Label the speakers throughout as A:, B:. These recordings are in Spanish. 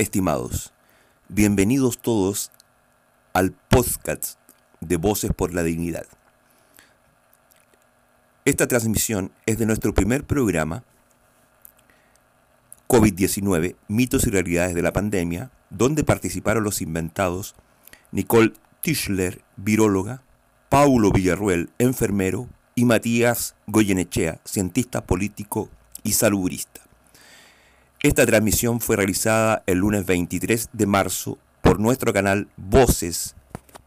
A: Estimados, bienvenidos todos al podcast de Voces por la Dignidad. Esta transmisión es de nuestro primer programa COVID-19, mitos y realidades de la pandemia, donde participaron los inventados Nicole Tischler, viróloga, Paulo Villarruel, enfermero, y Matías Goyenechea, cientista político y salubrista. Esta transmisión fue realizada el lunes 23 de marzo por nuestro canal Voces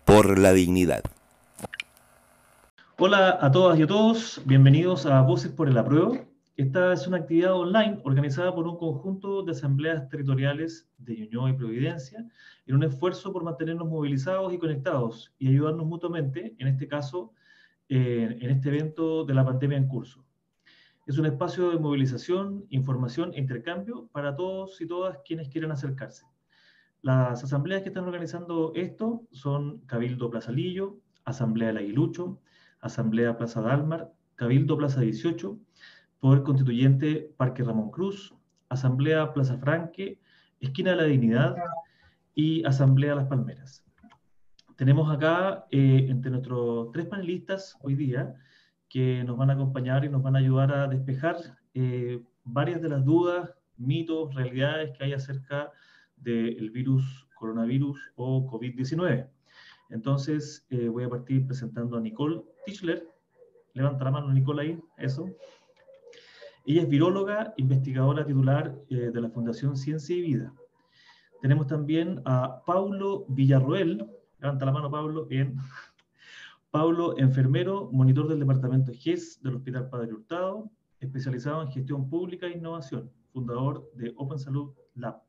A: por la Dignidad.
B: Hola a todas y a todos, bienvenidos a Voces por el Apruebo. Esta es una actividad online organizada por un conjunto de asambleas territoriales de Ñuñoa y Providencia en un esfuerzo por mantenernos movilizados y conectados y ayudarnos mutuamente, en este caso, eh, en este evento de la pandemia en curso. Es un espacio de movilización, información intercambio para todos y todas quienes quieran acercarse. Las asambleas que están organizando esto son Cabildo Plaza Lillo, Asamblea del Aguilucho, Asamblea Plaza Dalmar, Cabildo Plaza 18, Poder Constituyente Parque Ramón Cruz, Asamblea Plaza Franque, Esquina de la Dignidad y Asamblea Las Palmeras. Tenemos acá eh, entre nuestros tres panelistas hoy día que nos van a acompañar y nos van a ayudar a despejar eh, varias de las dudas, mitos, realidades que hay acerca del virus coronavirus o COVID-19. Entonces, eh, voy a partir presentando a Nicole Tischler. Levanta la mano, Nicole, ahí, eso. Ella es viróloga, investigadora titular eh, de la Fundación Ciencia y Vida. Tenemos también a Paulo Villarroel. Levanta la mano, Paulo. Bien. Paulo, enfermero, monitor del departamento GES del Hospital Padre Hurtado, especializado en gestión pública e innovación, fundador de Open Salud Lab.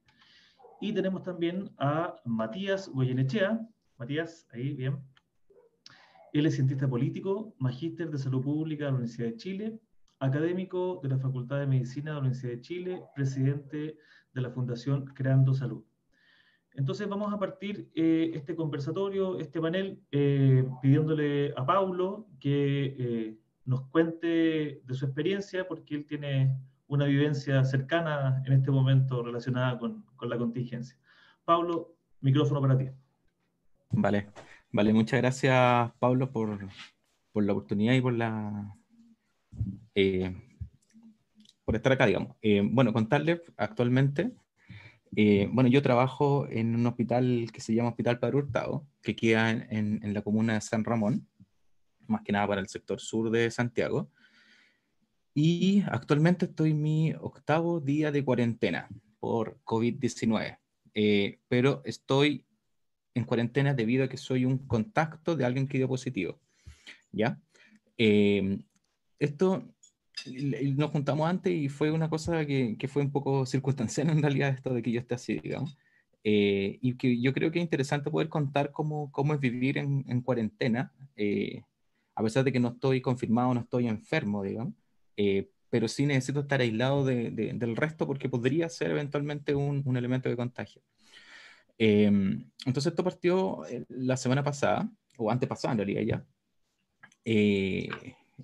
B: Y tenemos también a Matías Goyenechea. Matías, ahí, bien. Él es cientista político, magíster de salud pública de la Universidad de Chile, académico de la Facultad de Medicina de la Universidad de Chile, presidente de la Fundación Creando Salud. Entonces vamos a partir eh, este conversatorio, este panel, eh, pidiéndole a Paulo que eh, nos cuente de su experiencia, porque él tiene una vivencia cercana en este momento relacionada con, la contingencia. Paulo, micrófono para ti.
C: Vale, vale, muchas gracias Pablo por, por la oportunidad y por la por estar acá, digamos. bueno, contarles actualmente eh, bueno, yo trabajo en un hospital que se llama Hospital Padre Hurtado, que queda en, en, la comuna de San Ramón, más que nada para el sector sur de Santiago. Y actualmente estoy en mi octavo día de cuarentena por COVID-19, eh, pero estoy en cuarentena debido a que soy un contacto de alguien que dio positivo. ¿Ya? Eh, esto nos juntamos antes y fue una cosa que, que, fue un poco circunstancial en realidad esto de que yo esté así, digamos. Eh, y que yo creo que es interesante poder contar cómo, cómo es vivir en, en cuarentena, eh, a pesar de que no estoy confirmado, no estoy enfermo, digamos, eh, pero sí necesito estar aislado de, de, del resto porque podría ser eventualmente un, un elemento de contagio. entonces esto partió la semana pasada, o antepasada en realidad ya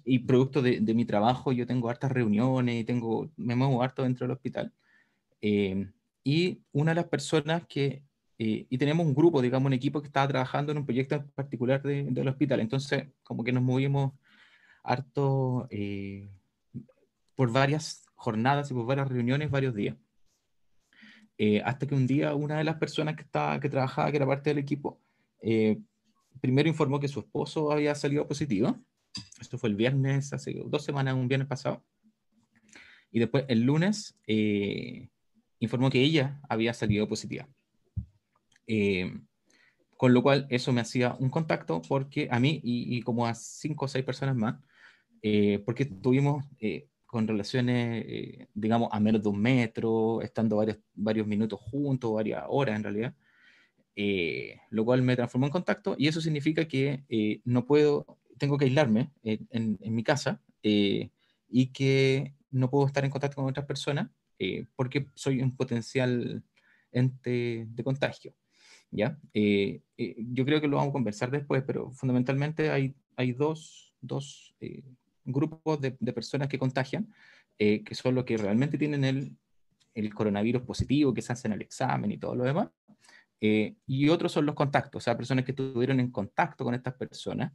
C: y producto de, de, mi trabajo, yo tengo hartas reuniones y tengo, me muevo harto dentro del hospital. Eh, y una de las personas que, eh, y tenemos un grupo, digamos, un equipo que estaba trabajando en un proyecto particular de, del hospital. Entonces, como que nos movimos harto eh, por varias jornadas y por varias reuniones, varios días. hasta que un día una de las personas que, estaba, que trabajaba, que era parte del equipo, primero informó que su esposo había salido positivo esto fue el viernes, hace dos semanas, un viernes pasado. Y después el lunes eh, informó que ella había salido positiva. Eh, con lo cual eso me hacía un contacto porque a mí y, como a cinco o seis personas más, eh, porque estuvimos con relaciones, digamos, a menos de un metro, estando varios, varios minutos juntos, varias horas en realidad, lo cual me transformó en contacto y eso significa que no puedo tengo que aislarme en, en, mi casa eh, y que no puedo estar en contacto con otras personas eh, porque soy un potencial ente de contagio. ¿ya? Eh, yo creo que lo vamos a conversar después, pero fundamentalmente hay, hay dos, dos grupos de, de, personas que contagian, que son los que realmente tienen el, el coronavirus positivo, que se hacen el examen y todo lo demás. Eh, y otros son los contactos, o sea, personas que estuvieron en contacto con estas personas,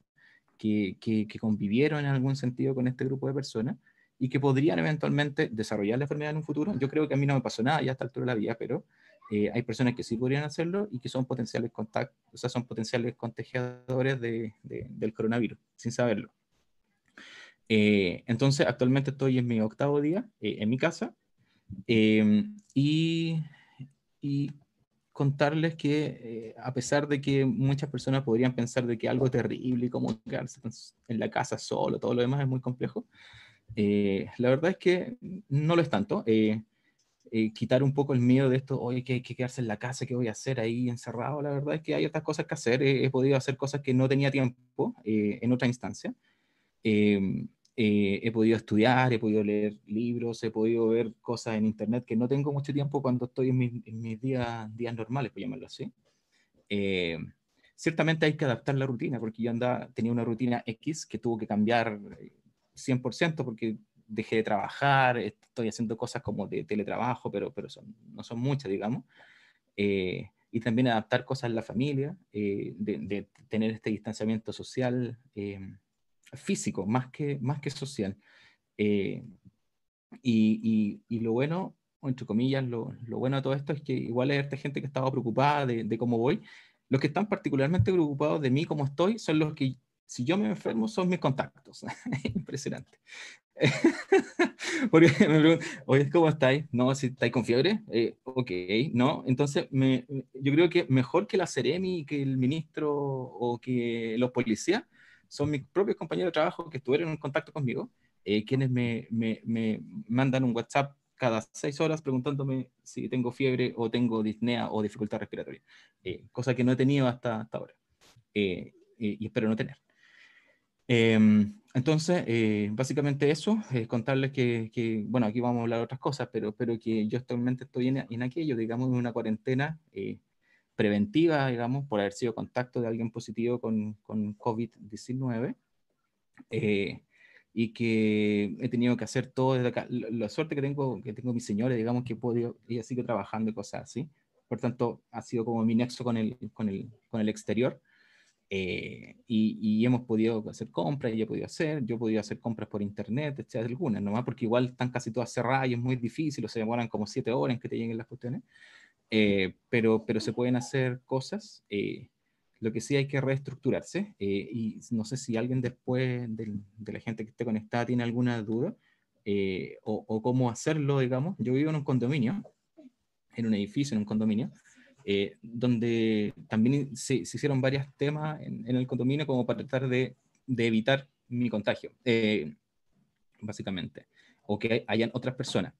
C: que, que, convivieron en algún sentido con este grupo de personas y que podrían eventualmente desarrollar la enfermedad en un futuro. Yo creo que a mí no me pasó nada ya a esta altura de la vida, pero eh, hay personas que sí podrían hacerlo y que son potenciales contactos, o sea, son potenciales contagiadores de, del coronavirus, sin saberlo. Eh, entonces, actualmente estoy en mi octavo día en mi casa y, y contarles que eh, a pesar de que muchas personas podrían pensar de que algo terrible como quedarse en la casa solo, todo lo demás es muy complejo, eh, la verdad es que no lo es tanto. Eh, quitar un poco el miedo de esto, oye, que hay que quedarse en la casa, ¿qué voy a hacer ahí encerrado? La verdad es que hay otras cosas que hacer. he podido hacer cosas que no tenía tiempo en otra instancia. Eh, he podido estudiar, he podido leer libros, he podido ver cosas en internet que no tengo mucho tiempo cuando estoy en, mis, días, días normales, por llamarlo así. Eh, ciertamente hay que adaptar la rutina, porque yo andaba, tenía una rutina X que tuvo que cambiar 100% eh, porque dejé de trabajar, estoy haciendo cosas como de teletrabajo, pero, pero son, no son muchas, digamos. y también adaptar cosas en la familia, de, de, tener este distanciamiento social físico, más que, más que social. Eh, y, y, lo bueno, entre comillas, lo, lo, bueno de todo esto es que igual hay gente que estaba preocupada de, de, cómo voy. Los que están particularmente preocupados de mí, cómo estoy, son los que, si yo me enfermo, son mis contactos. Impresionante. Porque me ¿cómo estáis? No, si estáis con fiebre, eh, ok, ¿no? Entonces, me, yo creo que mejor que la Ceremi, que el ministro o que los policías, son mis propios compañeros de trabajo que estuvieron en contacto conmigo, eh, quienes me, me, me, mandan un WhatsApp cada seis horas preguntándome si tengo fiebre o tengo disnea o dificultad respiratoria, eh, cosa que no he tenido hasta, hasta ahora eh, y espero no tener. Em, entonces, básicamente eso, es contarles que, que, bueno, aquí vamos a hablar de otras cosas, pero, pero que yo actualmente estoy en, en aquello, digamos, en una cuarentena preventiva, digamos, por haber sido contacto de alguien positivo con, con COVID-19. Eh, y que he tenido que hacer todo desde acá. La, suerte que tengo, que tengo mis señores, digamos, que he podido, ella sigue trabajando y cosas así. Por tanto, ha sido como mi nexo con el, con el, con el exterior. Eh, y, y, hemos podido hacer compras, y he podido hacer, yo he podido hacer compras por internet, etcétera, algunas, nomás porque igual están casi todas cerradas y es muy difícil, o se demoran como siete horas en que te lleguen las cuestiones. Eh, pero, pero se pueden hacer cosas. Eh, lo que sí hay que reestructurarse eh, y no sé si alguien después de, la gente que esté conectada tiene alguna duda o, cómo hacerlo, digamos. Yo vivo en un condominio, en un edificio, en un condominio, donde también se, hicieron varios temas en, el condominio como para tratar de, de evitar mi contagio, básicamente, o que hayan otras personas.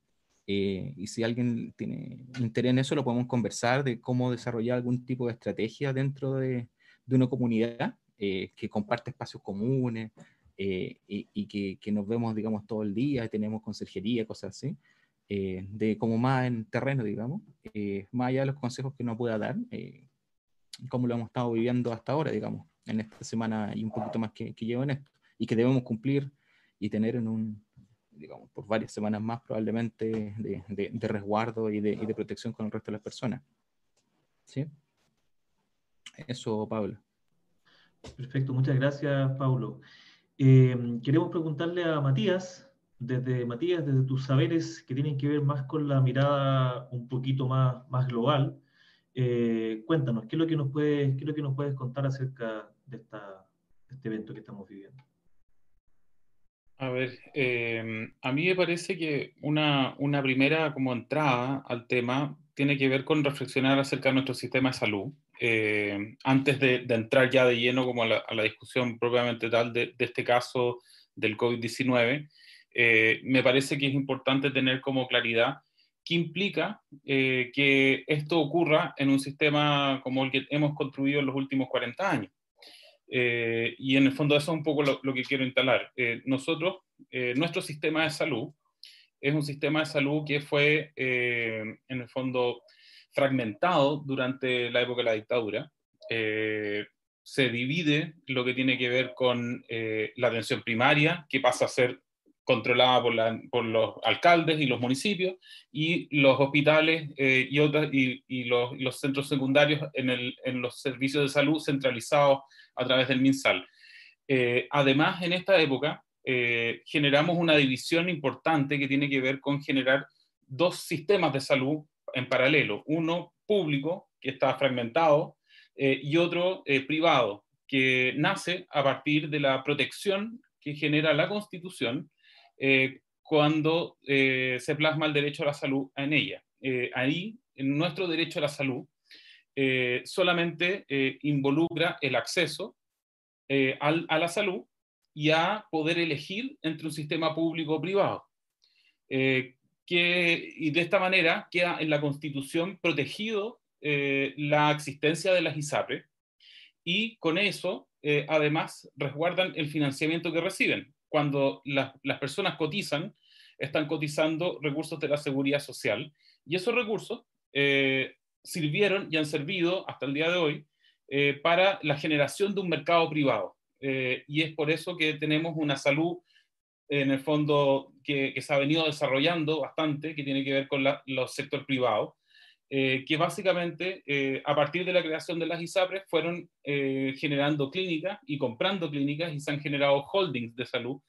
C: Eh, y si alguien tiene interés en eso, lo podemos conversar de cómo desarrollar algún tipo de estrategia dentro de, de una comunidad eh, que comparte espacios comunes eh, y, que, que, nos vemos, digamos, todo el día, tenemos conserjería, cosas así, de como más en terreno, digamos, más allá de los consejos que nos pueda dar, como lo hemos estado viviendo hasta ahora, digamos, en esta semana y un poquito más que, que llevo en esto, y que debemos cumplir y tener en un, digamos, por varias semanas más probablemente de, de, resguardo y de, y de, protección con el resto de las personas. ¿Sí? Eso, Pablo.
B: Perfecto, muchas gracias, Pablo. Eh, queremos preguntarle a Matías, desde Matías, desde tus saberes que tienen que ver más con la mirada un poquito más, más global, eh, cuéntanos, ¿qué es, lo que nos puedes, ¿qué es lo que nos puedes contar acerca de, esta, de este evento que estamos viviendo?
D: A ver, em, a mí me parece que una, una, primera como entrada al tema tiene que ver con reflexionar acerca de nuestro sistema de salud, eh, antes de, entrar ya de lleno como a la, discusión propiamente tal de, de, este caso del COVID-19, eh, me parece que es importante tener como claridad qué implica eh, que esto ocurra en un sistema como el que hemos construido en los últimos 40 años. Eh, y en el fondo eso es un poco lo, que quiero instalar. Eh, nosotros, eh, nuestro sistema de salud es un sistema de salud que fue en el fondo fragmentado durante la época de la dictadura. se divide lo que tiene que ver con la atención primaria, que pasa a ser controlada por, los alcaldes y los municipios, y los hospitales y, otras, y, los, centros secundarios en, los servicios de salud centralizados a través del MinSal. además, en esta época, generamos una división importante que tiene que ver con generar dos sistemas de salud en paralelo, uno público, que está fragmentado, eh, y otro eh, privado, que nace a partir de la protección que genera la Constitución eh, cuando se plasma el derecho a la salud en ella. ahí, en nuestro derecho a la salud, solamente involucra el acceso a la salud y a poder elegir entre un sistema público o privado que, y de esta manera queda en la Constitución protegido eh, la existencia de las ISAPRE y con eso, eh, además, resguardan el financiamiento que reciben. Cuando las personas cotizan, están cotizando recursos de la seguridad social y esos recursos eh, sirvieron y han servido hasta el día de hoy para la generación de un mercado privado. y es por eso que tenemos una salud en el fondo que, se ha venido desarrollando bastante, que tiene que ver con los sectores privados, eh, que básicamente eh, a partir de la creación de las ISAPRES fueron eh, generando clínicas y comprando clínicas y se han generado holdings de salud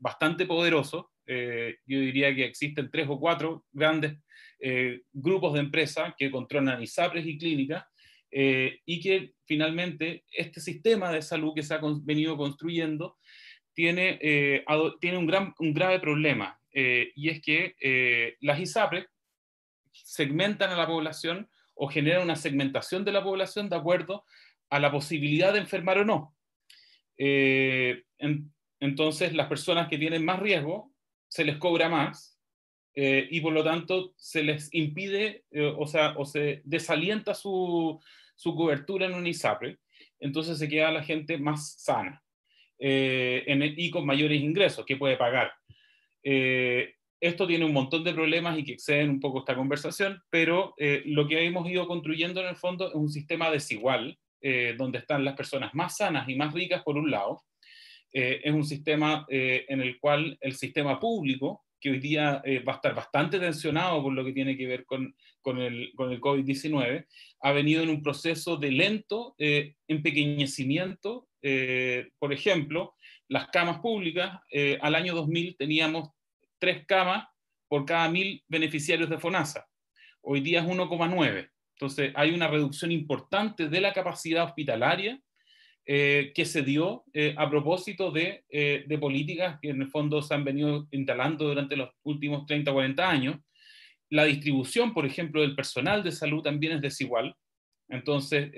D: bastante poderosos. yo diría que existen tres o cuatro grandes grupos de empresas que controlan ISAPRES y clínicas y que finalmente este sistema de salud que se ha venido construyendo tiene, eh, tiene un, gran, un grave problema, eh, y es que eh, las ISAPRES segmentan a la población o generan una segmentación de la población de acuerdo a la posibilidad de enfermar o no. entonces, las personas que tienen más riesgo se les cobra más y por lo tanto se les impide, o sea, o se desalienta su, su cobertura en un ISAPRE, entonces se queda la gente más sana. Eh, en y con mayores ingresos que puede pagar. Eh, esto tiene un montón de problemas y que exceden un poco esta conversación, pero eh, lo que hemos ido construyendo en el fondo es un sistema desigual, donde están las personas más sanas y más ricas por un lado. es un sistema en el cual el sistema público, que hoy día va a estar bastante tensionado por lo que tiene que ver con, con el, con el COVID-19, ha venido en un proceso de lento empequeñecimiento eh, por ejemplo, las camas públicas, eh, al año 2000 teníamos tres camas por cada mil beneficiarios de FONASA. Hoy día es 1,9. Entonces, hay una reducción importante de la capacidad hospitalaria eh, que se dio a propósito de, de, políticas que en el fondo se han venido instalando durante los últimos 30 o 40 años. La distribución, por ejemplo, del personal de salud también es desigual. Entonces,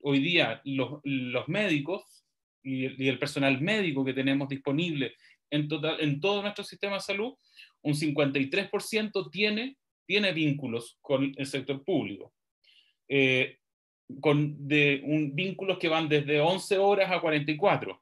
D: hoy día los, médicos y, el personal médico que tenemos disponible en, total, en todo nuestro sistema de salud, un 53% tiene, tiene vínculos con el sector público. Eh, con de un, vínculos que van desde 11 horas a 44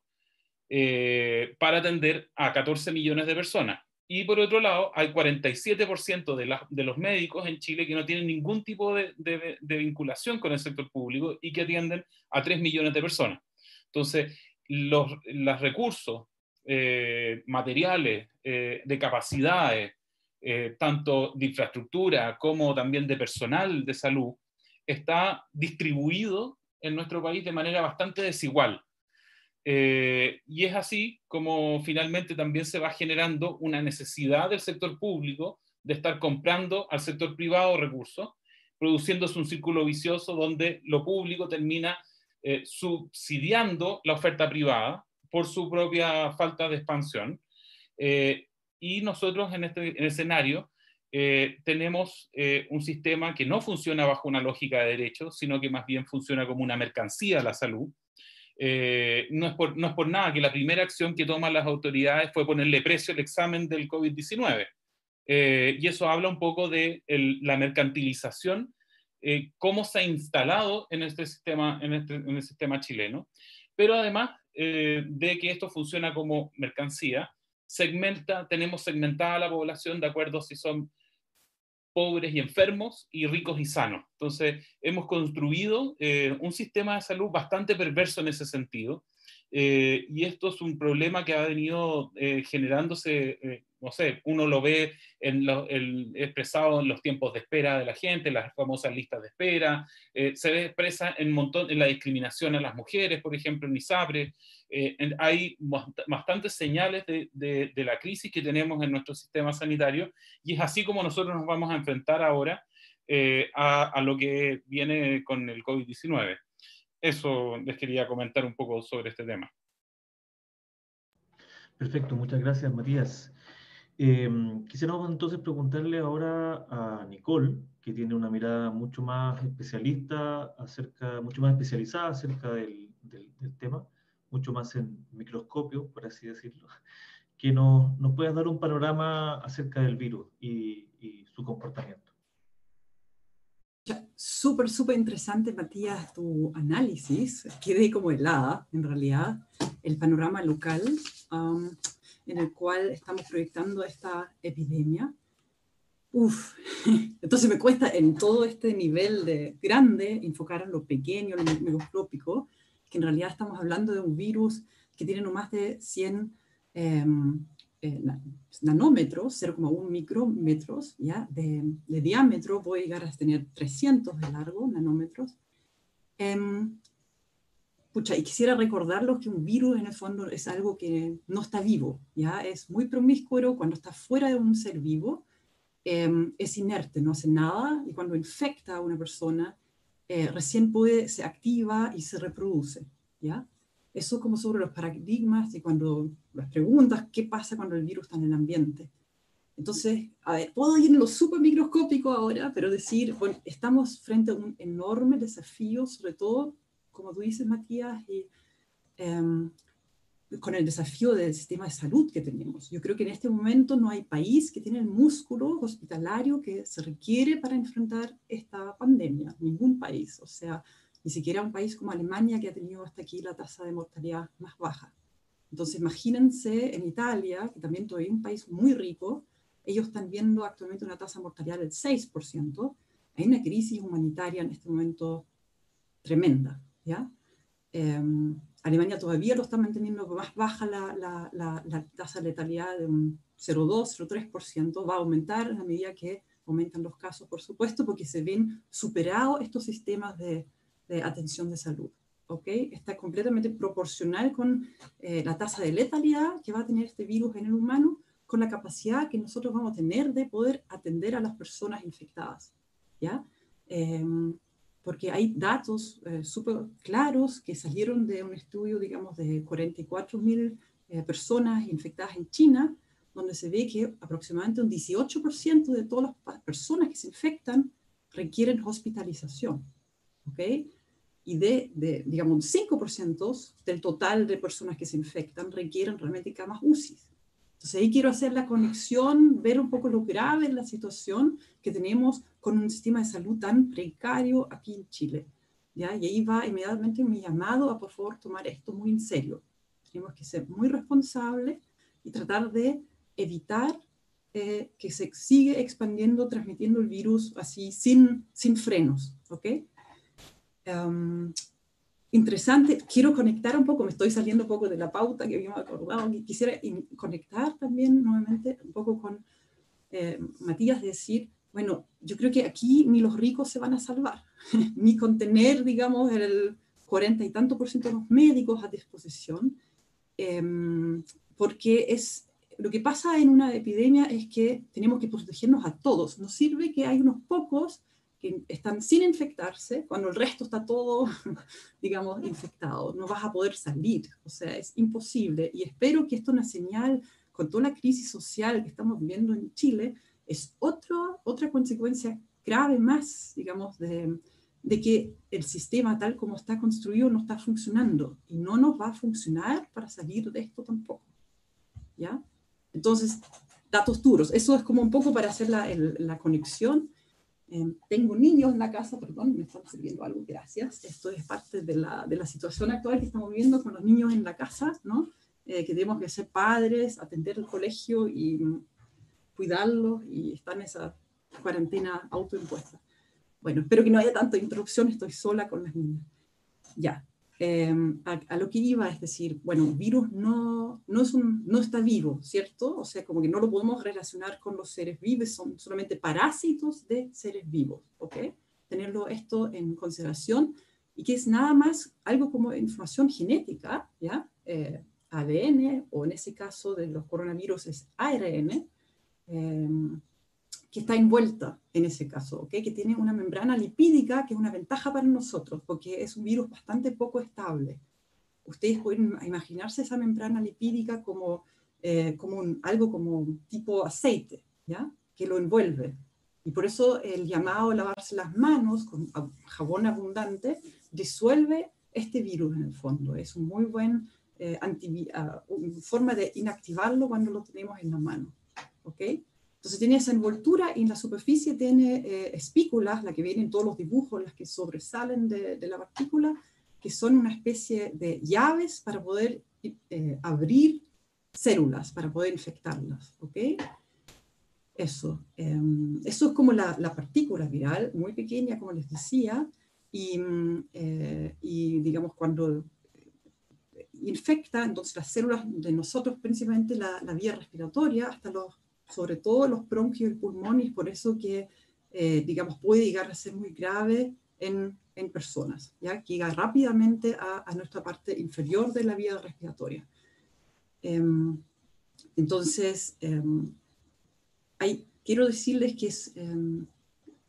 D: eh, para atender a 14 millones de personas. Y por otro lado, hay 47% de, de, los médicos en Chile que no tienen ningún tipo de, vinculación con el sector público y que atienden a 3 millones de personas. Entonces, los, recursos eh, materiales, eh, de capacidades, eh, tanto de infraestructura como también de personal de salud, está distribuido en nuestro país de manera bastante desigual. Eh, y es así como finalmente también se va generando una necesidad del sector público de estar comprando al sector privado recursos, produciéndose un círculo vicioso donde lo público termina eh, subsidiando la oferta privada por su propia falta de expansión. Eh, y nosotros en este escenario tenemos un sistema que no funciona bajo una lógica de derecho, sino que más bien funciona como una mercancía a la salud, eh, no, es por, no, es por, nada que la primera acción que toman las autoridades fue ponerle precio al examen del COVID-19. Eh, y eso habla un poco de la mercantilización, eh, cómo se ha instalado en este sistema, en, este, en el sistema chileno. Pero además de que esto funciona como mercancía, segmenta, tenemos segmentada la población de acuerdo si son pobres y enfermos y ricos y sanos. Entonces, hemos construido eh, un sistema de salud bastante perverso en ese sentido eh, y esto es un problema que ha venido eh, generándose, no sé, uno lo ve expresado en los tiempos de espera de la gente, las famosas listas de espera, se ve expresa en, montón, en la discriminación a las mujeres, por ejemplo, en ISAPRE. hay bastantes señales de, de, la crisis que tenemos en nuestro sistema sanitario y es así como nosotros nos vamos a enfrentar ahora a, a lo que viene con el COVID-19 eso les quería comentar un poco sobre este tema.
B: Perfecto, muchas gracias, Matías. Eh, quisiéramos entonces preguntarle ahora a Nicole, que tiene una mirada mucho más especialista, acerca, mucho más especializada acerca del, tema, mucho más en microscopio, por así decirlo, que nos, nos dar un panorama acerca del virus y su comportamiento.
E: Súper, súper interesante, Matías, tu análisis. Quedé como helada, en realidad, el panorama local um, en el cual estamos proyectando esta epidemia. Uf, entonces me cuesta en todo este nivel de grande enfocar en lo pequeño, lo microscópico, que en realidad estamos hablando de un virus que tiene no más de 100 eh, nanómetros, 0,1 micrómetros ¿ya? De, de, diámetro, voy a llegar a tener 300 de largo nanómetros. Em, pucha, y quisiera recordarlos que un virus en el fondo es algo que no está vivo, ¿ya? es muy promiscuo cuando está fuera de un ser vivo, em, es inerte, no hace nada, y cuando infecta a una persona, eh, recién puede, se activa y se reproduce. ¿ya? Eso como sobre los paradigmas y cuando las preguntas, ¿qué pasa cuando el virus está en el ambiente? Entonces, a ver, puedo ir en lo súper microscópico ahora, pero decir, bueno, estamos frente a un enorme desafío, sobre todo, como tú dices, Matías, y, em, con el desafío del sistema de salud que tenemos. Yo creo que en este momento no hay país que tiene el músculo hospitalario que se requiere para enfrentar esta pandemia, ningún país. O sea, ni siquiera un país como Alemania que ha tenido hasta aquí la tasa de mortalidad más baja. Entonces, imagínense en Italia, que también todavía es un país muy rico, ellos están viendo actualmente una tasa de mortalidad del 6%. Hay una crisis humanitaria en este momento tremenda. ¿Ya? Em, Alemania todavía lo está manteniendo más baja la, la, la, tasa de letalidad de un 0,2, 0,3%. Va a aumentar a medida que aumentan los casos, por supuesto, porque se ven superados estos sistemas de de atención de salud. ¿ok? Está completamente proporcional con eh, la tasa de letalidad que va a tener este virus en el humano, con la capacidad que nosotros vamos a tener de poder atender a las personas infectadas. ¿ya? Em, porque hay datos eh, súper claros que salieron de un estudio, digamos, de 44 mil eh, personas infectadas en China, donde se ve que aproximadamente un 18% de todas las personas que se infectan requieren hospitalización. ¿ok? y de, de digamos, 5% del total de personas que se infectan requieren realmente camas UCI. Entonces ahí quiero hacer la conexión, ver un poco lo grave de la situación que tenemos con un sistema de salud tan precario aquí en Chile. ¿ya? Y ahí va inmediatamente mi llamado a por favor tomar esto muy en serio. Tenemos que ser muy responsables y tratar de evitar eh, que se siga expandiendo, transmitiendo el virus así sin, sin frenos. ¿ok? Em, interesante. Quiero conectar un poco, me estoy saliendo un poco de la pauta que habíamos acordado, quisiera conectar también nuevamente un poco con eh, Matías, decir, bueno, yo creo que aquí ni los ricos se van a salvar, ni con tener, digamos, el cuarenta y tanto por ciento de los médicos a disposición, em, porque es, lo que pasa en una epidemia es que tenemos que protegernos a todos. Nos sirve que hay unos pocos que están sin infectarse, cuando el resto está todo, digamos, infectado. No vas a poder salir, o sea, es imposible. Y espero que esto es una señal, con toda la crisis social que estamos viviendo en Chile, es otro, otra consecuencia grave más, digamos, de, de que el sistema tal como está construido no está funcionando y no nos va a funcionar para salir de esto tampoco. ¿Ya? Entonces, datos duros. Eso es como un poco para hacer la, la conexión Em, tengo niños en la casa, perdón, me están sirviendo algo, gracias. Esto es parte de la, de la situación actual que estamos viviendo con los niños en la casa, ¿no? Eh, que tenemos que ser padres, atender el colegio y cuidarlos y estar en esa cuarentena autoimpuesta. Bueno, espero que no haya tanta interrupción, estoy sola con las niñas. Ya. em, a, lo que iba, es decir, bueno, virus no, no, es un, no está vivo, ¿cierto? O sea, como que no lo podemos relacionar con los seres vivos, son solamente parásitos de seres vivos, ¿ok? Tenerlo esto en consideración y que es nada más algo como información genética, ¿ya? Eh, ADN, o en ese caso de los coronavirus es ARN, em, que está envuelta en ese caso, ¿okay? que tiene una membrana lipídica, que es una ventaja para nosotros, porque es un virus bastante poco estable. Ustedes pueden imaginarse esa membrana lipídica como, eh, como un, algo como tipo aceite, ¿ya? que lo envuelve. Y por eso el llamado a lavarse las manos con jabón abundante disuelve este virus en el fondo. Es un muy buen eh, ah, forma de inactivarlo cuando lo tenemos en la mano. ¿Ok? Entonces tiene esa envoltura y en la superficie tiene eh, espículas, la que vienen todos los dibujos, las que sobresalen de, la partícula, que son una especie de llaves para poder eh, abrir células, para poder infectarlas. ¿ok? Eso, em, eso es como la, la, partícula viral, muy pequeña, como les decía, y, eh, y digamos cuando infecta, entonces las células de nosotros, principalmente la, la vía respiratoria, hasta los sobre todo los bronquios y el pulmón, y es por eso que, eh, digamos, puede llegar a ser muy grave en, en personas, ya que llega rápidamente a, a, nuestra parte inferior de la vía respiratoria. Em, entonces, em, hay, quiero decirles que es, em,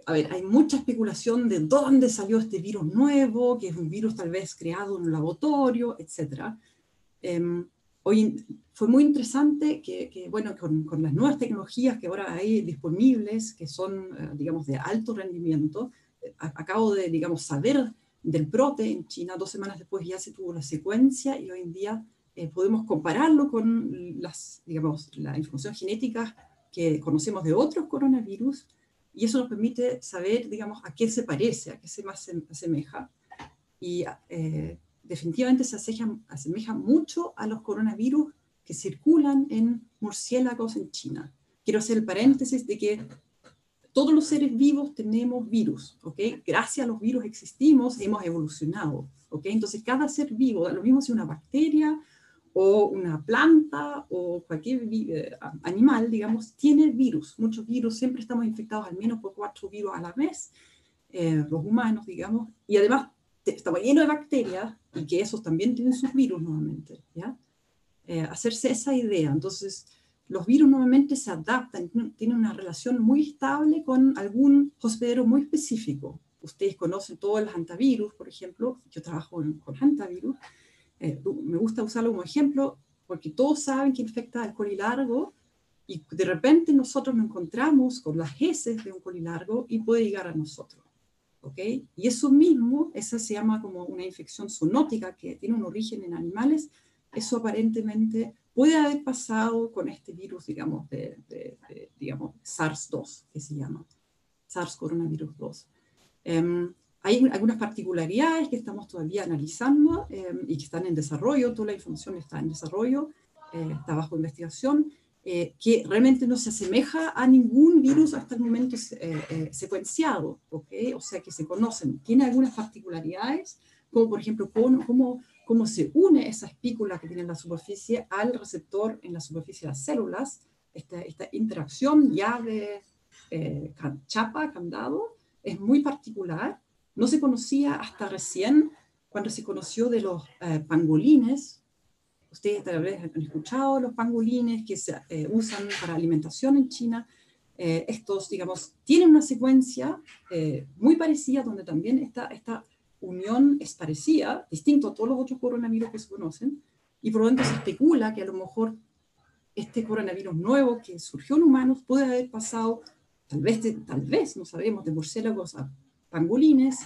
E: a ver, hay mucha especulación de dónde salió este virus nuevo, que es un virus tal vez creado en un laboratorio, etc. Hoy fue muy interesante que, bueno, con, con, las nuevas tecnologías que ahora hay disponibles, que son, eh, digamos, de alto rendimiento, eh, acabo de, digamos, saber del brote en China, dos semanas después ya se tuvo la secuencia y hoy en día eh, podemos compararlo con las, digamos, la información genética que conocemos de otros coronavirus y eso nos permite saber, digamos, a qué se parece, a qué se más asemeja. Y definitivamente se asemeja, mucho a los coronavirus que circulan en murciélagos en China. Quiero hacer el paréntesis de que todos los seres vivos tenemos virus, ¿ok? Gracias a los virus existimos, hemos evolucionado, ¿ok? Entonces cada ser vivo, lo mismo si una bacteria o una planta o cualquier eh, animal, digamos, tiene virus, muchos virus, siempre estamos infectados al menos por cuatro virus a la vez, eh, los humanos, digamos, y además estamos llenos de bacterias y que esos también tienen sus virus nuevamente, ¿ya? Eh, hacerse esa idea. Entonces, los virus nuevamente se adaptan, tienen una relación muy estable con algún hospedero muy específico. Ustedes conocen todos los antivirus, por ejemplo, yo trabajo con antivirus, eh, me gusta usarlo como ejemplo porque todos saben que infecta al colilargo y de repente nosotros nos encontramos con las heces de un colilargo y puede llegar a nosotros. Y eso mismo, esa se llama como una infección zoonótica que tiene un origen en animales, eso aparentemente puede haber pasado con este virus, digamos, de, digamos SARS-2, que se llama, SARS coronavirus 2. Em, hay algunas particularidades que estamos todavía analizando em, y que están en desarrollo, toda la información está en desarrollo, eh, está bajo investigación, eh, que realmente no se asemeja a ningún virus hasta el momento eh, eh, secuenciado, ¿okay? o sea que se conocen. Tiene algunas particularidades, como por ejemplo cómo, cómo, cómo se une esa espícula que tiene en la superficie al receptor en la superficie de las células, esta, esta interacción llave, chapa, candado, es muy particular. No se conocía hasta recién cuando se conoció de los pangolines, Ustedes tal vez han escuchado los pangolines que se eh, usan para alimentación en China. Eh, estos, digamos, tienen una secuencia eh, muy parecida donde también esta, esta unión es parecida, distinto a todos los otros coronavirus que se conocen, y por lo tanto se especula que a lo mejor este coronavirus nuevo que surgió en humanos puede haber pasado, tal vez, tal vez, no sabemos, de murciélagos a pangolines,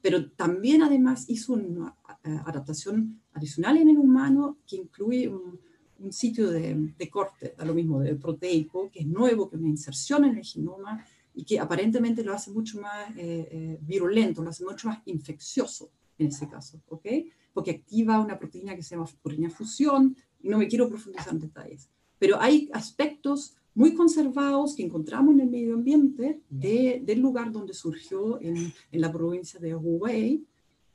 E: pero también además hizo una adaptación adicional en el humano que incluye un, sitio de, corte, a lo mismo de proteico, que es nuevo, que es una inserción en el genoma y que aparentemente lo hace mucho más eh, eh, virulento, lo hace mucho más infeccioso en ese caso, ¿ok? Porque activa una proteína que se llama proteína fusión y no me quiero profundizar en detalles. Pero hay aspectos muy conservados que encontramos en el medio ambiente de, del lugar donde surgió en, en la provincia de Hubei,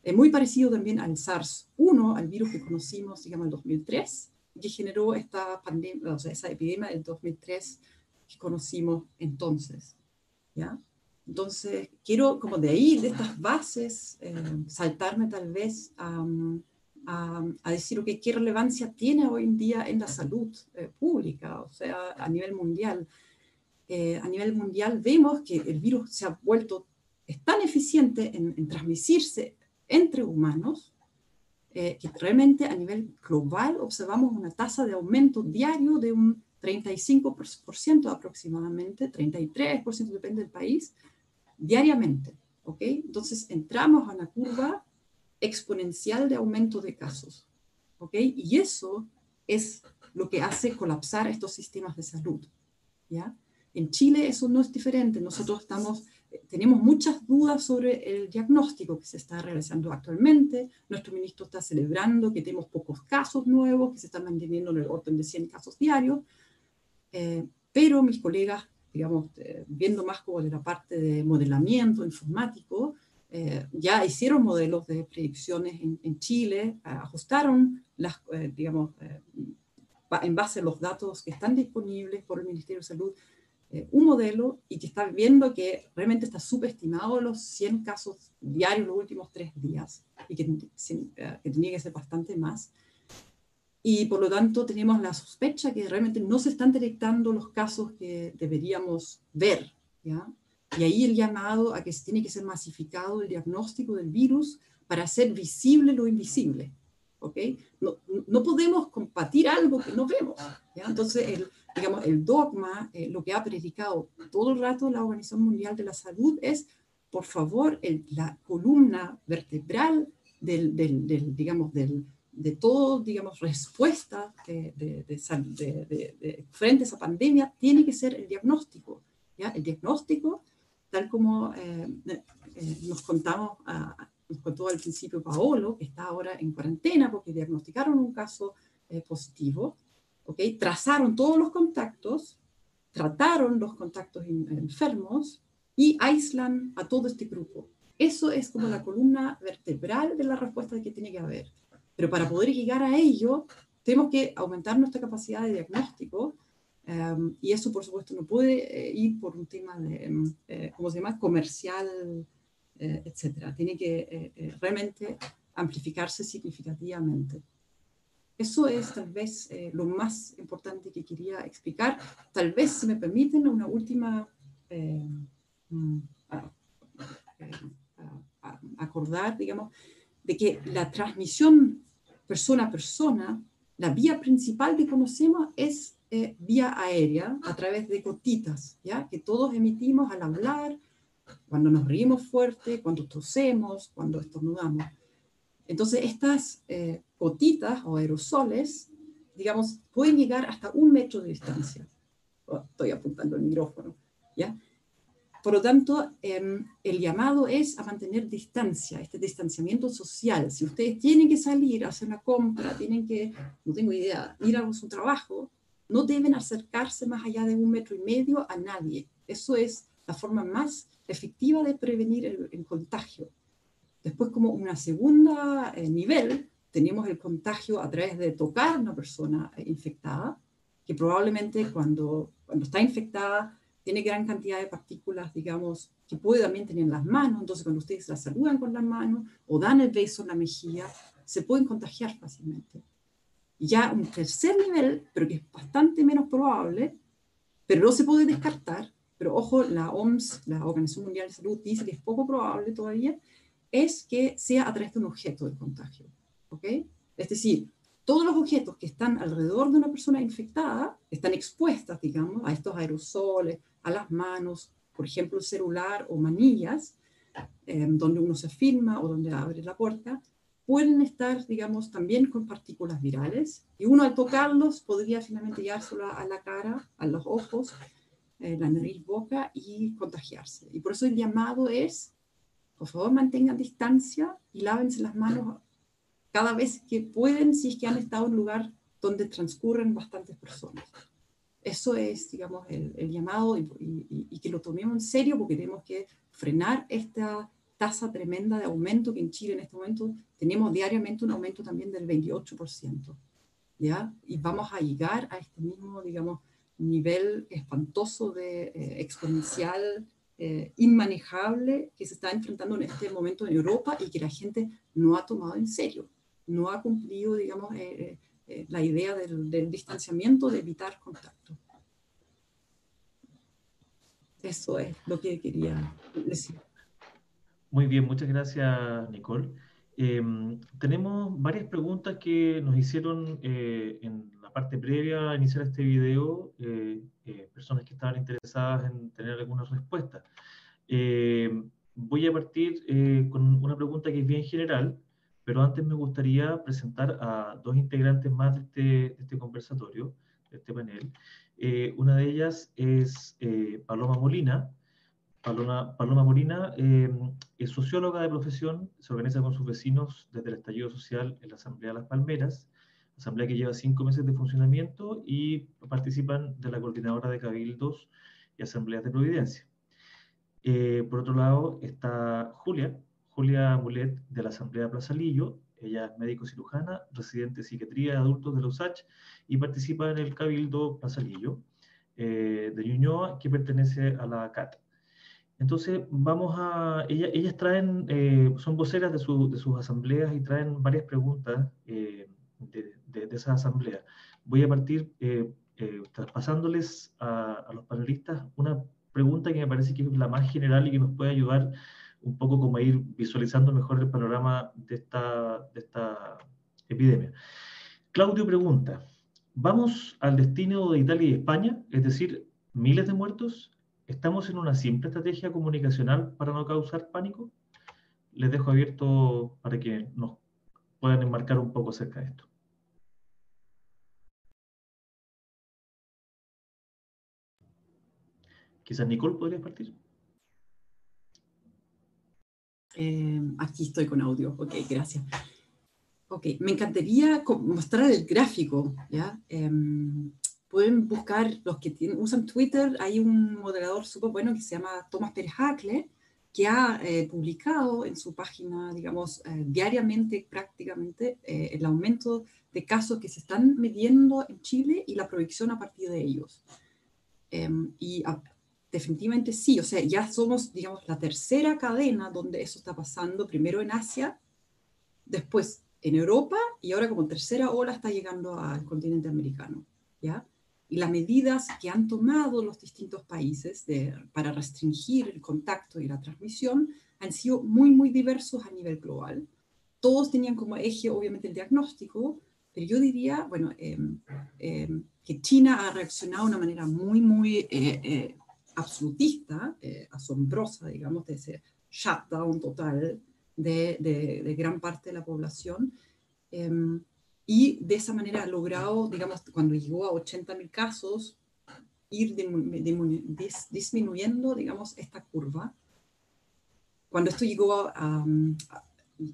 E: Es muy parecido también al SARS-1, al virus que conocimos, digamos, en 2003, que generó esta pandemia, o sea, esa epidemia del 2003 que conocimos entonces. ¿Ya? Entonces, quiero como de ahí, de estas bases, eh, saltarme tal vez a, a, decir, okay, ¿qué relevancia tiene hoy en día en la salud eh, pública? O sea, a nivel mundial. Eh, a nivel mundial vemos que el virus se ha vuelto, es tan eficiente en, en transmitirse entre humanos, que realmente a nivel global observamos una tasa de aumento diario de un 35% aproximadamente, 33% depende del país, diariamente. ¿ok? Entonces entramos a una curva exponencial de aumento de casos. ¿ok? Y eso es lo que hace colapsar estos sistemas de salud. ¿ya? En Chile eso no es diferente. Nosotros estamos, tenemos muchas dudas sobre el diagnóstico que se está realizando actualmente. Nuestro ministro está celebrando que tenemos pocos casos nuevos, que se están manteniendo en el orden de 100 casos diarios. Eh, pero mis colegas digamos, eh, viendo más como de la parte de modelamiento informático, eh, ya hicieron modelos de predicciones en, Chile, ajustaron, las, eh, digamos, en base a los datos que están disponibles por el Ministerio de Salud, un modelo y que está viendo que realmente está subestimado los 100 casos diarios los últimos tres días y que, que tenía que ser bastante más y por lo tanto tenemos la sospecha que realmente no se están detectando los casos que deberíamos ver. ¿ya? Y ahí el llamado a que tiene que ser masificado el diagnóstico del virus para hacer visible lo invisible. ¿okay? No, no podemos combatir algo que no vemos. ¿ya? Entonces, el, digamos, el dogma, eh, lo que ha predicado todo el rato la Organización Mundial de la Salud es, por favor, el, la columna vertebral del, del, del digamos, del, de todo, digamos, respuesta de, de, de, frente a esa pandemia tiene que ser el diagnóstico. ¿ya? El diagnóstico, tal como eh, eh, nos contamos, nos contó al principio Paolo, que está ahora en cuarentena porque diagnosticaron un caso eh, positivo, ¿okay? trazaron todos los contactos, trataron los contactos enfermos y aíslan a todo este grupo. Eso es como la columna vertebral de la respuesta que tiene que haber. Pero para poder llegar a ello, tenemos que aumentar nuestra capacidad de diagnóstico em, y eso, por supuesto, no puede eh, ir por un tema de, em, eh, ¿cómo se llama?, comercial, eh, etcétera. Tiene que realmente amplificarse significativamente. Eso es tal vez lo más importante que quería explicar. Tal vez, si me permiten, una última mm, acordar, digamos, de que la transmisión persona a persona, la vía principal que conocemos es eh, vía aérea a través de gotitas, ¿ya? que todos emitimos al hablar, cuando nos reímos fuerte, cuando tosemos, cuando estornudamos. Entonces, estas eh, gotitas o aerosoles, digamos, pueden llegar hasta un metro de distancia. Oh, estoy apuntando el micrófono, ¿ya? Por lo tanto, em, el llamado es a mantener distancia, este distanciamiento social. Si ustedes tienen que salir a hacer una compra, tienen que, no tengo idea, ir a su trabajo, no deben acercarse más allá de un metro y medio a nadie. Eso es la forma más efectiva de prevenir el, contagio. Después, como una segunda eh, nivel, tenemos el contagio a través de tocar a una persona eh, infectada, que probablemente cuando, cuando está infectada tiene gran cantidad de partículas, digamos, que puede también tener en las manos, entonces cuando ustedes la saludan con las manos o dan el beso en la mejilla, se pueden contagiar fácilmente. Ya un tercer nivel, pero que es bastante menos probable, pero no se puede descartar, pero ojo, la OMS, la Organización Mundial de Salud, dice que es poco probable todavía, es que sea a través de un objeto de contagio. ¿ok? Es decir, todos los objetos que están alrededor de una persona infectada están expuestas, digamos, a estos aerosoles, a las manos, por ejemplo, el celular o manillas, donde uno se firma o donde abre la puerta, pueden estar, digamos, también con partículas virales y uno al tocarlos podría finalmente llevárselo a la cara, a los ojos, eh, la nariz, boca y contagiarse. Y por eso el llamado es, por favor, mantengan distancia y lávense las manos cada vez que pueden si es que han estado en un lugar donde transcurren bastantes personas. Eso es, digamos, el, llamado y, que lo tomemos en serio porque tenemos que frenar esta tasa tremenda de aumento que en Chile en este momento tenemos diariamente un aumento también del 28%. ¿ya? Y vamos a llegar a este mismo, digamos, nivel espantoso de eh, exponencial, eh, inmanejable que se está enfrentando en este momento en Europa y que la gente no ha tomado en serio, no ha cumplido, digamos, eh, la idea del, distanciamiento, de evitar contacto. Eso es lo que quería decir.
B: Muy bien, muchas gracias, Nicole. Em, tenemos varias preguntas que nos hicieron eh, en la parte previa a iniciar este video, eh, eh, personas que estaban interesadas en tener algunas respuestas. Em, voy a partir con una pregunta que es bien general, pero antes me gustaría presentar a dos integrantes más de este, este conversatorio, de este panel. una de ellas es Paloma Molina, Paloma, Paloma Molina em, es socióloga de profesión, se organiza con sus vecinos desde el estallido social en la Asamblea de las Palmeras, asamblea que lleva cinco meses de funcionamiento y participan de la coordinadora de cabildos y asambleas de Providencia. Eh, por otro lado está Julia, Julia Mulet de la Asamblea Plaza Lillo, ella es médico cirujana, residente de psiquiatría de adultos de la USACH y participa en el Cabildo Plaza Lillo eh, de Ñuñoa, que pertenece a la CAT. Entonces, vamos a, ellas, traen, eh, son voceras de, sus asambleas y traen varias preguntas eh, de, de, esa asamblea. Voy a partir eh, traspasándoles a, a, los panelistas una pregunta que me parece que es la más general y que nos puede ayudar un poco como ir visualizando mejor el panorama de esta, de esta epidemia. Claudio pregunta, ¿vamos al destino de Italia y España? Es decir, miles de muertos ¿Estamos en una simple estrategia comunicacional para no causar pánico? Les dejo abierto para que nos puedan enmarcar un poco acerca de esto. Quizás Nicole podría partir.
E: Eh, aquí estoy con audio. Ok, gracias. Ok, me encantaría mostrar el gráfico, ¿ya? Em, pueden buscar, los que tienen, usan Twitter, hay un moderador súper bueno que se llama Tomás Pérez que ha eh, publicado en su página, digamos, eh, diariamente prácticamente eh, el aumento de casos que se están midiendo en Chile y la proyección a partir de ellos. Em, y ah, definitivamente sí, o sea, ya somos, digamos, la tercera cadena donde eso está pasando, primero en Asia, después en Europa y ahora como tercera ola está llegando al continente americano, ¿ya? y las medidas que han tomado los distintos países para restringir el contacto y la transmisión han sido muy, muy diversos a nivel global. Todos tenían como eje, obviamente, el diagnóstico, pero yo diría, bueno, em, em, que China ha reaccionado de una manera muy, muy eh, eh, absolutista, eh, asombrosa, digamos, de ese shutdown total de, de, de gran parte de la población. Em, y de esa manera ha logrado, digamos, cuando llegó a 80.000 casos, ir disminuyendo, digamos, esta curva. Cuando esto llegó a,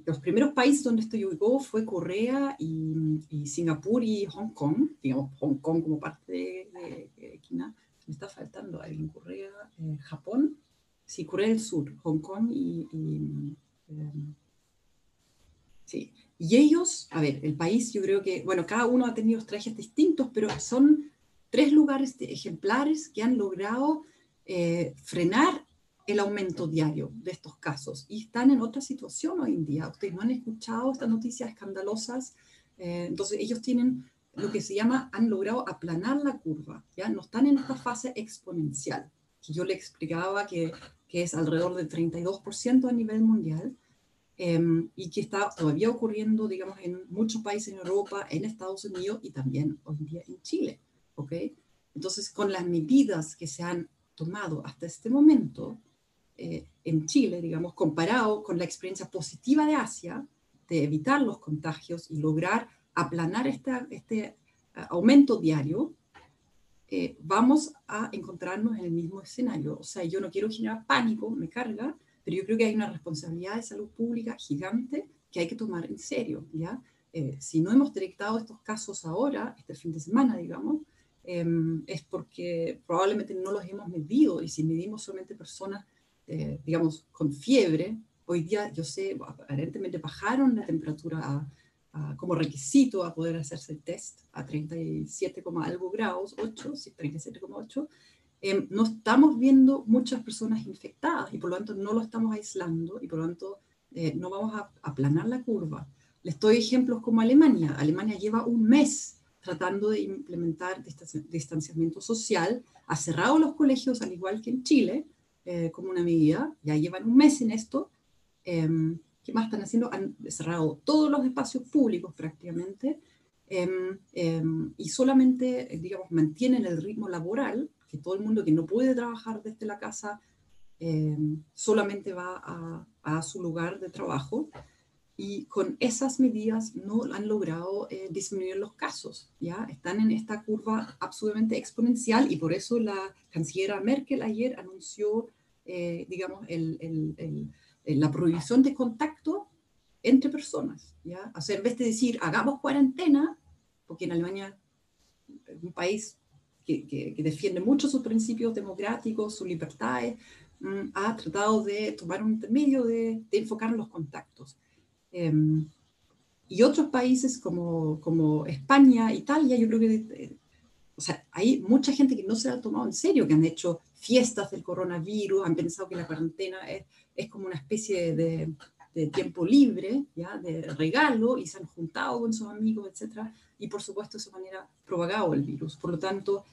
E: los primeros países donde esto llegó fue Corea y, Singapur y Hong Kong, digamos, Hong Kong como parte de, China. Me está faltando alguien, Corea, eh, Japón, sí, Corea del Sur, Hong Kong y, em, sí, y ellos, a ver, el país, yo creo que, bueno, cada uno ha tenido trajes distintos, pero son tres lugares ejemplares que han logrado eh, frenar el aumento diario de estos casos y están en otra situación hoy en día. Ustedes no han escuchado estas noticias escandalosas. Eh, entonces, ellos tienen lo que se llama, han logrado aplanar la curva, ¿ya? No están en esta fase exponencial, que yo le explicaba que, que es alrededor del 32% a nivel mundial Em, y que está todavía ocurriendo, digamos, en muchos países en Europa, en Estados Unidos y también hoy en día en Chile. ¿ok? Entonces, con las medidas que se han tomado hasta este momento eh, en Chile, digamos, comparado con la experiencia positiva de Asia, de evitar los contagios y lograr aplanar este aumento diario, eh, vamos a encontrarnos en el mismo escenario. O sea, yo no quiero generar pánico, me carga, pero yo creo que hay una responsabilidad de salud pública gigante que hay que tomar en serio, ¿ya? Eh, si no hemos detectado estos casos ahora, este fin de semana, digamos, em, es porque probablemente no los hemos medido y si medimos solamente personas, eh, digamos, con fiebre, Hoy día, yo sé, aparentemente bajaron la temperatura como requisito a poder hacerse el test a 37, algo grados, 8, 37,8. Eh, no estamos viendo muchas personas infectadas y por lo tanto no lo estamos aislando y por lo tanto eh, no vamos a aplanar la curva. Les doy ejemplos como Alemania. Alemania lleva un mes tratando de implementar distanciamiento social, ha cerrado los colegios al igual que en Chile eh, como una medida, ya llevan un mes en esto. Em, ¿Qué más están haciendo? Han cerrado todos los espacios públicos prácticamente em, em, y solamente, digamos, mantienen el ritmo laboral, que todo el mundo que no puede trabajar desde la casa solamente va a, a su lugar de trabajo y con esas medidas no han logrado eh, disminuir los casos, ¿ya? Están en esta curva absolutamente exponencial y por eso la canciller Merkel ayer anunció, eh, digamos, el, el, el, la prohibición de contacto entre personas, ¿ya? O sea, en vez de decir, hagamos cuarentena, porque en Alemania un país que, defiende mucho sus principios democráticos, sus libertades, mm, ha tratado de tomar un intermedio de, enfocar los contactos. Em, y otros países como, como España, Italia, yo creo que eh, o sea, hay mucha gente que no se ha tomado en serio, que han hecho fiestas del coronavirus, han pensado que la cuarentena es, es como una especie de, tiempo libre, ¿ya? de regalo, y se han juntado con sus amigos, etc. Y por supuesto, de esa manera propagado el virus. Por lo tanto,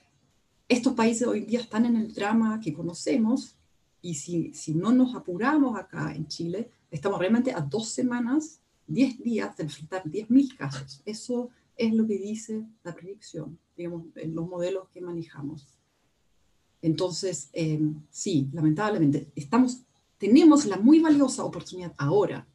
E: estos países hoy día están en el drama que conocemos, y si, si no nos apuramos acá en Chile, estamos realmente a dos semanas, 10 días de enfrentar 10.000 casos. Eso es lo que dice la predicción, digamos, en los modelos que manejamos. Entonces, eh, sí, lamentablemente, estamos, tenemos la muy valiosa oportunidad ahora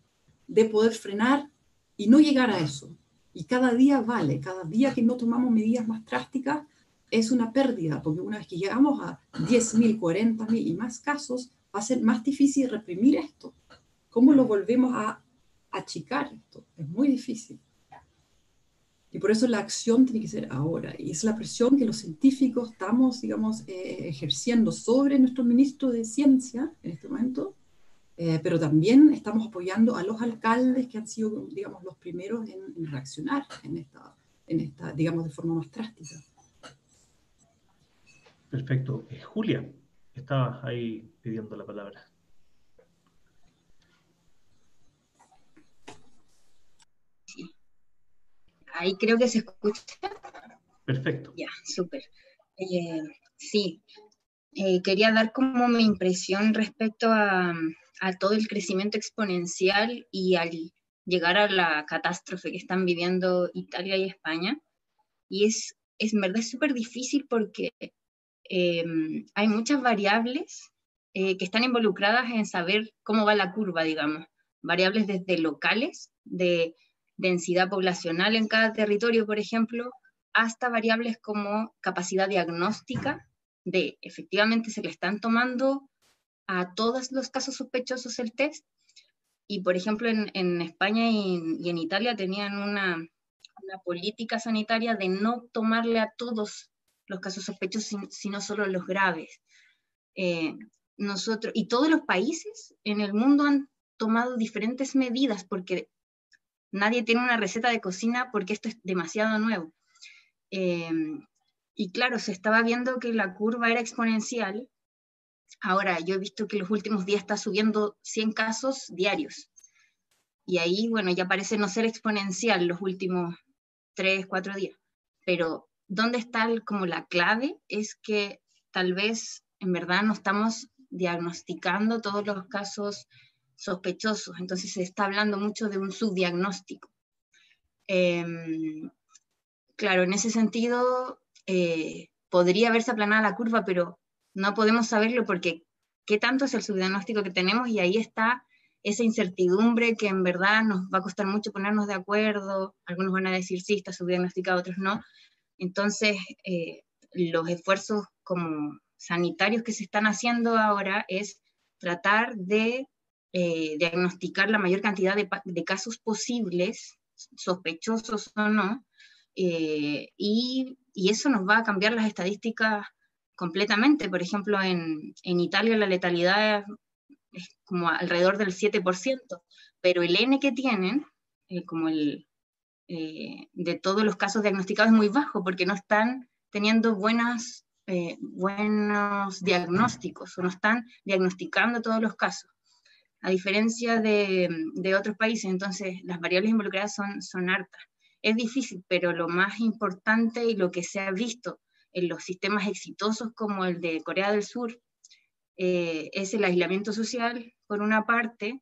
E: de poder frenar y no llegar a eso. Y cada día vale, cada día que no tomamos medidas más drásticas es una pérdida, porque una vez que llegamos a 10.000, 40.000 y más casos, va a ser más difícil reprimir esto. ¿Cómo lo volvemos a achicar esto? Es muy difícil. Y por eso la acción tiene que ser ahora. Y es la presión que los científicos estamos, digamos, eh, ejerciendo sobre nuestro ministro de Ciencia en este momento, eh, pero también estamos apoyando a los alcaldes que han sido, digamos, los primeros en, en reaccionar en esta, en esta, digamos, de forma más drástica.
B: Perfecto. Eh, Julia, estaba ahí pidiendo la palabra.
F: Ahí creo que se escucha.
B: Perfecto.
F: Ya, súper. Eh, sí, eh, quería dar como mi impresión respecto a, todo el crecimiento exponencial y al llegar a la catástrofe que están viviendo Italia y España. Y es, es en verdad súper difícil porque em, hay muchas variables eh, que están involucradas en saber cómo va la curva, digamos. Variables desde locales, de densidad poblacional en cada territorio, por ejemplo, hasta variables como capacidad diagnóstica, de efectivamente se le están tomando a todos los casos sospechosos el test. Y, por ejemplo, en, España y, en Italia tenían una, política sanitaria de no tomarle a todos los casos sospechosos, sino solo los graves. Eh, nosotros, y todos los países en el mundo han tomado diferentes medidas porque nadie tiene una receta de cocina porque esto es demasiado nuevo. Em, y claro, se estaba viendo que la curva era exponencial. Ahora, yo he visto que los últimos días está subiendo 100 casos diarios. Y ahí, bueno, ya parece no ser exponencial los últimos 3, 4 días. Pero, ¿dónde está como la clave? Es que tal vez en verdad no estamos diagnosticando todos los casos sospechosos. Entonces se está hablando mucho de un subdiagnóstico. Em, claro, en ese sentido eh, podría haberse aplanado la curva, pero no podemos saberlo porque qué tanto es el subdiagnóstico que tenemos y ahí está esa incertidumbre que en verdad nos va a costar mucho ponernos de acuerdo. Algunos van a decir sí, está subdiagnosticado, otros no. Entonces, eh, los esfuerzos como sanitarios que se están haciendo ahora es tratar de eh, diagnosticar la mayor cantidad de, casos posibles, sospechosos o no, eh, y, eso nos va a cambiar las estadísticas completamente. Por ejemplo, en, Italia la letalidad es como alrededor del 7%, pero el N que tienen, eh, como el eh, de todos los casos diagnosticados, es muy bajo porque no están teniendo buenos diagnósticos o no están diagnosticando todos los casos. A diferencia de, de otros países, entonces las variables involucradas son, son hartas. Es difícil, pero lo más importante y lo que se ha visto en los sistemas exitosos como el de Corea del Sur eh, es el aislamiento social, por una parte,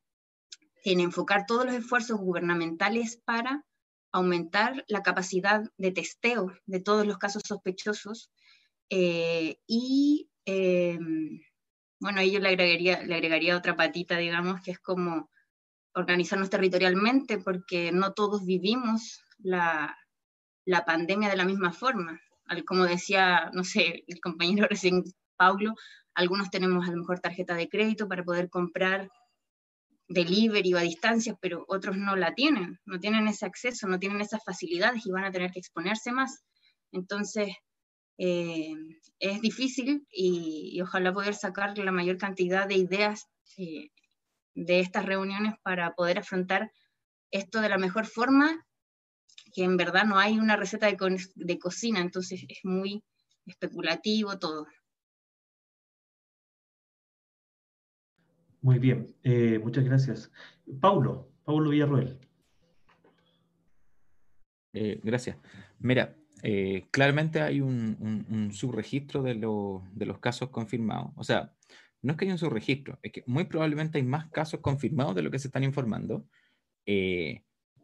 F: en enfocar todos los esfuerzos gubernamentales para aumentar la capacidad de testeo de todos los casos sospechosos eh, y, eh, bueno, ahí yo le agregaría, le agregaría otra patita, digamos, que es como organizarnos territorialmente, porque no todos vivimos la, la pandemia de la misma forma. Como decía, no sé, el compañero recién, Paulo, algunos tenemos a lo mejor tarjeta de crédito para poder comprar delivery o a distancia, pero otros no la tienen, no tienen ese acceso, no tienen esas facilidades y van a tener que exponerse más. Entonces, eh, es difícil y, ojalá poder sacar la mayor cantidad de ideas eh, de estas reuniones para poder afrontar esto de la mejor forma, que en verdad no hay una receta de, de cocina, entonces es muy especulativo todo.
B: Muy bien, eh, muchas gracias. Paulo, Paulo Villarroel.
C: Eh, gracias. Mira, eh, claramente hay un, subregistro de, los casos confirmados. O sea, no es que haya un subregistro, es que muy probablemente hay más casos confirmados de lo que se están informando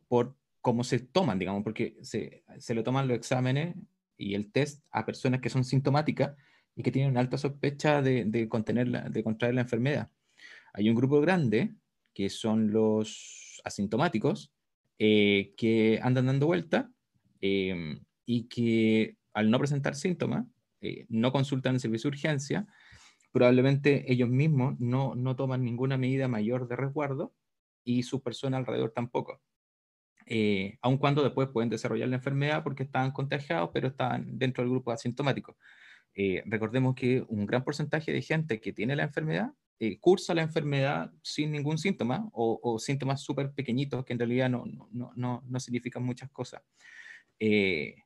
C: por cómo se toman, digamos, porque se, se le toman los exámenes y el test a personas que son sintomáticas y que tienen una alta sospecha de, de, de contraer la enfermedad. Hay un grupo grande, que son los asintomáticos, eh, que andan dando vuelta em, y que al no presentar síntomas, eh, no consultan el servicio de urgencia, probablemente ellos mismos no, no toman ninguna medida mayor de resguardo y su persona alrededor tampoco. Eh, aun cuando después pueden desarrollar la enfermedad porque estaban contagiados, pero estaban dentro del grupo asintomático. recordemos que un gran porcentaje de gente que tiene la enfermedad eh, cursa la enfermedad sin ningún síntoma o, síntomas súper pequeñitos que en realidad no, no, no, no significan muchas cosas. Eh,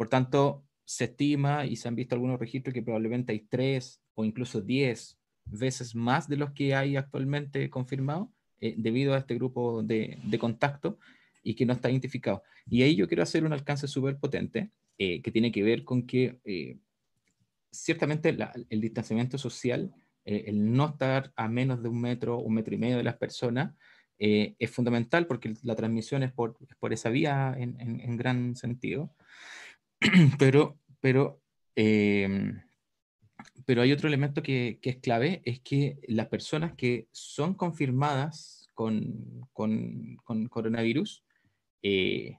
C: por tanto, se estima y se han visto algunos registros que probablemente hay tres o incluso diez veces más de los que hay actualmente confirmados eh, debido a este grupo de, de, contacto y que no está identificado. Y ahí yo quiero hacer un alcance súper potente que tiene que ver con que ciertamente el distanciamiento social eh, el no estar a menos de un metro, un metro y medio de las personas, eh, es fundamental porque la transmisión es por, por esa vía en, en, gran sentido. pero, pero, em, pero hay otro elemento que, es clave, es que las personas que son confirmadas con, con, coronavirus, eh,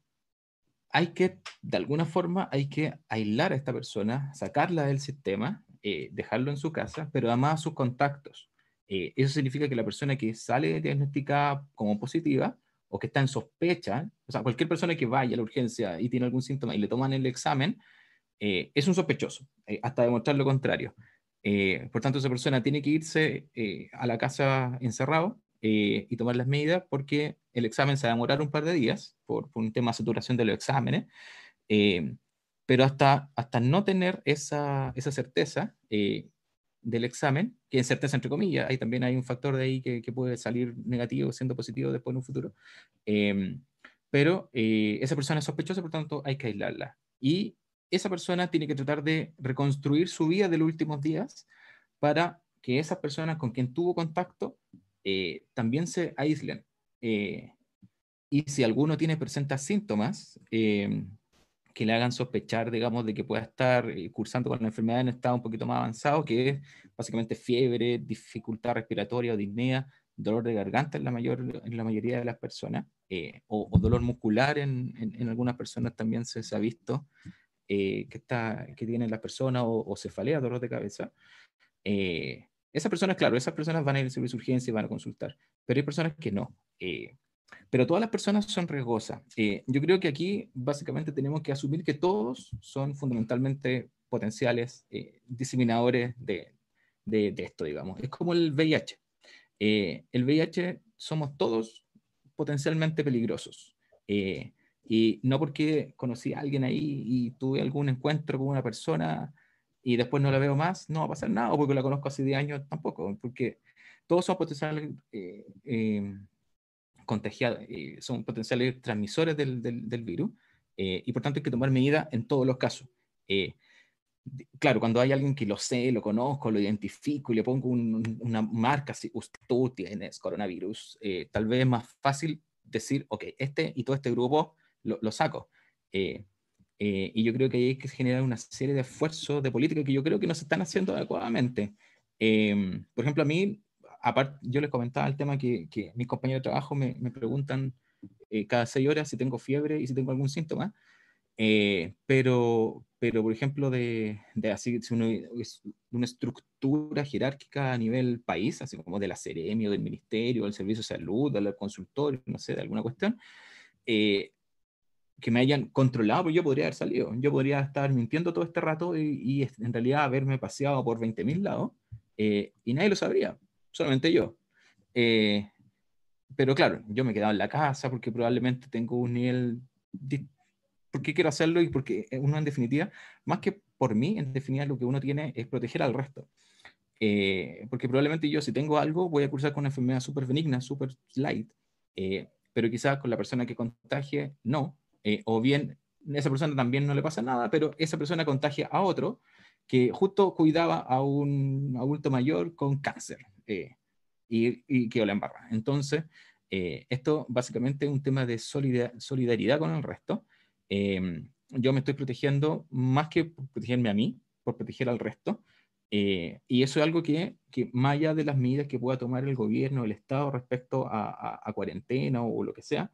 C: hay que, de alguna forma, hay que aislar a esta persona, sacarla del sistema eh, dejarlo en su casa, pero además sus contactos. Eh, eso significa que la persona que sale diagnosticada como positiva o que está en sospecha, o sea, cualquier persona que vaya a la urgencia y tiene algún síntoma y le toman el examen, eh, es un sospechoso, hasta demostrar lo contrario. por tanto, esa persona tiene que irse a la casa encerrado y tomar las medidas porque el examen se va a demorar un par de días por, por un tema de saturación de los exámenes pero hasta, hasta no tener esa, esa certeza eh, del examen, que es certeza entre comillas, ahí también hay un factor de ahí que, puede salir negativo siendo positivo después en un futuro, em, pero eh, esa persona es sospechosa, por tanto hay que aislarla. Y esa persona tiene que tratar de reconstruir su vida de los últimos días para que esas personas con quien tuvo contacto eh, también se aíslen. y si alguno tiene presenta síntomas, em, que le hagan sospechar, digamos, de que pueda estar eh, cursando con la enfermedad en estado un poquito más avanzado, que es básicamente fiebre, dificultad respiratoria o disnea, dolor de garganta en la, mayor, en la mayoría de las personas, eh, o, dolor muscular en, en, algunas personas también se, se ha visto eh, que, está, que tienen las personas, o, cefalea, dolor de cabeza. esas personas, claro, esas personas van a ir al servicio de urgencia y van a consultar, pero hay personas que no pero todas las personas son riesgosas. Eh, yo creo que aquí básicamente tenemos que asumir que todos son fundamentalmente potenciales eh, diseminadores de, de, esto, digamos. Es como el VIH. eh, el VIH somos todos potencialmente peligrosos. Eh, y no porque conocí a alguien ahí y tuve algún encuentro con una persona y después no la veo más, no va a pasar nada, o porque la conozco hace 10 años tampoco, porque todos son potenciales eh, eh, contagiados, eh, son potenciales transmisores del, virus, y por tanto hay que tomar medidas en todos los casos. claro, cuando hay alguien que lo sé, lo conozco, lo identifico y le pongo una marca, si tú tienes coronavirus, tal vez es más fácil decir, ok, este y todo este grupo lo, saco. Eh, y yo creo que hay que generar una serie de esfuerzos de política que yo creo que no se están haciendo adecuadamente. Por ejemplo, a mí, aparte, yo les comentaba el tema que, que mis compañeros de trabajo me, me preguntan eh, cada seis horas si tengo fiebre y si tengo algún síntoma. Eh, pero, pero, por ejemplo, de, de así, una estructura jerárquica a nivel país, así como de la Seremio, del Ministerio, del Servicio de Salud, del consultorio, no sé, de alguna cuestión, eh, que me hayan controlado, pues yo podría haber salido. Yo podría estar mintiendo todo este rato y, en realidad haberme paseado por 20.000 lados eh, y nadie lo sabría, solamente yo. Eh, pero claro, yo me he quedado en la casa porque probablemente tengo un nivel... porque quiero hacerlo y porque uno en definitiva, más que por mí, en definitiva lo que uno tiene es proteger al resto. Eh, porque probablemente yo si tengo algo voy a cursar con una enfermedad súper benigna, súper light, pero quizás con la persona que contagie no, eh, o bien esa persona también no le pasa nada, pero esa persona contagia a otro que justo cuidaba a un adulto mayor con cáncer eh, y, y, que la embarra. Entonces, eh, esto básicamente es un tema de solidaridad con el resto. Em, yo me estoy protegiendo más que por protegerme a mí, por proteger al resto. y eso es algo que, que, más allá de las medidas que pueda tomar el gobierno, el Estado respecto a, a cuarentena o, lo que sea,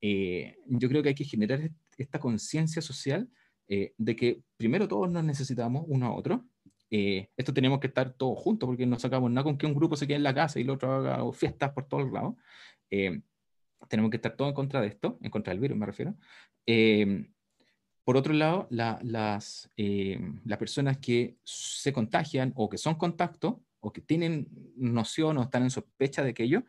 C: eh, yo creo que hay que generar esta conciencia social eh, de que primero todos nos necesitamos uno a otro. Eh, esto tenemos que estar todos juntos porque no sacamos nada con que un grupo se quede en la casa y el otro haga fiestas por todos lados. tenemos que estar todos en contra de esto, en contra del virus me refiero. por otro lado, las, las personas que se contagian o que son contacto o que tienen noción o están en sospecha de aquello,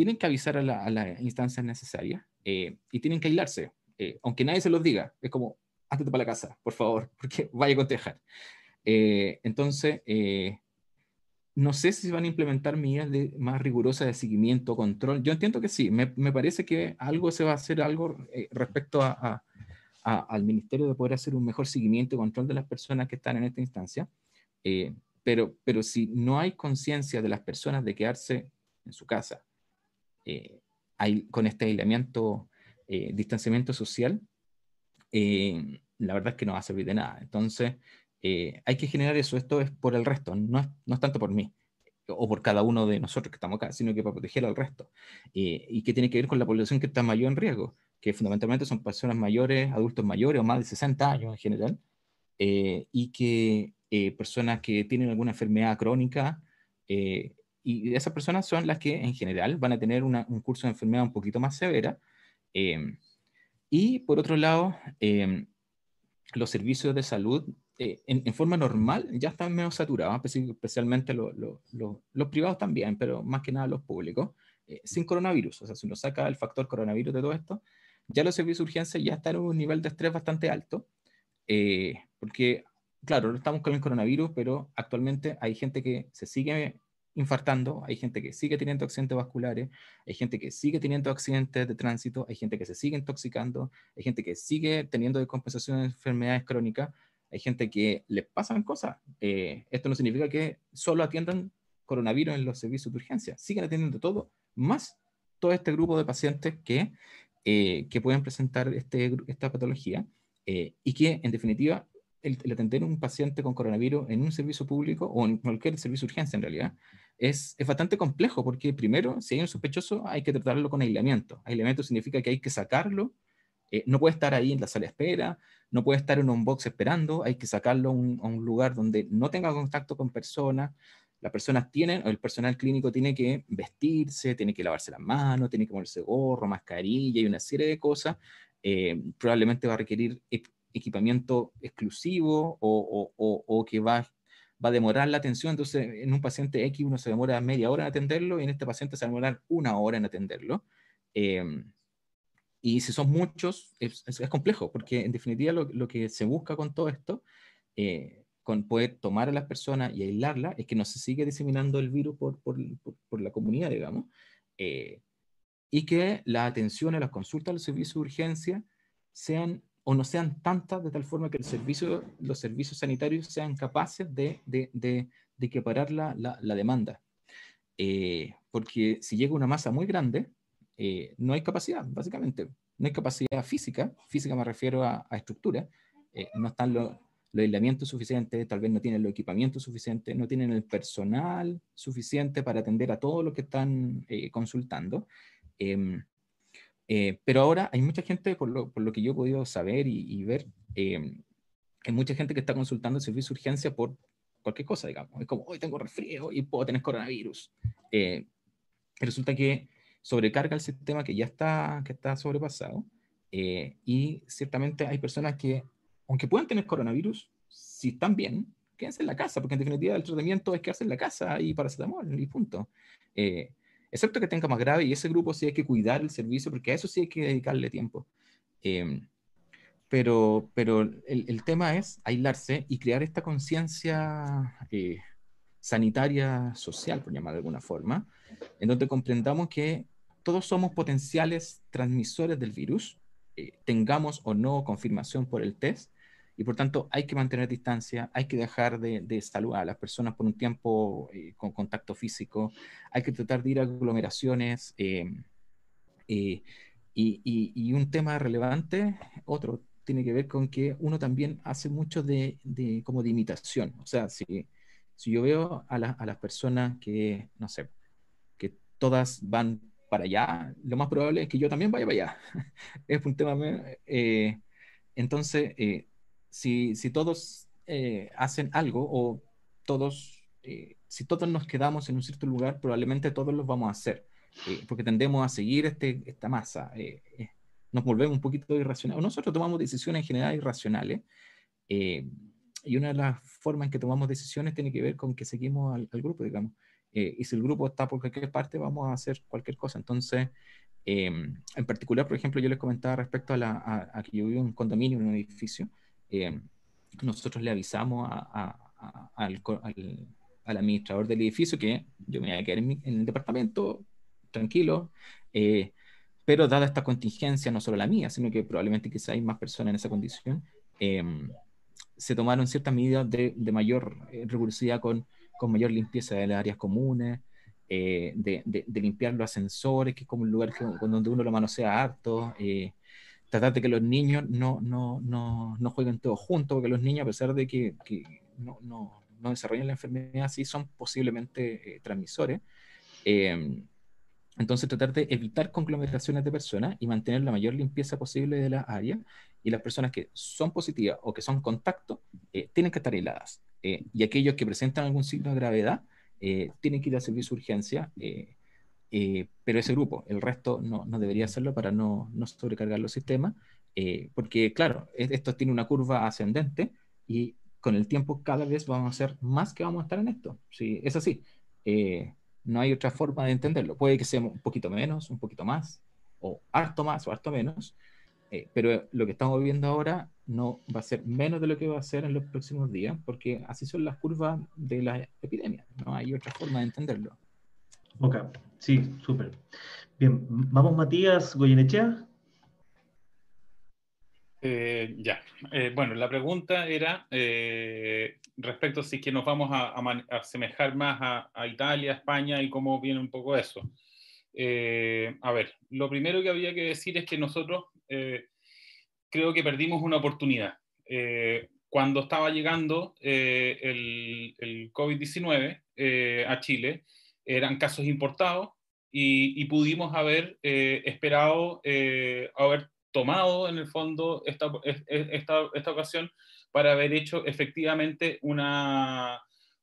C: tienen que avisar a, las instancias necesarias eh, y tienen que aislarse, eh, aunque nadie se los diga. Es como, hazte para la casa, por favor, porque vaya a contagiar. Eh, entonces, no sé si van a implementar medidas más rigurosas de seguimiento, control. Yo entiendo que sí, me, me parece que algo se va a hacer algo respecto a, al ministerio de poder hacer un mejor seguimiento y control de las personas que están en esta instancia. pero, pero si no hay conciencia de las personas de quedarse en su casa, eh, hay, con este aislamiento, eh, distanciamiento social, eh, la verdad es que no va a servir de nada. Entonces, hay que generar eso. Esto es por el resto, no es, no es tanto por mí o por cada uno de nosotros que estamos acá, sino que para proteger al resto. y que tiene que ver con la población que está mayor en riesgo, que fundamentalmente son personas mayores, adultos mayores o más de 60 años en general, y que personas que tienen alguna enfermedad crónica y esas personas son las que en general van a tener un curso de enfermedad un poquito más severa. Em, y por otro lado, em, los servicios de salud eh, en, forma normal ya están menos saturados, especialmente los privados también, pero más que nada los públicos, eh, sin coronavirus. O sea, si uno saca el factor coronavirus de todo esto, ya los servicios de urgencia ya están en un nivel de estrés bastante alto, eh, porque, claro, no estamos con el coronavirus, pero actualmente hay gente que se sigue infartando, hay gente que sigue teniendo accidentes vasculares, hay gente que sigue teniendo accidentes de tránsito, hay gente que se sigue intoxicando, hay gente que sigue teniendo descompensación de enfermedades crónicas, hay gente que les pasan cosas. Eh, esto no significa que solo atiendan coronavirus en los servicios de urgencia, siguen atendiendo todo, más todo este grupo de pacientes que, eh, que pueden presentar este, esta patología eh, y que en definitiva el, el, atender un paciente con coronavirus en un servicio público o en cualquier servicio de urgencia en realidad es, es, bastante complejo porque primero, si hay un sospechoso, hay que tratarlo con aislamiento. Aislamiento significa que hay que sacarlo, eh, no puede estar ahí en la sala espera, no puede estar en un box esperando, hay que sacarlo a un, lugar donde no tenga contacto con personas. Las personas tienen, el personal clínico tiene que vestirse, tiene que lavarse las manos, tiene que ponerse gorro, mascarilla y una serie de cosas. Eh, probablemente va a requerir equipamiento exclusivo o, o, o, que va va a demorar la atención, entonces en un paciente X uno se demora media hora en atenderlo y en este paciente se va a demorar una hora en atenderlo. Em, y si son muchos, es, complejo, porque en definitiva lo, que se busca con todo esto, eh, con poder tomar a las personas y aislarlas, es que no se sigue diseminando el virus por, por, por, la comunidad, digamos, eh, y que la atención a las consultas los servicios de urgencia sean o no sean tantas de tal forma que el servicio, los servicios sanitarios sean capaces de, de, de, de equiparar la, la, demanda. Eh, porque si llega una masa muy grande, eh, no hay capacidad, básicamente. No hay capacidad física, física me refiero a, estructura, eh, no están los, aislamientos suficientes, tal vez no tienen los equipamientos suficientes, no tienen el personal suficiente para atender a todos los que están consultando. Em, eh, pero ahora hay mucha gente, por lo, por lo, que yo he podido saber y, ver, eh, hay mucha gente que está consultando el servicio de urgencia por cualquier cosa, digamos. Es como, hoy tengo resfrío y puedo tener coronavirus. Eh, resulta que sobrecarga el sistema que ya está, que está sobrepasado. y ciertamente hay personas que, aunque puedan tener coronavirus, si están bien, quédense en la casa, porque en definitiva el tratamiento es quedarse en la casa y paracetamol y punto. Eh, excepto que tenga más grave, y ese grupo sí hay que cuidar el servicio, porque a eso sí hay que dedicarle tiempo. Em, pero pero el, el, tema es aislarse y crear esta conciencia eh, sanitaria social, por llamar de alguna forma, en donde comprendamos que todos somos potenciales transmisores del virus, eh, tengamos o no confirmación por el test, y por tanto hay que mantener distancia, hay que dejar de, saludar a las personas por un tiempo eh, con contacto físico, hay que tratar de ir a aglomeraciones. Eh, y, un tema relevante, otro, tiene que ver con que uno también hace mucho de, como de imitación. O sea, si, si yo veo a, a, las personas que, no sé, todas van para allá, lo más probable es que yo también vaya para allá. es un tema... entonces, si, si todos eh, hacen algo o todos, eh, si todos nos quedamos en un cierto lugar, probablemente todos los vamos a hacer, eh, porque tendemos a seguir este, esta masa. nos volvemos un poquito irracionales. Nosotros tomamos decisiones en general irracionales y una de las formas en que tomamos decisiones tiene que ver con que seguimos al, grupo, digamos. Y si el grupo está por cualquier parte, vamos a hacer cualquier cosa. Entonces, en particular, por ejemplo, yo les comentaba respecto a, la, a, a que yo vivo en un condominio, en un edificio, eh, nosotros le avisamos al, administrador del edificio que yo me voy a quedar en, el departamento tranquilo, eh, pero dada esta contingencia, no solo la mía, sino que probablemente quizá hay más personas en esa condición, eh, se tomaron ciertas medidas de, mayor rigurosidad con, con mayor limpieza de las áreas comunes, de, de, limpiar los ascensores, que es como un lugar que, donde uno lo manosea harto, eh, tratar de que los niños no, no, no, no jueguen todos juntos, porque los niños, a pesar de que, que no, no, no, desarrollan la enfermedad, sí son posiblemente eh, transmisores. Em, entonces, tratar de evitar conglomeraciones de personas y mantener la mayor limpieza posible de la área. Y las personas que son positivas o que son contacto eh, tienen que estar aisladas. Eh, y aquellos que presentan algún signo de gravedad tienen que ir a servicio de urgencia eh, pero ese grupo, el resto no, no debería hacerlo para no, no sobrecargar los sistemas, eh, porque claro, esto tiene una curva ascendente y con el tiempo cada vez vamos a hacer más que vamos a estar en esto. Sí, es así. Eh, no hay otra forma de entenderlo. Puede que sea un poquito menos, un poquito más, o harto más o harto menos, pero lo que estamos viendo ahora no va a ser menos de lo que va a ser en los próximos días, porque así son las curvas de la epidemia. No hay otra forma de entenderlo.
B: Ok, sí, súper. Bien, vamos Matías Goyenechea.
D: Eh, ya, eh, bueno, la pregunta era eh, respecto a si que nos vamos a, asemejar más a, Italia, España y cómo viene un poco eso. a ver, lo primero que había que decir es que nosotros creo que perdimos una oportunidad. cuando estaba llegando el, el COVID-19 a Chile, eran casos importados y, pudimos haber eh, esperado, eh, haber tomado en el fondo esta, esta, esta, ocasión para haber hecho efectivamente una,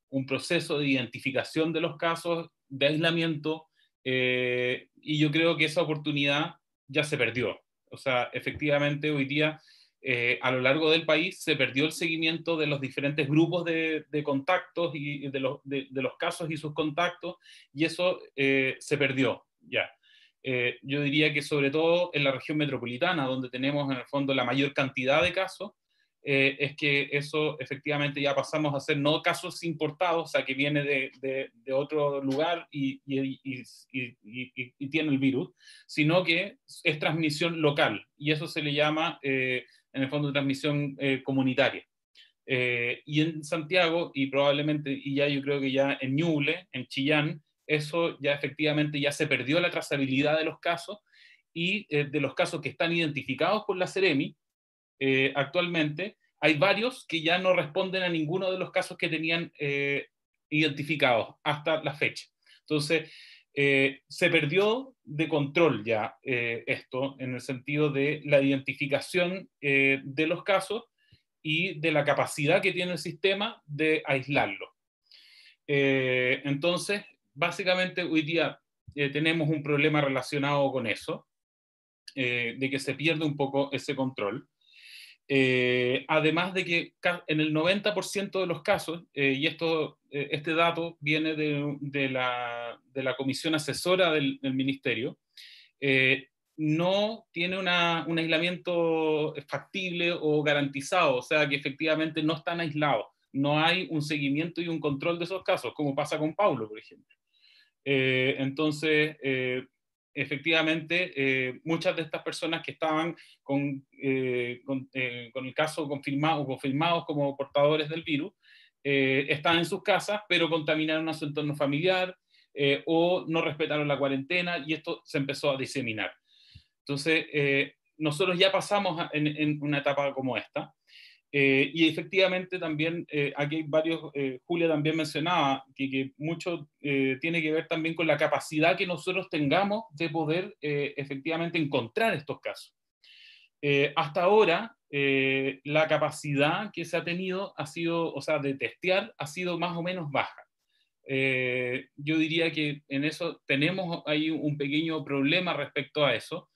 D: un proceso de identificación de los casos, de aislamiento, eh, y yo creo que esa oportunidad ya se perdió. O sea, efectivamente hoy día eh, a lo largo del país se perdió el seguimiento de los diferentes grupos de, contactos y de los, de, los, casos y sus contactos, y eso eh, se perdió ya. Eh, yo diría que sobre todo en la región metropolitana, donde tenemos en el fondo la mayor cantidad de casos, eh, es que eso efectivamente ya pasamos a ser no casos importados, o sea, que viene de, de, otro lugar y, y, y, y, tiene el virus, sino que es transmisión local y eso se le llama, eh, en el fondo, transmisión eh, comunitaria. y en Santiago, y probablemente, y ya yo creo que ya en Ñuble, en Chillán, eso ya efectivamente ya se perdió la trazabilidad de los casos y de los casos que están identificados por la Ceremi, eh, actualmente, hay varios que ya no responden a ninguno de los casos que tenían eh, identificados hasta la fecha. Entonces, eh, se perdió de control ya esto en el sentido de la identificación de los casos y de la capacidad que tiene el sistema de aislarlo. entonces, básicamente hoy día tenemos un problema relacionado con eso, de que se pierde un poco ese control. Eh, además de que en el 90% de los casos, eh, y esto, eh, este dato viene de, la, de, la, comisión asesora del, ministerio, no tiene un aislamiento factible o garantizado, o sea que efectivamente no están aislados, no hay un seguimiento y un control de esos casos, como pasa con Paulo, por ejemplo. Entonces, efectivamente eh, muchas de estas personas que estaban con, eh, eh, con, el caso confirmado, confirmados como portadores del virus, estaban en sus casas, pero contaminaron a su entorno familiar o no respetaron la cuarentena y esto se empezó a diseminar. Entonces, nosotros ya pasamos en, en una etapa como esta. Eh, y efectivamente también, eh, aquí hay varios, eh, Julia también mencionaba, que, mucho tiene que ver también con la capacidad que nosotros tengamos de poder efectivamente encontrar estos casos. hasta ahora, la capacidad que se ha tenido ha sido, o sea, de testear ha sido más o menos baja. yo diría que en eso tenemos ahí un pequeño problema respecto a eso.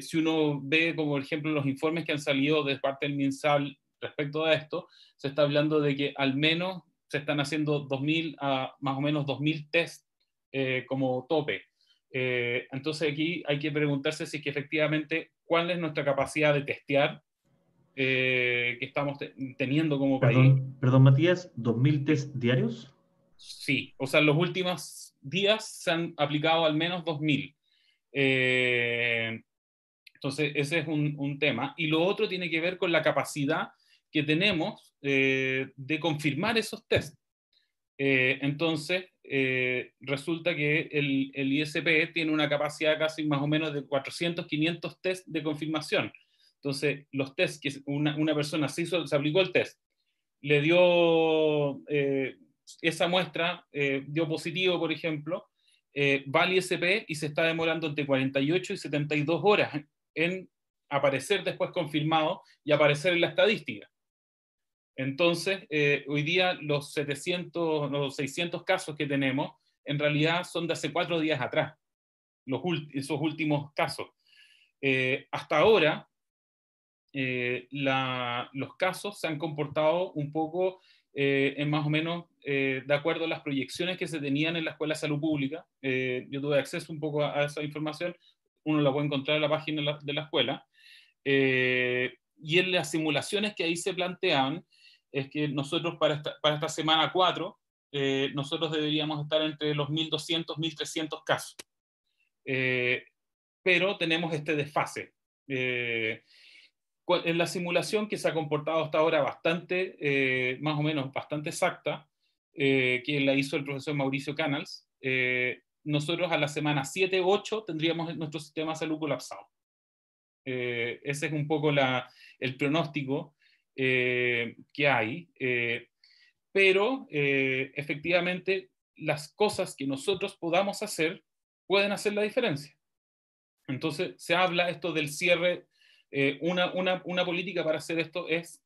D: si uno ve, como por ejemplo, los informes que han salido de parte del MinSal respecto a esto, se está hablando de que al menos se están haciendo 2.000 a más o menos 2.000 test eh, como tope. Eh, entonces aquí hay que preguntarse si es que efectivamente cuál es nuestra capacidad de testear eh, que estamos teniendo como
B: país. Perdón, Matías, ¿2.000 test diarios?
D: Sí, o sea, en los últimos días se han aplicado al menos 2.000. entonces, ese es un, un, tema. Y lo otro tiene que ver con la capacidad que tenemos eh, de confirmar esos tests. Eh, entonces, eh, resulta que el, el, ISP tiene una capacidad casi más o menos de 400, 500 test de confirmación. Entonces, los tests que una, una persona se, hizo, se aplicó el test, le dio esa muestra, dio positivo, por ejemplo, va al ISP y se está demorando entre 48 y 72 horas en aparecer después confirmado y aparecer en la estadística. Entonces, eh, hoy día los 700, los 600 casos que tenemos, en realidad son de hace cuatro días atrás, los esos últimos casos. Eh, hasta ahora, eh, los casos se han comportado un poco en más o menos de acuerdo a las proyecciones que se tenían en la Escuela de Salud Pública. yo tuve acceso un poco a, esa información, uno la puede encontrar en la página de la, escuela. y en las simulaciones que ahí se planteaban, es que nosotros para esta, para esta semana 4, eh, nosotros deberíamos estar entre los 1.200, 1.300 casos. Eh, pero tenemos este desfase. Eh, en la simulación que se ha comportado hasta ahora bastante, más o menos bastante exacta, que la hizo el profesor Mauricio Canals, nosotros a la semana 7, 8 tendríamos nuestro sistema de salud colapsado. ese es un poco la, el pronóstico eh, que hay, eh, pero eh, efectivamente las cosas que nosotros podamos hacer pueden hacer la diferencia. Entonces se habla esto del cierre, una, una, una, política para hacer esto es,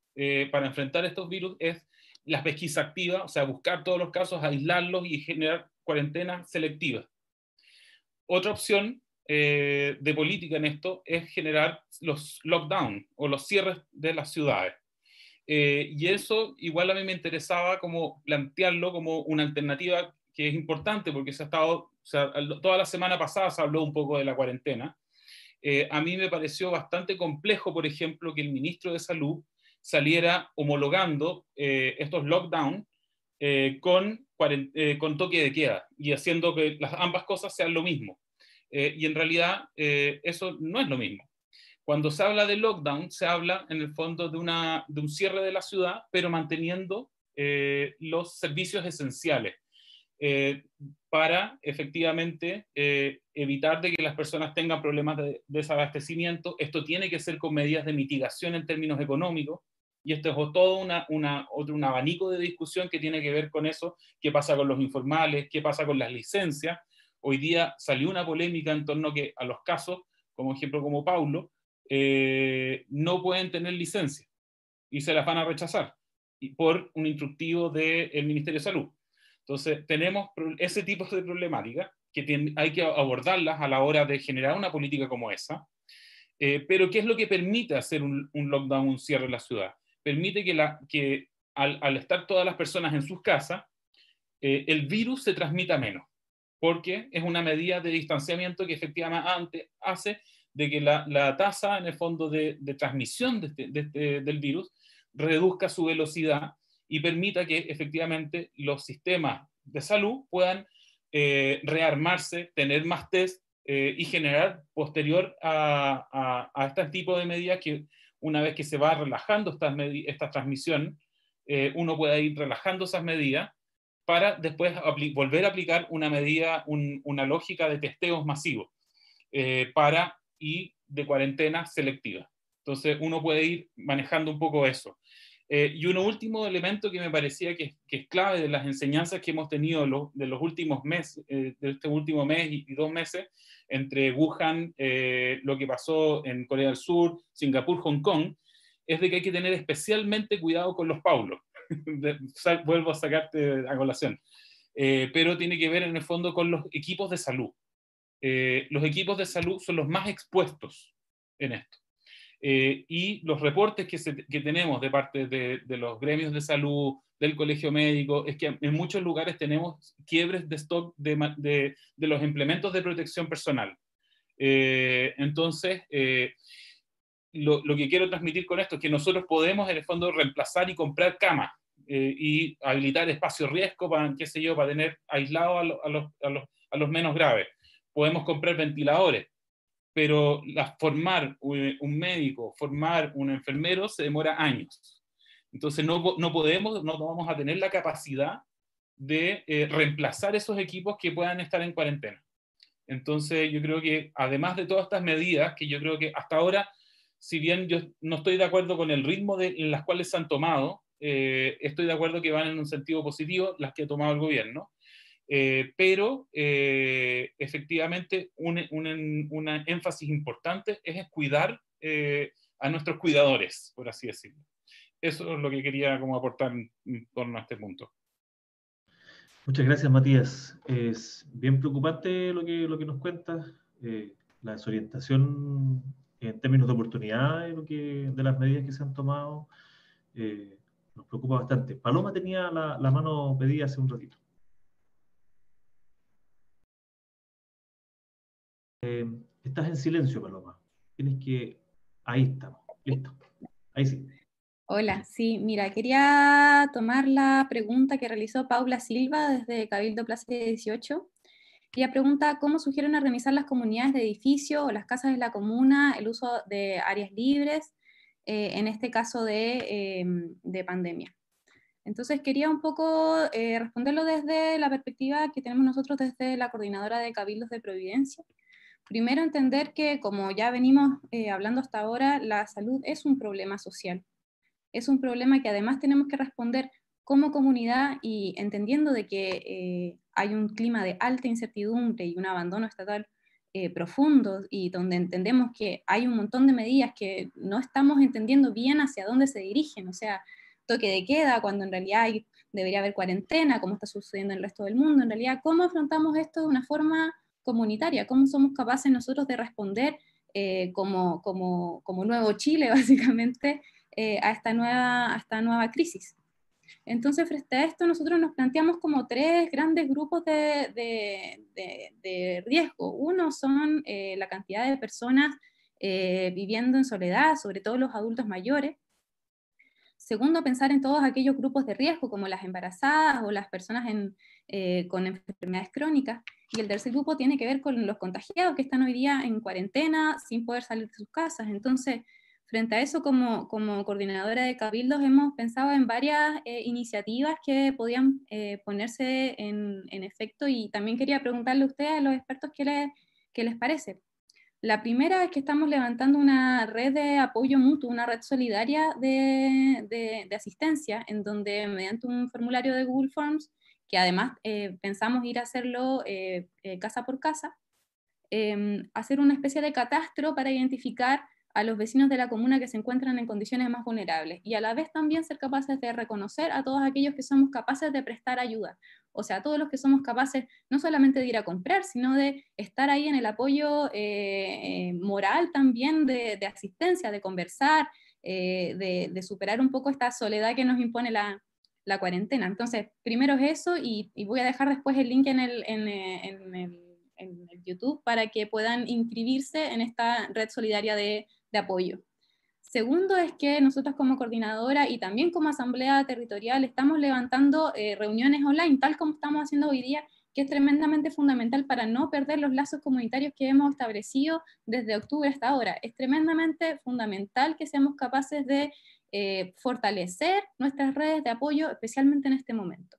D: para enfrentar estos virus, es la pesquisa activa, o sea, buscar todos los casos, aislarlos y generar cuarentenas selectivas. Otra opción eh, de política en esto es generar los lockdown o los cierres de las ciudades. Eh, y eso igual a mí me interesaba como plantearlo como una alternativa que es importante porque se ha estado, o sea, toda la semana pasada se habló un poco de la cuarentena. Eh, a mí me pareció bastante complejo, por ejemplo, que el ministro de Salud saliera homologando estos lockdown con, con toque de queda y haciendo que las, ambas cosas sean lo mismo. Eh, y en realidad eh, eso no es lo mismo. Cuando se habla de lockdown, se habla en el fondo de, una, de un cierre de la ciudad, pero manteniendo eh, los servicios esenciales para efectivamente evitar de que las personas tengan problemas de desabastecimiento. Esto tiene que ser con medidas de mitigación en términos económicos. Y esto es todo una, una, otro, un abanico de discusión que tiene que ver con eso, qué pasa con los informales, qué pasa con las licencias, Hoy día salió una polémica en torno que a los casos, como ejemplo como Paulo, eh, no pueden tener licencia y se las van a rechazar por un instructivo del Ministerio de Salud. Entonces, tenemos ese tipo de problemáticas que hay que abordarlas a la hora de generar una política como esa. Eh, pero, ¿qué es lo que permite hacer un, lockdown, un cierre en la ciudad? Permite que, la, que al, estar todas las personas en sus casas, eh, el virus se transmita menos porque es una medida de distanciamiento que efectivamente hace de que la, tasa en el fondo de, transmisión este, este, del virus reduzca su velocidad y permita que efectivamente los sistemas de salud puedan eh, rearmarse, tener más test eh, y generar posterior a, este tipo de medidas que una vez que se va relajando esta, esta transmisión, eh, uno pueda ir relajando esas medidas para después volver a aplicar una medida, una lógica de testeos masivos eh, para y de cuarentena selectiva. Entonces uno puede ir manejando un poco eso. Eh, y un último elemento que me parecía que, es clave de las enseñanzas que hemos tenido de los últimos meses, eh, de este último mes y, dos meses, entre Wuhan, lo que pasó en Corea del Sur, Singapur, Hong Kong, es de que hay que tener especialmente cuidado con los paulos. vuelvo a sacarte a colación. Eh, pero tiene que ver en el fondo con los equipos de salud. Eh, los equipos de salud son los más expuestos en esto. Eh, y los reportes que, que, tenemos de parte de, de, los gremios de salud, del colegio médico, es que en muchos lugares tenemos quiebres de stock de, de, de los implementos de protección personal. entonces, lo, lo, que quiero transmitir con esto es que nosotros podemos en el fondo reemplazar y comprar camas eh, y habilitar espacio riesgo para, qué sé yo, para tener aislado a, a, los, a, los, a, los, menos graves. Podemos comprar ventiladores, pero la, formar un, médico, formar un enfermero se demora años. Entonces no, no podemos, no vamos a tener la capacidad de eh, reemplazar esos equipos que puedan estar en cuarentena. Entonces yo creo que además de todas estas medidas, que yo creo que hasta ahora, si bien yo no estoy de acuerdo con el ritmo de, en las cuales se han tomado, eh, estoy de acuerdo que van en un sentido positivo las que ha tomado el gobierno, eh, pero eh, efectivamente un, énfasis importante es cuidar a nuestros cuidadores, por así decirlo. Eso es lo que quería como aportar en torno a este punto.
B: Muchas gracias, Matías. Es bien preocupante lo que, lo que nos cuentas, la desorientación en términos de oportunidades de las medidas que se han tomado. Eh, nos preocupa bastante. Paloma tenía la, mano pedida hace un ratito. Eh, estás en silencio, Paloma. Tienes que... Ahí estamos. Listo. Ahí sí.
G: Hola, sí, mira, quería tomar la pregunta que realizó Paula Silva desde Cabildo Plaza 18. Ella pregunta cómo sugieren organizar las comunidades de edificio o las casas de la comuna, el uso de áreas libres eh, en este caso em, de, pandemia. Entonces quería un poco eh, responderlo desde la perspectiva que tenemos nosotros desde la coordinadora de Cabildos de Providencia. Primero entender que, como ya venimos eh, hablando hasta ahora, la salud es un problema social. Es un problema que además tenemos que responder como comunidad y entendiendo de que hay un clima de alta incertidumbre y un abandono estatal eh, profundos y donde entendemos que hay un montón de medidas que no estamos entendiendo bien hacia dónde se dirigen, o sea, toque de queda, cuando en realidad debería haber cuarentena, como está sucediendo en el resto del mundo, en realidad, ¿cómo afrontamos esto de una forma comunitaria, cómo somos capaces nosotros de responder eh, como, como, como, nuevo Chile, básicamente, eh, a, esta nueva, a esta nueva crisis. Entonces, frente a esto, nosotros nos planteamos como tres grandes grupos de, de, de, riesgo. Uno son eh, la cantidad de personas viviendo en soledad, sobre todo los adultos mayores. Segundo, pensar en todos aquellos grupos de riesgo, como las embarazadas o las personas eh, con enfermedades crónicas. Y el tercer grupo tiene que ver con los contagiados que están hoy día en cuarentena sin poder salir de sus casas. Entonces, frente a eso, como, coordinadora de cabildos, hemos pensado en varias eh, iniciativas que podían eh, ponerse en, efecto y también quería preguntarle a ustedes, a los expertos, qué les parece. La primera es que estamos levantando una red de apoyo mutuo, una red solidaria de, asistencia, en donde mediante un formulario de Google Forms, que además eh, pensamos ir a hacerlo eh, eh, casa por casa, em, hacer una especie de catastro para identificar a los vecinos de la comuna que se encuentran en condiciones más vulnerables y a la vez también ser capaces de reconocer a todos aquellos que somos capaces de prestar ayuda, o sea, todos los que somos capaces no solamente de ir a comprar, sino de estar ahí en el apoyo eh, eh, moral también de, asistencia, de conversar, eh, de, superar un poco esta soledad que nos impone la, cuarentena. Entonces, primero es eso y, voy a dejar después el link en el, en el YouTube para que puedan inscribirse en esta red solidaria de, de apoyo. Segundo es que nosotros como coordinadora y también como asamblea territorial estamos levantando eh, reuniones online, tal como estamos haciendo hoy día, que es tremendamente fundamental para no perder los lazos comunitarios que hemos establecido desde octubre hasta ahora. Es tremendamente fundamental que seamos capaces de eh, fortalecer nuestras redes de apoyo, especialmente en este momento.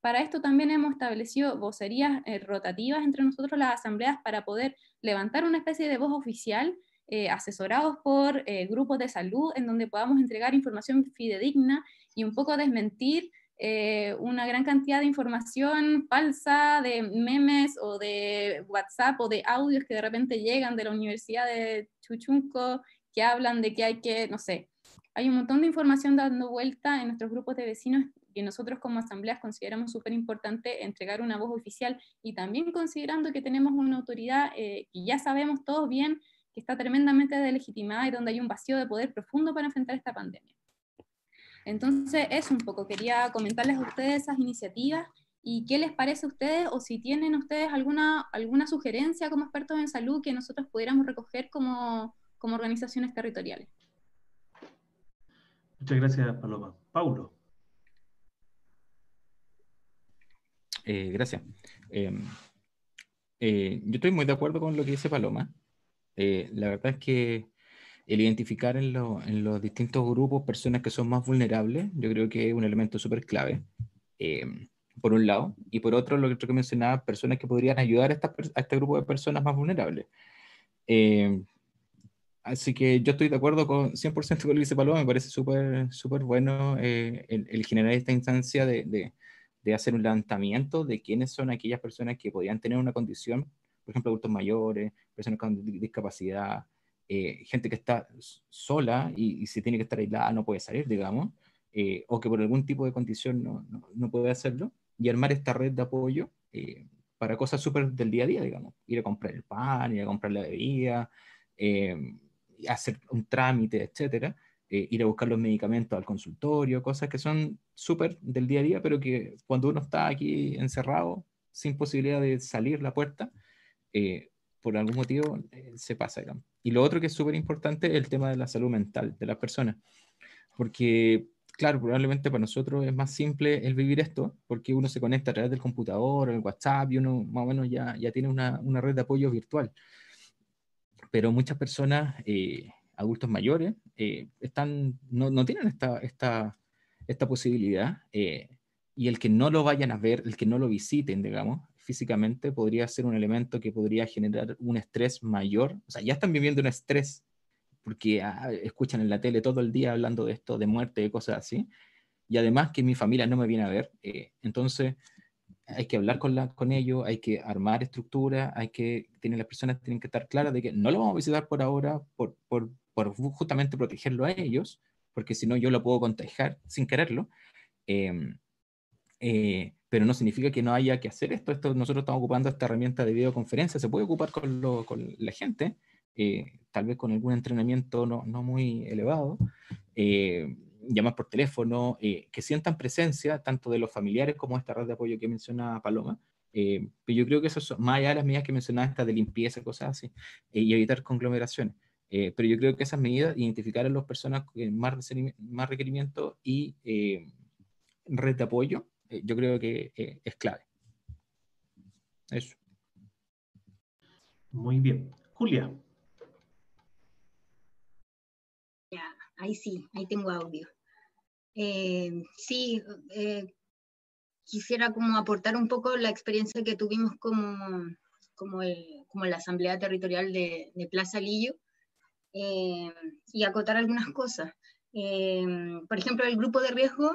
G: Para esto también hemos establecido vocerías eh, rotativas entre nosotros las asambleas para poder levantar una especie de voz oficial eh, asesorados por eh, grupos de salud en donde podamos entregar información fidedigna y un poco desmentir eh, una gran cantidad de información falsa, de memes o de WhatsApp o de audios que de repente llegan de la Universidad de Chuchunco que hablan de que hay que, no sé, hay un montón de información dando vuelta en nuestros grupos de vecinos que nosotros como asambleas consideramos súper importante entregar una voz oficial y también considerando que tenemos una autoridad que ya sabemos todos bien que está tremendamente delegitimada y donde hay un vacío de poder profundo para enfrentar esta pandemia. Entonces, eso un poco, quería comentarles a ustedes esas iniciativas y qué les parece a ustedes o si tienen ustedes alguna, alguna sugerencia como expertos en salud que nosotros pudiéramos recoger como, como organizaciones territoriales.
B: Muchas gracias, Paloma. Paulo.
C: Eh, gracias. Em, eh, yo estoy muy de acuerdo con lo que dice Paloma. Eh, la verdad es que el identificar en, los distintos grupos personas que son más vulnerables, yo creo que es un elemento súper clave, eh, por un lado, y por otro, lo que mencionaba, personas que podrían ayudar a, a este grupo de personas más vulnerables. Eh, así que yo estoy de acuerdo con 100% con lo que dice Paloma, me parece súper súper bueno el, generar esta instancia de, de, de hacer un levantamiento de quiénes son aquellas personas que podrían tener una condición por ejemplo, adultos mayores, personas con discapacidad, eh, gente que está sola y, si tiene que estar aislada no puede salir, digamos, eh, o que por algún tipo de condición no, no, puede hacerlo, y armar esta red de apoyo eh, para cosas súper del día a día, digamos, ir a comprar el pan, ir a comprar la bebida, hacer un trámite, etcétera, ir a buscar los medicamentos al consultorio, cosas que son súper del día a día, pero que cuando uno está aquí encerrado, sin posibilidad de salir la puerta, eh, por algún motivo eh, se pasa. Y lo otro que es súper importante es el tema de la salud mental de las personas, porque claro, probablemente para nosotros es más simple el vivir esto, porque uno se conecta a través del computador, el WhatsApp, y uno más o menos ya, ya tiene una, una red de apoyo virtual. Pero muchas personas, eh, adultos mayores, están, no, no, tienen esta, esta, esta posibilidad, y el que no lo vayan a ver, el que no lo visiten, digamos, físicamente podría ser un elemento que podría generar un estrés mayor. O sea, ya están viviendo un estrés porque ah, escuchan en la tele todo el día hablando de esto, de muerte, de cosas así. Y además que mi familia no me viene a ver. Eh, entonces, hay que hablar con, con ellos, hay que armar estructura, hay que, tienen, las personas tienen que estar claras de que no lo vamos a visitar por ahora, por, por, por justamente protegerlo a ellos, porque si no yo lo puedo contagiar sin quererlo. Eh, Eh, pero no significa que no haya que hacer esto. esto. Nosotros estamos ocupando esta herramienta de videoconferencia, se puede ocupar con, con la gente, eh, tal vez con algún entrenamiento no, no muy elevado, eh, llamar por teléfono, eh, que sientan presencia tanto de los familiares como esta red de apoyo que menciona Paloma. pero yo creo que eso es más allá de las medidas que mencionaba, esta de limpieza, cosas así, y evitar conglomeraciones. pero yo creo que esas medidas, identificar a las personas con más, más requerimientos y red de apoyo, yo creo que es clave. Eso.
B: Muy bien. Julia.
F: ahí sí, ahí tengo audio. Eh, sí, eh, quisiera como aportar un poco la experiencia que tuvimos como, como, la Asamblea Territorial de, Plaza Lillo eh, y acotar algunas cosas. por ejemplo, el grupo de riesgo,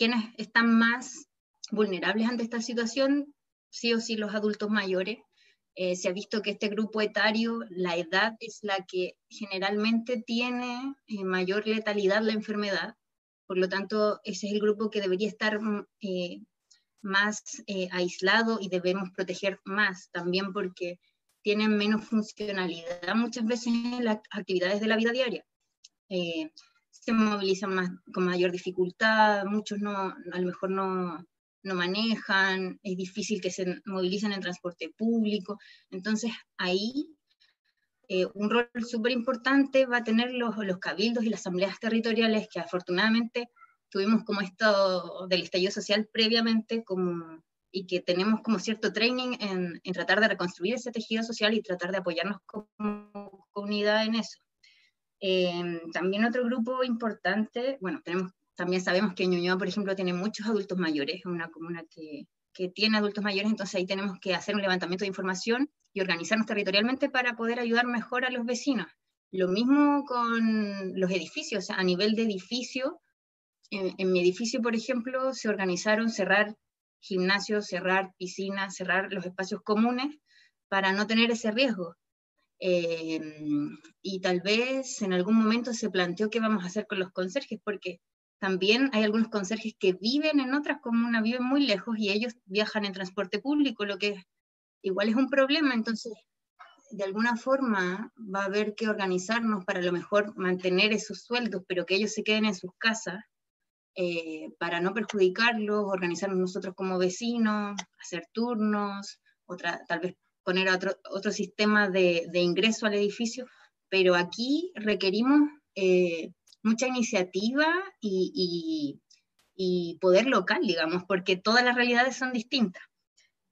F: quienes están más vulnerables ante esta situación, sí o sí los adultos mayores, eh, se ha visto que este grupo etario, la edad es la que generalmente tiene eh, mayor letalidad la enfermedad, por lo tanto, ese es el grupo que debería estar mm, eh, más aislado y debemos proteger más, también porque tienen menos funcionalidad muchas veces en las actividades de la vida diaria. Se movilizan más, con mayor dificultad, muchos no, a lo mejor no, no manejan, es difícil que se movilicen en transporte público. Entonces ahí eh, un rol súper importante va a tener los, los cabildos y las asambleas territoriales que afortunadamente tuvimos como esto del estallido social previamente como, y que tenemos como cierto training en, en tratar de reconstruir ese tejido social y tratar de apoyarnos como comunidad en eso. Eh, también otro grupo importante, bueno, tenemos también sabemos que Ñuñoa, por ejemplo, tiene muchos adultos mayores, es una comuna que, que tiene adultos mayores, entonces ahí tenemos que hacer un levantamiento de información y organizarnos territorialmente para poder ayudar mejor a los vecinos. Lo mismo con los edificios, a nivel de edificio, en, mi edificio, por ejemplo, se organizaron cerrar gimnasios, cerrar piscinas, cerrar los espacios comunes para no tener ese riesgo. Eh, y tal vez en algún momento se planteó qué vamos a hacer con los conserjes, porque también hay algunos conserjes que viven en otras comunas, viven muy lejos y ellos viajan en transporte público, lo que igual es un problema. Entonces, de alguna forma va a haber que organizarnos para a lo mejor mantener esos sueldos, pero que ellos se queden en sus casas eh, para no perjudicarlos, organizarnos nosotros como vecinos, hacer turnos, otra, tal vez poner otro, otro sistema de, de ingreso al edificio, pero aquí requerimos eh, mucha iniciativa y, poder local, digamos, porque todas las realidades son distintas.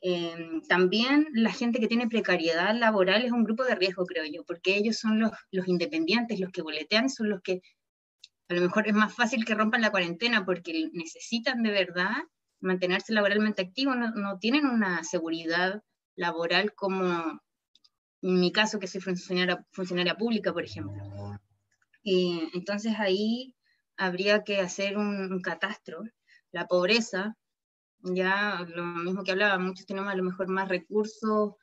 F: Em, también la gente que tiene precariedad laboral es un grupo de riesgo, creo yo, porque ellos son los, los, independientes, los que boletean, son los que a lo mejor es más fácil que rompan la cuarentena porque necesitan de verdad mantenerse laboralmente activos, no, no tienen una seguridad laboral como en mi caso, que soy funcionaria, funcionaria pública, por ejemplo entonces ahí habría que hacer un, catastro. La pobreza, ya lo mismo que hablaba, muchos tenemos a lo mejor más recursos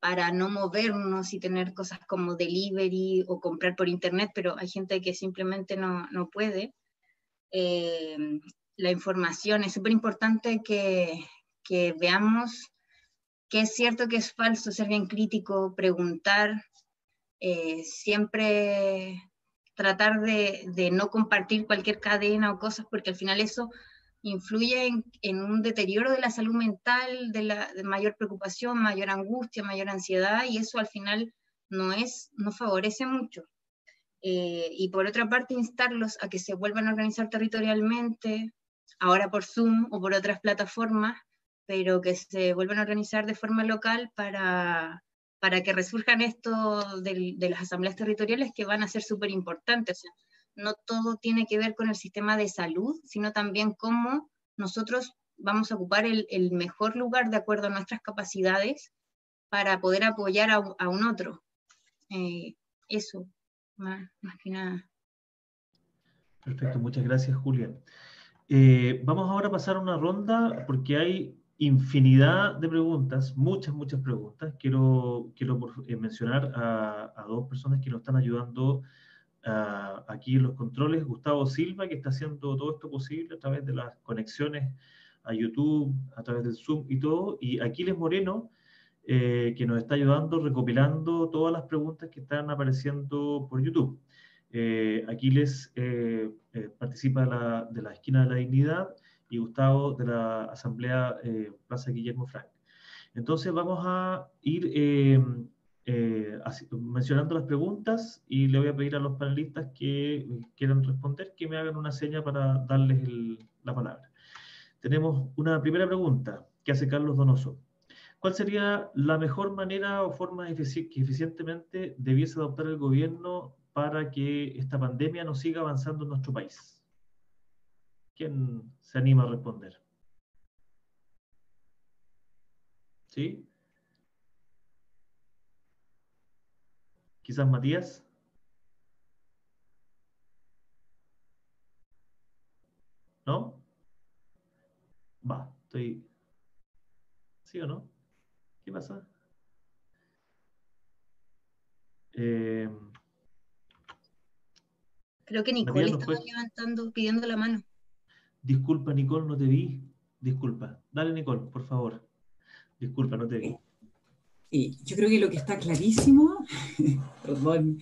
F: para no movernos y tener cosas como delivery o comprar por internet, pero hay gente que simplemente no, no puede. Eh, la información es súper importante que, que veamos qué es cierto, qué es falso, ser bien crítico, preguntar, eh, siempre tratar de, no compartir cualquier cadena o cosas, porque al final eso influye en, un deterioro de la salud mental, de, la, mayor preocupación, mayor angustia, mayor ansiedad, y eso al final no, es, no favorece mucho. Eh, y por otra parte, instarlos a que se vuelvan a organizar territorialmente, ahora por Zoom o por otras plataformas, pero que se vuelvan a organizar de forma local para, para que resurjan esto de, las asambleas territoriales que van a ser súper importantes. no todo tiene que ver con el sistema de salud, sino también cómo nosotros vamos a ocupar el, mejor lugar de acuerdo a nuestras capacidades para poder apoyar a, un otro. Eh, eso, más, que nada.
B: Perfecto, muchas gracias, Julia. Eh, vamos ahora a pasar una ronda porque hay infinidad de preguntas, muchas, muchas preguntas. Quiero, quiero eh, mencionar a, dos personas que nos están ayudando aquí en los controles Gustavo Silva, que está haciendo todo esto posible a través de las conexiones a YouTube, a través del Zoom y todo, y Aquiles Moreno, eh, que nos está ayudando recopilando todas las preguntas que están apareciendo por YouTube. Eh, Aquiles eh, participa de la, de la, Esquina de la Dignidad y Gustavo de la Asamblea Plaza Guillermo Frank. Entonces vamos a ir mencionando las preguntas y le voy a pedir a los panelistas que quieran responder que me hagan una seña para darles la palabra. Tenemos una primera pregunta que hace Carlos Donoso. ¿Cuál sería la mejor manera o forma que eficientemente debiese adoptar el gobierno para que esta pandemia no siga avanzando en nuestro país? ¿Quién se anima a responder? ¿Sí? Quizás Matías. ¿No? Va, estoy... ¿Sí o no? ¿Qué pasa?
F: Eh, Creo que Nicole estaba levantando, pidiendo la mano.
B: Disculpa, Nicole, no te vi. Disculpa. Dale, Nicole, por favor. Disculpa, no te vi.
E: Yo creo que lo que está clarísimo, perdón,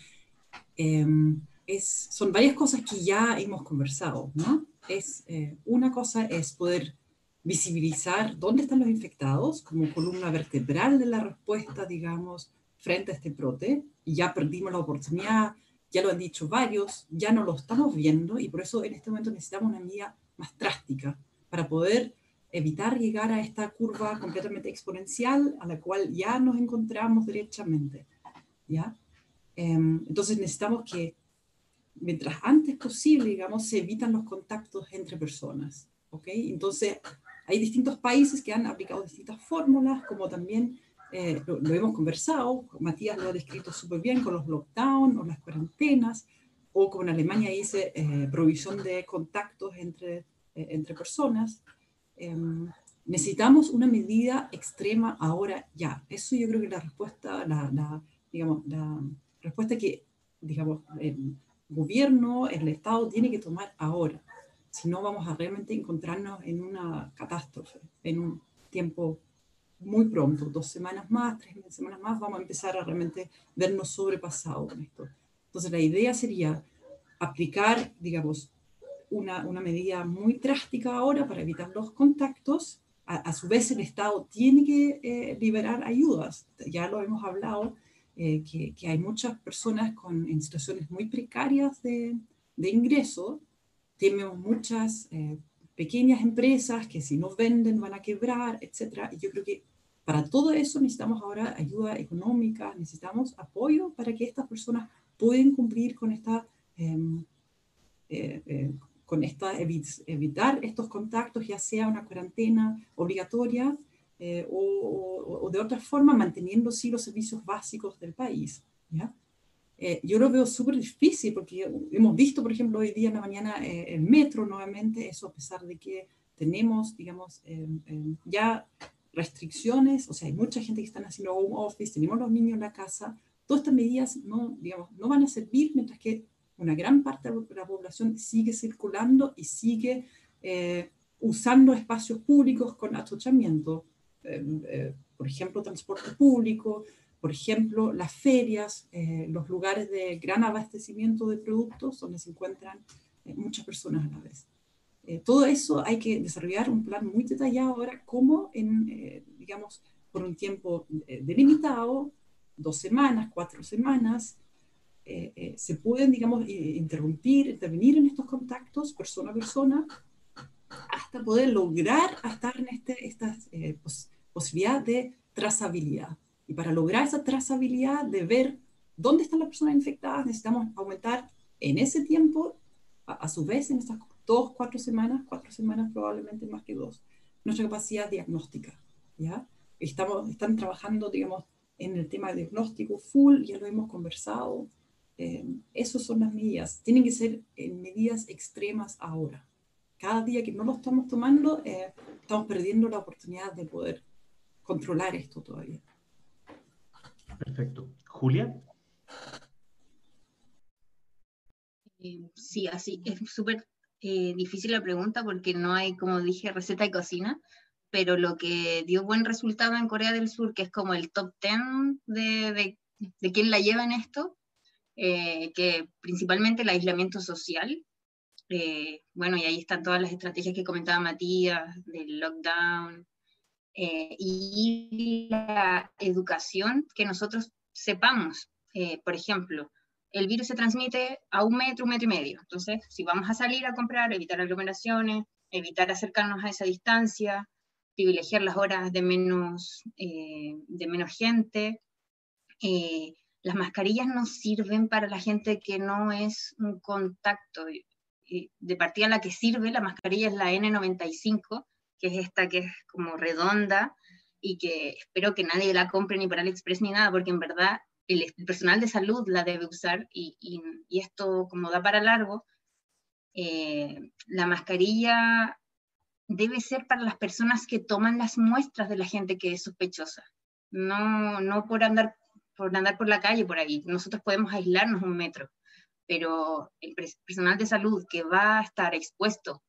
E: em, es, son varias cosas que ya hemos conversado, ¿no? Es, eh, una cosa es poder visibilizar dónde están los infectados como columna vertebral de la respuesta, digamos, frente a este brote. Ya perdimos la oportunidad, ya lo han dicho varios, ya no lo estamos viendo y por eso en este momento necesitamos una medida más drástica para poder evitar llegar a esta curva completamente exponencial a la cual ya nos encontramos derechamente. ¿ya? Em, entonces necesitamos que mientras antes posible, digamos, se evitan los contactos entre personas. ¿ok? Entonces, hay distintos países que han aplicado distintas fórmulas, como también eh, lo, hemos conversado, Matías lo ha descrito súper bien con los lockdowns o las cuarentenas, o como en Alemania dice, eh, provisión de contactos entre, eh, entre personas. Em, necesitamos una medida extrema ahora ya. Eso yo creo que la respuesta, la, la, digamos, la respuesta que digamos, el gobierno, el Estado tiene que tomar ahora si no vamos a realmente encontrarnos en una catástrofe, en un tiempo muy pronto, dos semanas más, tres semanas más, vamos a empezar a realmente vernos sobrepasados con esto. Entonces la idea sería aplicar, digamos, una, una medida muy drástica ahora para evitar los contactos. A, su vez el Estado tiene que eh, liberar ayudas. Ya lo hemos hablado, eh, que, que, hay muchas personas con, en situaciones muy precarias de, de ingreso tenemos muchas eh, pequeñas empresas que si no venden van a quebrar, etc. Y yo creo que para todo eso necesitamos ahora ayuda económica, necesitamos apoyo para que estas personas puedan cumplir con esta, em, eh, eh, con esta evitar estos contactos, ya sea una cuarentena obligatoria o, o, de otra forma manteniendo sí los servicios básicos del país. ¿ya? Eh, yo lo veo súper difícil porque hemos visto, por ejemplo, hoy día en la mañana eh, el metro nuevamente, eso a pesar de que tenemos, digamos, em, em, ya restricciones, o sea, hay mucha gente que está haciendo home office, tenemos los niños en la casa, todas estas medidas no, digamos, no van a servir mientras que una gran parte de la población sigue circulando y sigue eh, usando espacios públicos con atochamiento, em, por ejemplo, transporte público, por ejemplo, las ferias, eh, los lugares de gran abastecimiento de productos donde se encuentran eh, muchas personas a la vez. Eh, todo eso hay que desarrollar un plan muy detallado ahora, como en, digamos, por un tiempo delimitado, dos semanas, cuatro semanas, se pueden, digamos, interrumpir, intervenir en estos contactos persona a persona, hasta poder lograr estar en este, esta posibilidad de trazabilidad. Y para lograr esa trazabilidad de ver dónde están las personas infectadas, necesitamos aumentar en ese tiempo, a, su vez, en estas dos, cuatro semanas, cuatro semanas probablemente más que dos, nuestra capacidad diagnóstica. ¿ya? Estamos, están trabajando, digamos, en el tema de diagnóstico full, ya lo hemos conversado. Eh, esas son las medidas. Tienen que ser en medidas extremas ahora. Cada día que no lo estamos tomando, eh, estamos perdiendo la oportunidad de poder controlar esto todavía.
B: Perfecto. Julia.
F: Sí, así, es súper eh, difícil la pregunta porque no hay, como dije, receta de cocina, pero lo que dio buen resultado en Corea del Sur, que es como el top 10 de, de, de quién la lleva en esto, eh, que principalmente el aislamiento social, eh, bueno, y ahí están todas las estrategias que comentaba Matías, del lockdown, y la educación, que nosotros sepamos, por ejemplo, el virus se transmite a un metro, un metro y medio. Entonces, si vamos a salir a comprar, evitar aglomeraciones, evitar acercarnos a esa distancia, privilegiar las horas de menos, eh, de menos gente. Eh, las mascarillas no sirven para la gente que no es un contacto. De partida la que sirve, la mascarilla es la N95, que es esta que es como redonda y que espero que nadie la compre ni para AliExpress ni nada, porque en verdad el, personal de salud la debe usar y, esto como da para largo, eh, la mascarilla debe ser para las personas que toman las muestras de la gente que es sospechosa, no, no por, andar, por andar por la calle por ahí. Nosotros podemos aislarnos un metro, pero el personal de salud que va a estar expuesto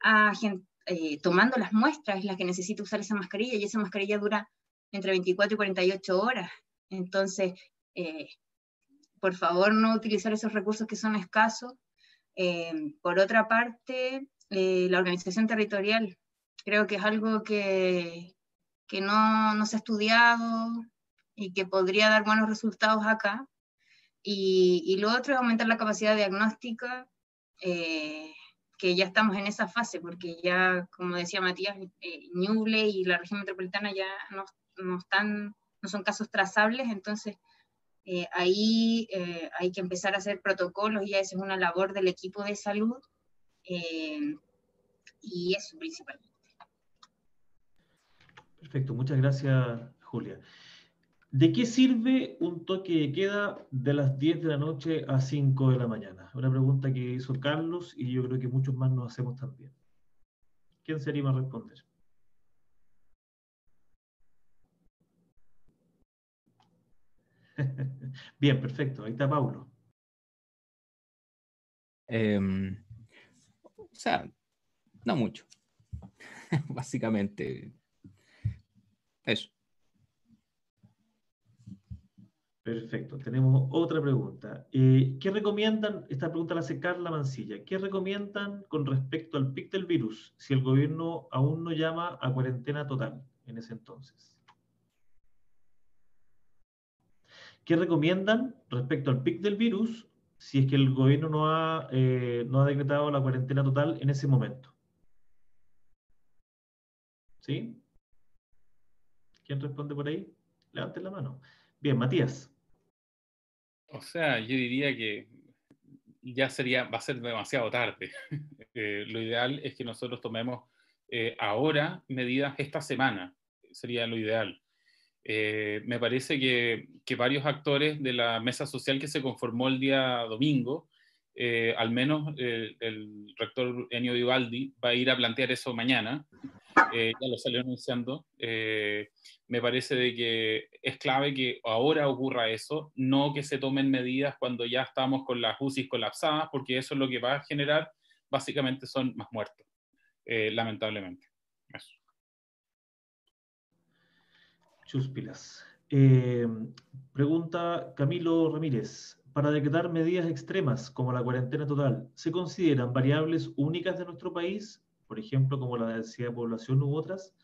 F: a gente, eh, tomando las muestras es la que necesita usar esa mascarilla y esa mascarilla dura entre 24 y 48 horas. Entonces, eh, por favor, no utilizar esos recursos que son escasos. Eh, por otra parte, eh, la organización territorial. Creo que es algo que, que no, no, se ha estudiado y que podría dar buenos resultados acá. Y, y lo otro es aumentar la capacidad diagnóstica, que ya estamos en esa fase, porque ya, como decía Matías, Ñuble y la región metropolitana ya no, no están no son casos trazables, entonces eh, ahí eh, hay que empezar a hacer protocolos y esa es una labor del equipo de salud eh, y eso principalmente.
B: Perfecto, muchas gracias Julia. ¿De qué sirve un toque de queda de las 10 de la noche a 5 de la mañana? Una pregunta que hizo Carlos y yo creo que muchos más nos hacemos también. ¿Quién se anima a responder? Bien, perfecto. Ahí está Paulo.
C: Em, o sea, no mucho. Básicamente, eso.
B: Perfecto. Tenemos otra pregunta. Eh, ¿Qué recomiendan? Esta pregunta la hace Carla Mancilla. ¿Qué recomiendan con respecto al pic del virus si el gobierno aún no llama a cuarentena total en ese entonces? ¿Qué recomiendan respecto al pic del virus si es que el gobierno no ha, eh, no ha decretado la cuarentena total en ese momento? ¿Sí? ¿Quién responde por ahí? Levanten la mano. Bien, Matías.
D: O sea, yo diría que ya sería, va a ser demasiado tarde. Eh, lo ideal es que nosotros tomemos eh, ahora medidas esta semana, sería lo ideal. Eh, me parece que, varios actores de la mesa social que se conformó el día domingo, eh, al menos el rector Enio Vivaldi va a ir a plantear eso mañana, eh, ya lo salió anunciando, me parece de que es clave que ahora ocurra eso, no que se tomen medidas cuando ya estamos con las UCIs colapsadas, porque eso es lo que va a generar, básicamente son más muertos, lamentablemente.
B: Chúspilas. Eh, pregunta Camilo Ramírez. Para decretar medidas extremas como la cuarentena total, ¿se consideran variables únicas de nuestro país? Por ejemplo, como la densidad de población u otras.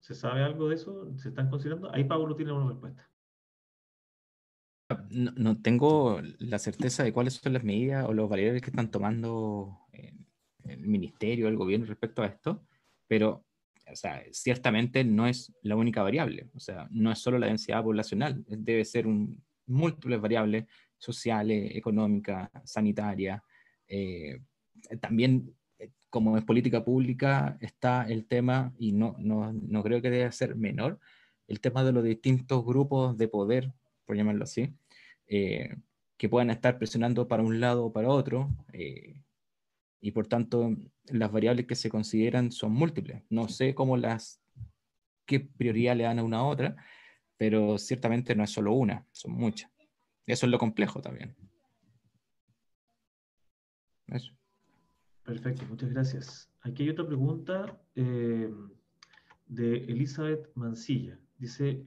B: ¿Se sabe algo de eso? ¿Se están considerando? Ahí Pablo tiene una respuesta.
C: No, tengo la certeza de cuáles son las medidas o los variables que están tomando el ministerio, el gobierno respecto a esto, pero o sea, ciertamente no es la única variable, o sea, no es solo la densidad poblacional, debe ser un, múltiples variables sociales, económicas, sanitarias. Eh, también, eh, como es política pública, está el tema, y no, no, no creo que debe ser menor, el tema de los distintos grupos de poder por llamarlo así, eh, que puedan estar presionando para un lado o para otro, eh, y por tanto las variables que se consideran son múltiples. No sé cómo las qué prioridad le dan a una u otra, pero ciertamente no es solo una, son muchas. Eso es lo complejo también.
B: Eso. Perfecto, muchas gracias. Aquí hay otra pregunta eh, de Elizabeth Mancilla. Dice,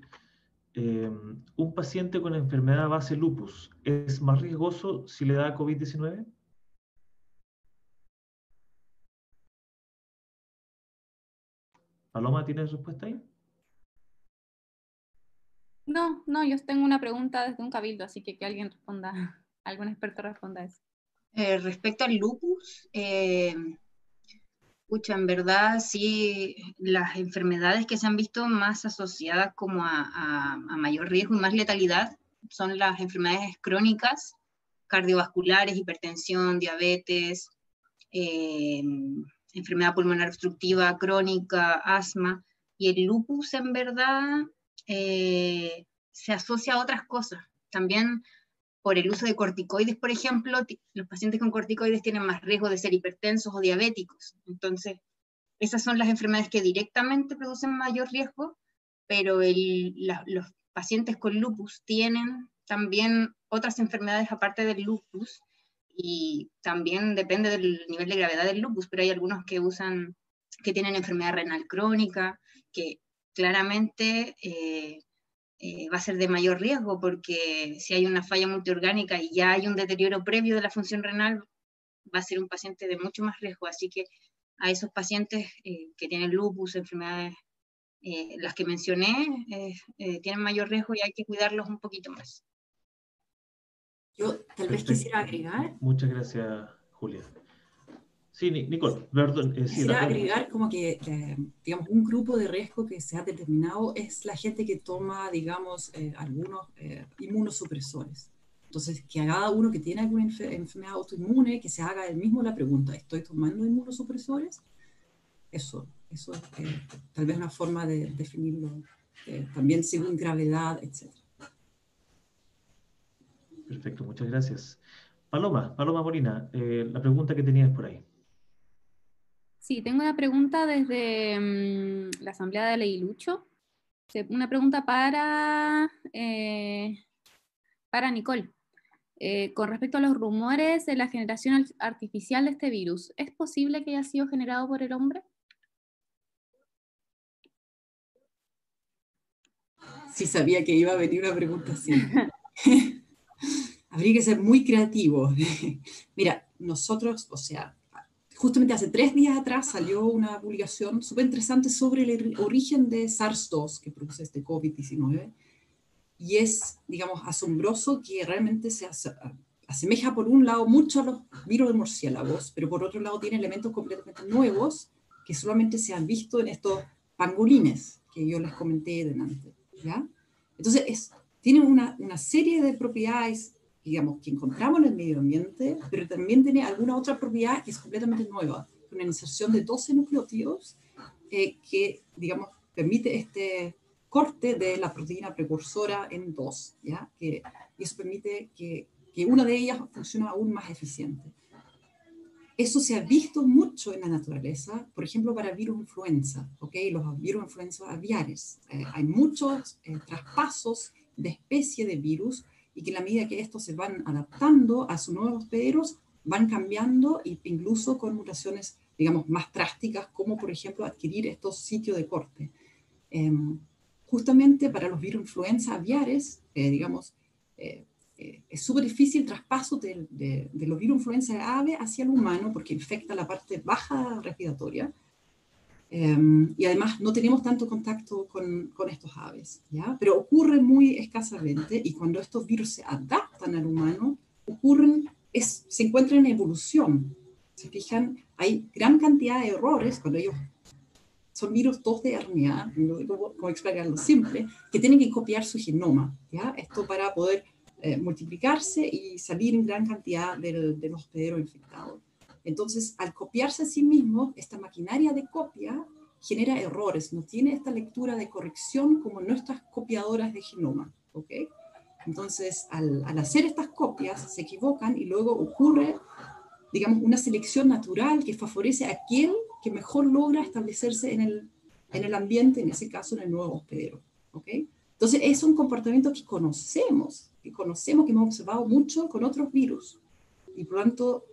B: eh, ¿un paciente con enfermedad base lupus es más riesgoso si le da COVID-19? Paloma, ¿tienes respuesta ahí?
G: No, no, yo tengo una pregunta desde un cabildo, así que que alguien responda, algún experto responda a eso.
F: Eh, respecto al lupus, eh, en verdad sí, las enfermedades que se han visto más asociadas como a, mayor riesgo y más letalidad son las enfermedades crónicas, cardiovasculares, hipertensión, diabetes, eh, enfermedad pulmonar obstructiva crónica, asma, y el lupus en verdad eh, se asocia a otras cosas. También por el uso de corticoides, por ejemplo, los pacientes con corticoides tienen más riesgo de ser hipertensos o diabéticos. Entonces, esas son las enfermedades que directamente producen mayor riesgo, pero los pacientes con lupus tienen también otras enfermedades aparte del lupus y también depende del nivel de gravedad del lupus, pero hay algunos que usan, que tienen enfermedad renal crónica, que claramente eh, eh, va a ser de mayor riesgo porque si hay una falla multiorgánica y ya hay un deterioro previo de la función renal, va a ser un paciente de mucho más riesgo. Así que a esos pacientes eh, que tienen lupus, enfermedades, las que mencioné, tienen mayor riesgo y hay que cuidarlos un poquito más.
E: Yo tal vez quisiera agregar.
B: Muchas gracias, Julia. Sí, Nicole, perdón.
E: Eh, quisiera agregar como que, digamos, un grupo de riesgo que se ha determinado es la gente que toma, digamos, eh, algunos eh, inmunosupresores. Entonces, que a cada uno que tiene alguna enfermedad autoinmune, que se haga el mismo la pregunta, ¿estoy tomando inmunosupresores? Eso, eso es tal vez una forma de definirlo, también según gravedad, etc.
B: Perfecto, muchas gracias. Paloma, Paloma Molina, eh, la pregunta que tenías por ahí.
G: Sí, tengo una pregunta desde mm, la Asamblea de Ley Lucho. Una pregunta para, eh, para Nicole. Eh, con respecto a los rumores de la generación artificial de este virus, ¿es posible que haya sido generado por el hombre?
E: Sí, sabía que iba a venir una pregunta así. habría que ser muy creativo. Mira, nosotros, o sea, justamente hace tres días atrás salió una publicación súper interesante sobre el origen de SARS-2 que produce este COVID-19. Y es, digamos, asombroso que realmente se asemeja por un lado mucho a los virus de murciélagos, pero por otro lado tiene elementos completamente nuevos que solamente se han visto en estos pangolines que yo les comenté delante. ¿ya? Entonces, es, tiene una, una serie de propiedades digamos, que encontramos en el medio ambiente, pero también tiene alguna otra propiedad que es completamente nueva, una inserción de 12 nucleótidos eh, que, digamos, permite este corte de la proteína precursora en dos, ¿ya? Que, eso permite que, que una de ellas funcione aún más eficiente. Eso se ha visto mucho en la naturaleza, por ejemplo, para virus influenza, ¿ok? Los virus influenza aviares. Eh, hay muchos eh, traspasos de especie de virus y que en la medida que estos se van adaptando a sus nuevos hospederos, van cambiando e incluso con mutaciones, digamos, más drásticas, como por ejemplo adquirir estos sitios de corte. Em, justamente para los virus influenza aviares, eh, digamos, eh, eh, es súper difícil el traspaso de, de, de, los virus influenza ave hacia el humano porque infecta la parte baja respiratoria Em, y además no tenemos tanto contacto con, estos aves, ¿ya? Pero ocurre muy escasamente y cuando estos virus se adaptan al humano, ocurren, se encuentran en evolución. Se fijan, hay gran cantidad de errores cuando ellos son virus 2 de RNA, como explicarlo simple, que tienen que copiar su genoma, ¿ya? Esto para poder eh, multiplicarse y salir en gran cantidad de, de los hospederos infectados. Entonces, al copiarse a sí mismo, esta maquinaria de copia genera errores, no tiene esta lectura de corrección como nuestras copiadoras de genoma. ¿ok? Entonces, al, hacer estas copias, se equivocan y luego ocurre, digamos, una selección natural que favorece a aquel que mejor logra establecerse en el, en el ambiente, en ese caso en el nuevo hospedero. ¿ok? Entonces, es un comportamiento que conocemos, que conocemos, que hemos observado mucho con otros virus. Y por lo tanto,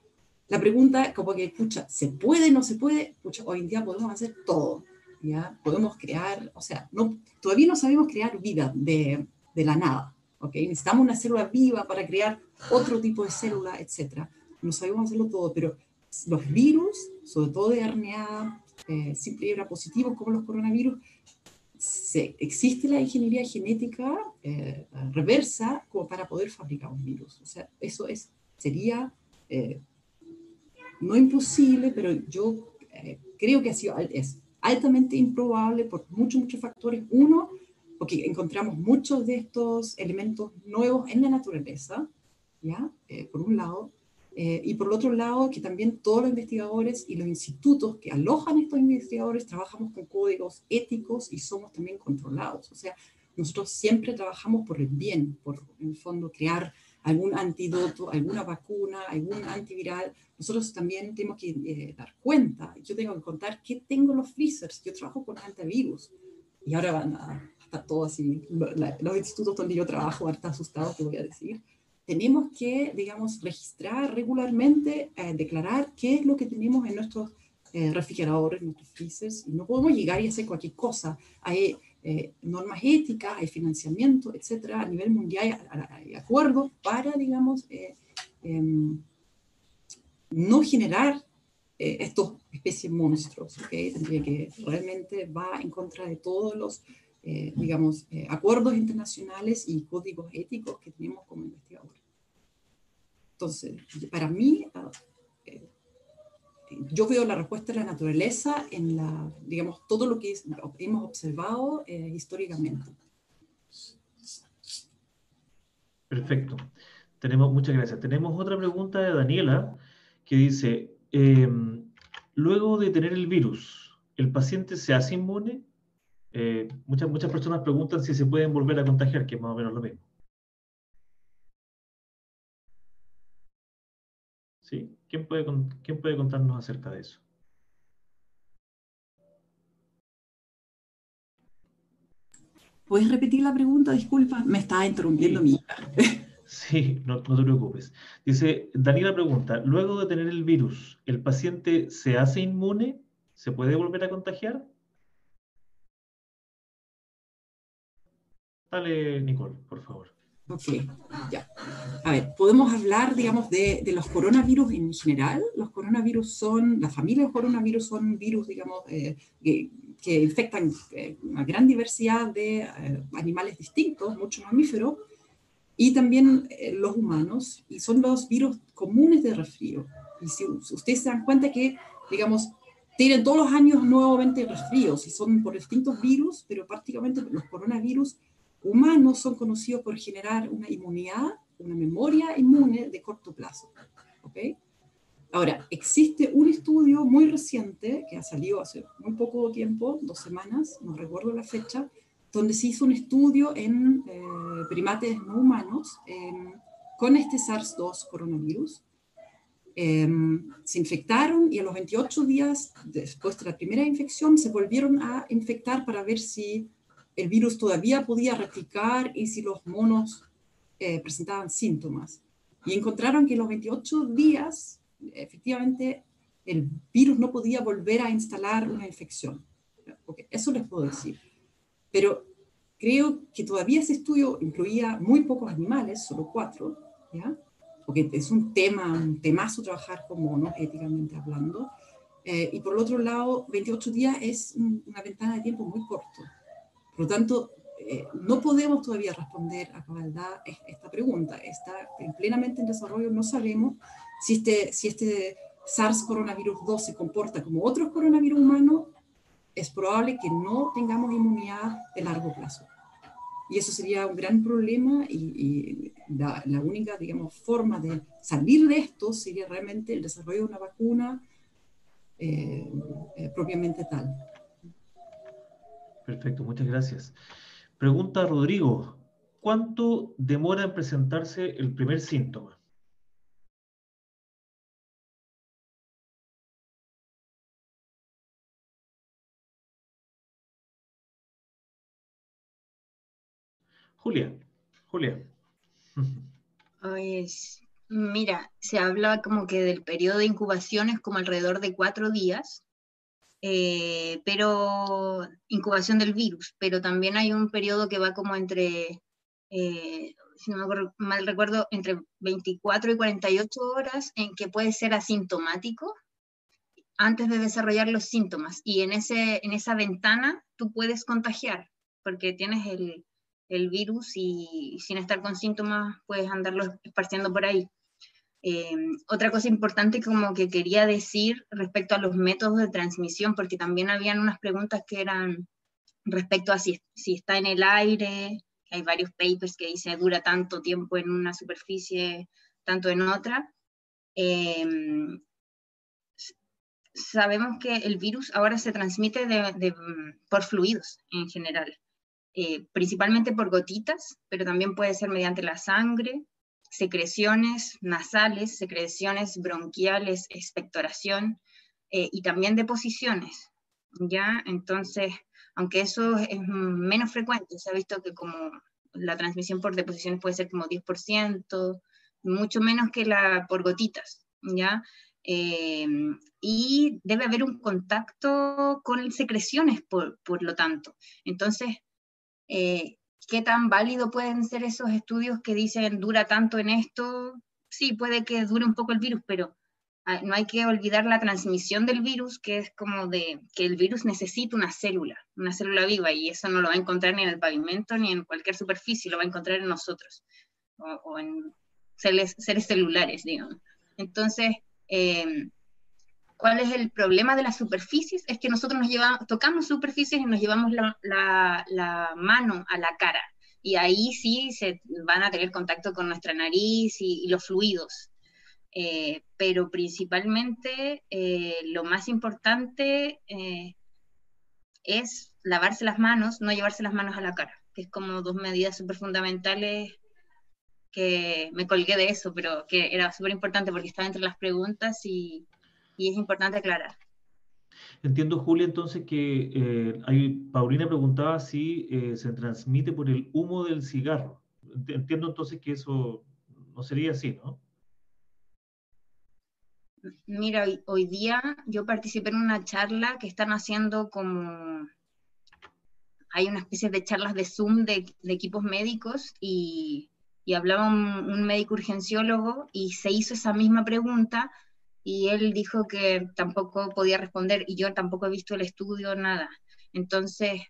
E: la pregunta, como que, escucha, ¿se puede, no se puede? Pucha, hoy en día podemos hacer todo, ¿ya? Podemos crear, o sea, no, todavía no sabemos crear vida de, de la nada, ¿ok? Necesitamos una célula viva para crear otro tipo de célula, etc. No sabemos hacerlo todo, pero los virus, sobre todo de RNA eh, simple y positivo, como los coronavirus, se, existe la ingeniería genética eh, reversa como para poder fabricar un virus. O sea, eso es, sería eh, no imposible, pero yo eh, creo que ha sido, es altamente improbable por muchos, muchos factores. Uno, porque encontramos muchos de estos elementos nuevos en la naturaleza, ¿ya? por un lado. Eh, y por el otro lado, que también todos los investigadores y los institutos que alojan estos investigadores trabajamos con códigos éticos y somos también controlados. O sea, nosotros siempre trabajamos por el bien, por en el fondo crear algún antídoto, alguna vacuna, algún antiviral. Nosotros también tenemos que eh, dar cuenta. Yo tengo que contar qué tengo en los freezers. Yo trabajo con antivirus. Y ahora van a, está todo así. Los institutos donde yo trabajo están asustados, te voy a decir tenemos que, digamos, registrar regularmente, eh, declarar qué es lo que tenemos en nuestros eh, refrigeradores, en nuestros freezers, y no podemos llegar y hacer cualquier cosa. Hay eh, normas éticas, hay financiamiento, etcétera, a nivel mundial hay, acuerdos para, digamos, em, no generar estos especies monstruos, que realmente va en contra de todos los digamos, acuerdos internacionales y códigos éticos que tenemos como investigadores. Entonces, para mí, eh, yo veo la respuesta de la naturaleza en la, digamos, todo lo que hemos observado eh, históricamente.
B: Perfecto. Tenemos, muchas gracias. Tenemos otra pregunta de Daniela que dice, em, luego de tener el virus, ¿el paciente se hace inmune? Eh, muchas, muchas personas preguntan si se pueden volver a contagiar, que es más o menos lo mismo. ¿Sí? ¿Quién, puede, ¿Quién puede contarnos acerca de eso?
E: ¿Puedes repetir la pregunta? Disculpa, me está interrumpiendo mi hija.
B: Sí, no, no, te preocupes. Dice, Daniela pregunta, luego de tener el virus, ¿el paciente se hace inmune? ¿Se puede volver a contagiar? Dale, Nicole, por favor.
E: Ok, ya. A ver, podemos hablar, digamos, de, de, los coronavirus en general. Los coronavirus son, la familia de coronavirus son virus, digamos, eh, que, que, infectan eh, una gran diversidad de eh, animales distintos, muchos mamíferos, y también los humanos, y son los virus comunes de resfrío. Y si ustedes se dan cuenta que, digamos, tienen todos los años nuevamente resfríos, y son por distintos virus, pero prácticamente los coronavirus humanos son conocidos por generar una inmunidad, una memoria inmune de corto plazo. ¿okay? Ahora, existe un estudio muy reciente que ha salido hace muy poco tiempo, dos semanas, no recuerdo la fecha, donde se hizo un estudio en eh, primates no humanos em, con este SARS-2 coronavirus. Em, se infectaron y a los 28 días después de la primera infección se volvieron a infectar para ver si el virus todavía podía replicar y si los monos eh, presentaban síntomas. Y encontraron que en los 28 días, efectivamente, el virus no podía volver a instalar una infección. Eso les puedo decir. Pero creo que todavía ese estudio incluía muy pocos animales, solo cuatro, porque es un tema, un temazo trabajar con monos, éticamente hablando. Eh, y por el otro lado, 28 días es una ventana de tiempo muy corto. Por lo tanto, eh, no podemos todavía responder a cabalidad esta pregunta. Está plenamente en desarrollo, no sabemos si este, si este SARS coronavirus 2 se comporta como otros coronavirus humanos, es probable que no tengamos inmunidad de largo plazo. Y eso sería un gran problema y, la, única, digamos, forma de salir de esto sería realmente el desarrollo de una vacuna eh, eh, propiamente tal.
B: Perfecto, muchas gracias. Pregunta Rodrigo, ¿cuánto demora en presentarse el primer síntoma? Julia, Julia.
F: Ay, mira, se habla como que del periodo de incubación es como alrededor de cuatro días eh, pero incubación del virus, pero también hay un periodo que va como entre, eh, si no me mal recuerdo, entre 24 y 48 horas en que puede ser asintomático antes de desarrollar los síntomas. Y en, ese, en esa ventana tú puedes contagiar, porque tienes el, el virus y, sin estar con síntomas puedes andarlo esparciendo por ahí. Eh, otra cosa importante como que quería decir respecto a los métodos de transmisión, porque también habían unas preguntas que eran respecto a si, si está en el aire, hay varios papers que dice dura tanto tiempo en una superficie, tanto en otra. Eh, sabemos que el virus ahora se transmite por fluidos en general. Eh, principalmente por gotitas, pero también puede ser mediante la sangre, secreciones nasales, secreciones bronquiales, expectoración eh, y también deposiciones. ¿ya? Entonces, aunque eso es menos frecuente, se ha visto que como la transmisión por deposiciones puede ser como 10%, mucho menos que la por gotitas, ¿ya? Eh, y debe haber un contacto con secreciones, por, por lo tanto. Entonces, eh, ¿Qué tan válido pueden ser esos estudios que dicen dura tanto en esto? Sí, puede que dure un poco el virus, pero ah, no hay que olvidar la transmisión del virus, que es como de que el virus necesita una célula, una célula viva, y eso no lo va a encontrar ni en el pavimento ni en cualquier superficie, lo va a encontrar en nosotros, o, en seres, celulares, digamos. Entonces, eh, ¿Cuál es el problema de las superficies? Es que nosotros nos llevamos, tocamos superficies y nos llevamos la, mano a la cara. Y ahí sí se van a tener contacto con nuestra nariz y, los fluidos. Eh, pero principalmente eh, lo más importante eh, es lavarse las manos, no llevarse las manos a la cara, que es como dos medidas súper fundamentales que me colgué de eso, pero que era súper importante porque estaba entre las preguntas y, y es importante aclarar.
B: Entiendo, Julia, entonces que eh, Paulina preguntaba si eh, se transmite por el humo del cigarro. Entiendo entonces que eso no sería así, ¿no?
F: Mira, hoy, día yo participé en una charla que están haciendo como... Hay una especie de charlas de Zoom de, equipos médicos y, hablaba un médico urgenciólogo y se hizo esa misma pregunta y él dijo que tampoco podía responder y yo tampoco he visto el estudio, nada. Entonces,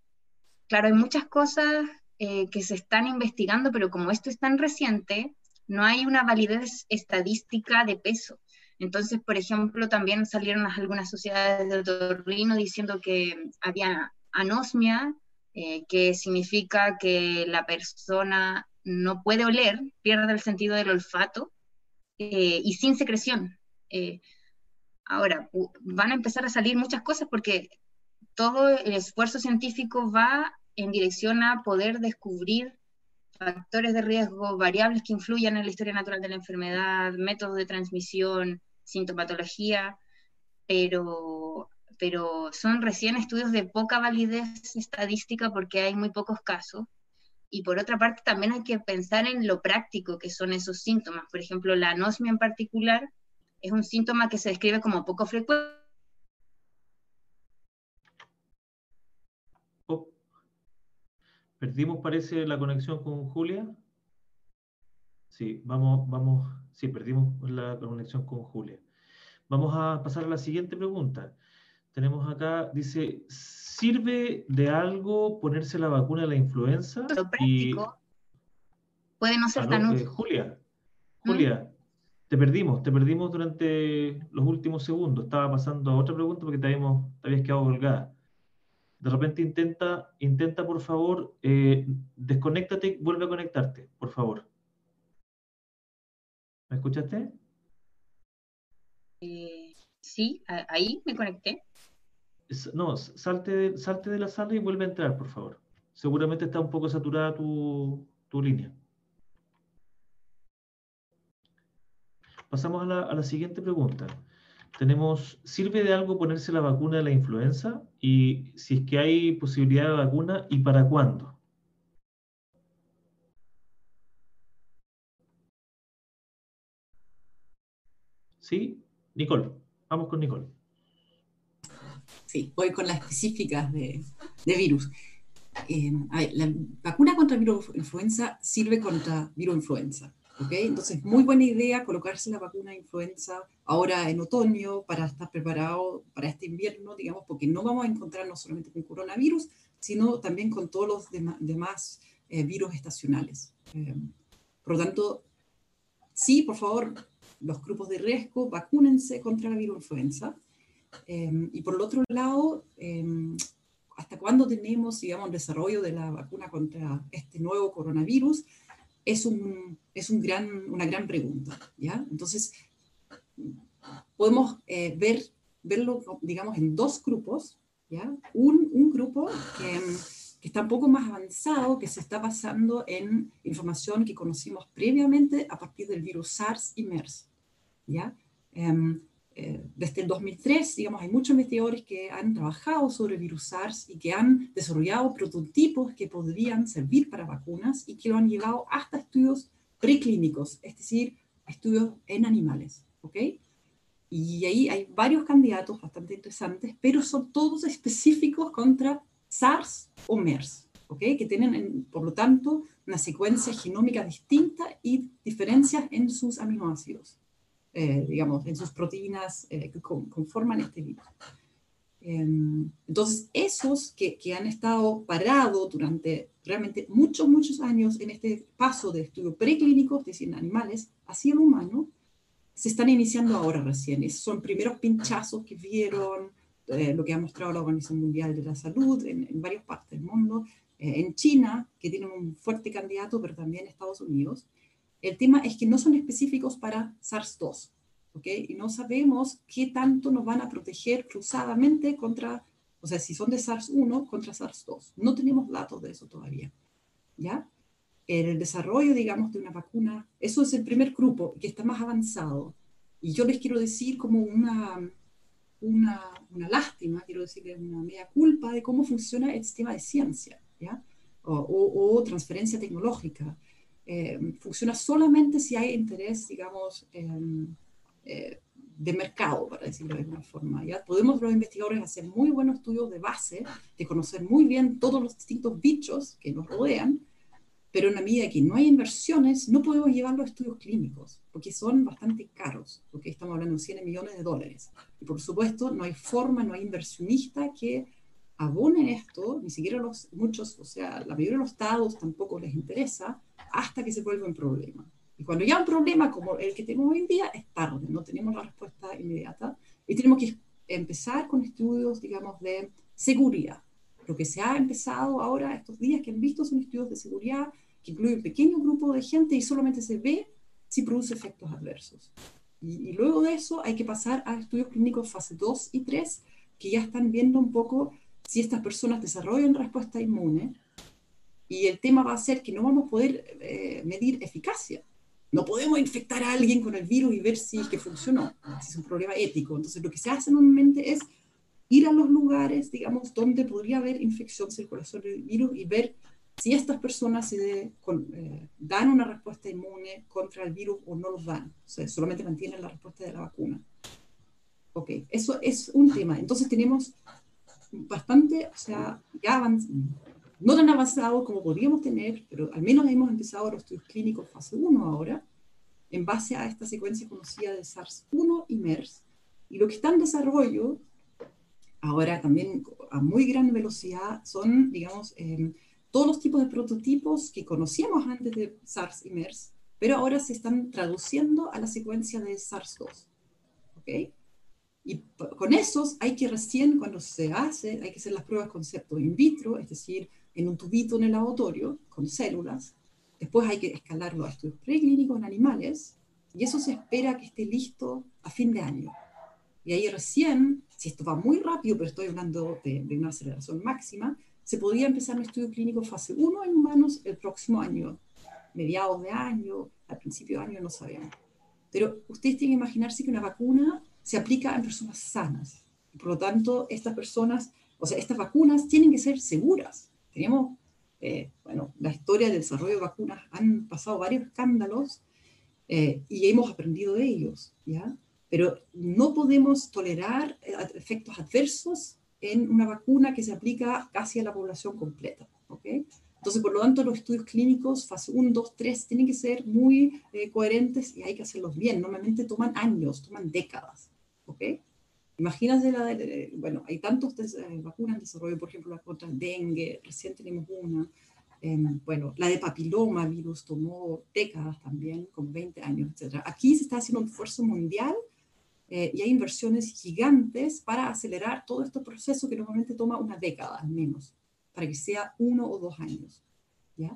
F: claro, hay muchas cosas eh, que se están investigando, pero como esto es tan reciente, no hay una validez estadística de peso. Entonces, por ejemplo, también salieron algunas sociedades de otorrino diciendo que había anosmia, eh, que significa que la persona no puede oler, pierde el sentido del olfato, eh, y sin secreción. Eh, ahora, van a empezar a salir muchas cosas porque todo el esfuerzo científico va en dirección a poder descubrir factores de riesgo, variables que influyan en la historia natural de la enfermedad, métodos de transmisión, sintomatología, pero, pero son recién estudios de poca validez estadística porque hay muy pocos casos. Y por otra parte, también hay que pensar en lo práctico que son esos síntomas. Por ejemplo, la anosmia en particular es un síntoma que se describe como poco frecuente.
B: Oh. Perdimos, parece, la conexión con Julia. Sí, vamos, vamos, sí, perdimos la conexión con Julia. Vamos a pasar a la siguiente pregunta. Tenemos acá, dice, ¿sirve de algo ponerse la vacuna de la influenza?
F: Lo práctico puede no ser tan
B: útil. Eh, Julia, Julia, te perdimos, te perdimos durante los últimos segundos. Estaba pasando a otra pregunta porque te, habíamos, te habías quedado colgada. De repente intenta, intenta por favor, eh, desconéctate, vuelve a conectarte, por favor. ¿Me escuchaste?
F: Eh, sí, ahí me conecté.
B: No, salte, salte de la sala y vuelve a entrar, por favor. Seguramente está un poco saturada tu, tu línea. Pasamos a la, siguiente pregunta. Tenemos, ¿sirve de algo ponerse la vacuna de la influenza? Y si es que hay posibilidad de vacuna, ¿y para cuándo? ¿Sí? Nicole, vamos con Nicole.
E: Sí, voy con las específicas de, virus. Eh, a ver, la vacuna contra viruinfluenza sirve contra viruinfluenza. Entonces, muy buena idea colocarse la vacuna de influenza ahora en otoño para estar preparado para este invierno, digamos, porque no vamos a encontrarnos solamente con coronavirus, sino también con todos los demás eh, virus estacionales. Eh, por lo tanto, sí, por favor, los grupos de riesgo, vacúnense contra la virus influenza. y por el otro lado, hasta cuándo tenemos, digamos, el desarrollo de la vacuna contra este nuevo coronavirus, es, un, es un gran, una gran pregunta, ¿ya? Entonces, podemos eh, ver, verlo, digamos, en dos grupos, ¿ya? Un, un grupo que, que, está un poco más avanzado, que se está basando en información que conocimos previamente a partir del virus SARS y MERS, ¿ya? Um, eh, desde el 2003, digamos, hay muchos investigadores que han trabajado sobre virus SARS y que han desarrollado prototipos que podrían servir para vacunas y que lo han llevado hasta estudios preclínicos, es decir, estudios en animales, ¿ok? Y ahí hay varios candidatos bastante interesantes, pero son todos específicos contra SARS o MERS, ¿ok? Que tienen, por lo tanto, una secuencia genómica distinta y diferencias en sus aminoácidos. Eh, digamos, en sus proteínas eh, que conforman este virus. Em, entonces, esos que, que, han estado parados durante realmente muchos, muchos años en este paso de estudio preclínico, es decir, en animales, hacia el humano, se están iniciando ahora recién. Esos son primeros pinchazos que vieron, eh, lo que ha mostrado la Organización Mundial de la Salud en, en varias partes del mundo, en China, que tienen un fuerte candidato, pero también Estados Unidos. El tema es que no son específicos para SARS-2, ¿ok? Y no sabemos qué tanto nos van a proteger cruzadamente contra, o sea, si son de SARS-1 contra SARS-2. No tenemos datos de eso todavía, ¿ya? El desarrollo, digamos, de una vacuna, eso es el primer grupo que está más avanzado. Y yo les quiero decir como una, una, una lástima, quiero decir, una media culpa de cómo funciona el sistema de ciencia, ¿ya? O transferencia tecnológica. Eh, funciona solamente si hay interés, digamos, eh, de mercado, para decirlo de alguna forma. ¿ya? Podemos los investigadores hacer muy buenos estudios de base, de conocer muy bien todos los distintos bichos que nos rodean, pero en la medida que no hay inversiones, no podemos llevarlo a estudios clínicos, porque son bastante caros, porque estamos hablando de 100 millones de dólares. Y por supuesto, no hay forma, no hay inversionista que abonen esto, ni siquiera los muchos, o sea, la mayoría de los estados tampoco les interesa, hasta que se vuelva un problema. Y cuando ya un problema como el que tenemos hoy en día, es tarde, no tenemos la respuesta inmediata y tenemos que empezar con estudios, digamos, de seguridad. Lo que se ha empezado ahora, estos días que han visto, son estudios de seguridad que incluyen un pequeño grupo de gente y solamente se ve si produce efectos adversos. Y, y luego de eso hay que pasar a estudios clínicos fase 2 y 3, que ya están viendo un poco si estas personas desarrollan respuesta inmune y el tema va a ser que no vamos a poder eh, medir eficacia. No podemos infectar a alguien con el virus y ver si es que funcionó. Es un problema ético. Entonces, lo que se hace normalmente es ir a los lugares, digamos, donde podría haber infección, circulación del virus y ver si estas personas se eh, dan una respuesta inmune contra el virus o no los dan. O sea, solamente mantienen la respuesta de la vacuna. Ok, eso es un tema. Entonces tenemos bastante, o sea, ya avanzado no tan avanzado como podríamos tener, pero al menos hemos empezado los estudios clínicos fase 1 ahora, en base a esta secuencia conocida de SARS-1 y MERS. Y lo que está en desarrollo, ahora también a muy gran velocidad, son, digamos, em, todos los tipos de prototipos que conocíamos antes de SARS y MERS, pero ahora se están traduciendo a la secuencia de SARS-2. ¿Ok? Y con esos hay que recién, cuando se hace, hay que hacer las pruebas concepto in vitro, es decir, en un tubito en el laboratorio con células. Después hay que escalarlo a estudios preclínicos en animales y eso se espera que esté listo a fin de año. Y ahí recién, si esto va muy rápido, pero estoy hablando de, de una aceleración máxima, se podría empezar un estudio clínico fase 1 en humanos el próximo año, mediados de año, al principio de año, no sabemos. Pero ustedes tienen que imaginarse que una vacuna se aplica en personas sanas. Por lo tanto, estas personas, o sea, estas vacunas tienen que ser seguras. Tenemos, eh, bueno, la historia del desarrollo de vacunas han pasado varios escándalos eh, y hemos aprendido de ellos, ¿ya? pero no podemos tolerar eh, efectos adversos en una vacuna que se aplica casi a la población completa. ¿okay? Entonces, por lo tanto, los estudios clínicos, fase 1, 2, 3, tienen que ser muy eh, coherentes y hay que hacerlos bien. Normalmente toman años, toman décadas. ¿Ok? Imagínate, la de, bueno, hay tantos eh, vacunas en desarrollo, por ejemplo, la contra dengue, recién tenemos una. Em, bueno, la de papiloma virus tomó décadas también, como 20 años, etc. Aquí se está haciendo un esfuerzo mundial eh, y hay inversiones gigantes para acelerar todo este proceso que normalmente toma una década al menos para que sea uno o dos años. ¿ya?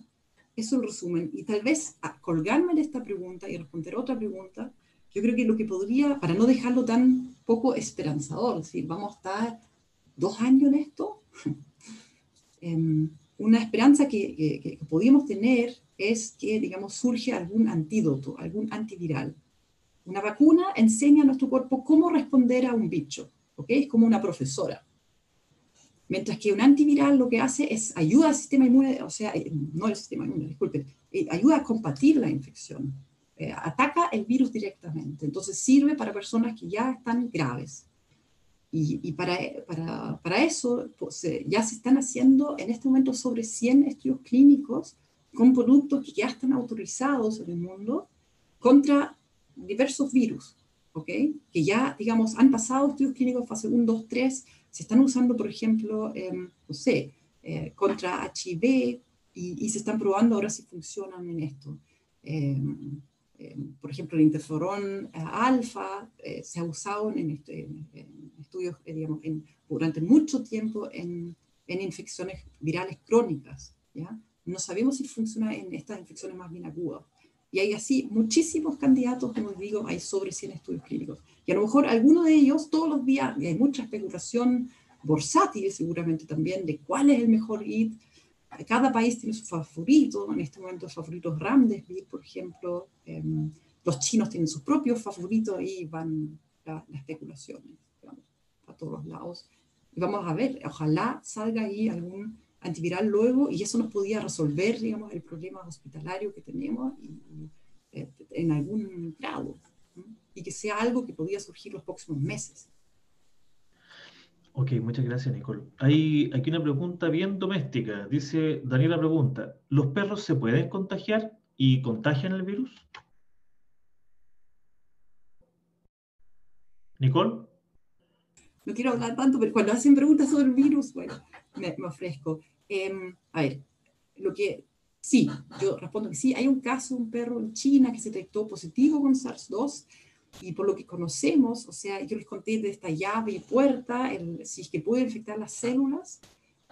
E: Eso es el resumen. Y tal vez a colgarme de esta pregunta y responder otra pregunta, yo creo que lo que podría, para no dejarlo tan poco esperanzador, es decir, vamos a estar dos años en esto, em, una esperanza que, que, que, podríamos tener es que, digamos, surge algún antídoto, algún antiviral. Una vacuna enseña a nuestro cuerpo cómo responder a un bicho, ¿ok? Es como una profesora. Mientras que un antiviral lo que hace es ayuda al sistema inmune, o sea, eh, no el sistema inmune, disculpen, eh, ayuda a combatir la infección, eh, ataca el virus directamente. Entonces sirve para personas que ya están graves. Y, y para, para, para, eso pues, ya se están haciendo en este momento sobre 100 estudios clínicos con productos que ya están autorizados en el mundo contra diversos virus, ¿ok? Que ya, digamos, han pasado estudios clínicos fase 1, 2, 3 se están usando, por ejemplo, no sé, eh, contra HIV y, se están probando ahora si funcionan en esto. Em, em, por ejemplo, el interferón eh, alfa eh, se ha usado en, este, estudios, digamos, durante mucho tiempo en, en, infecciones virales crónicas. ¿ya? No sabemos si funciona en estas infecciones más bien agudas. Y hay así muchísimos candidatos, como digo, hay sobre 100 estudios clínicos. Y a lo mejor alguno de ellos todos los días, y hay mucha especulación bursátil seguramente también, de cuál es el mejor IT. Cada país tiene su favorito, en este momento el favorito es Ramdesvir, por ejemplo. Em, los chinos tienen sus propios favoritos y van las especulaciones, a todos los lados. Y vamos a ver, ojalá salga ahí algún antiviral luego y eso nos podía resolver, digamos, el problema hospitalario que tenemos eh, en algún grado y que sea algo que podía surgir los próximos meses.
B: Ok, muchas gracias, Nicole. Hay aquí una pregunta bien doméstica. Dice, Daniela pregunta, ¿los perros se pueden contagiar y contagian el virus? Nicole.
E: No quiero hablar tanto, pero cuando hacen preguntas sobre el virus, bueno, me, ofrezco. Em, a ver, lo que sí, yo respondo que sí, hay un caso, un perro en China que se detectó positivo con SARS-2 y por lo que conocemos, o sea, yo les conté de esta llave y puerta, el, si es que puede infectar las células,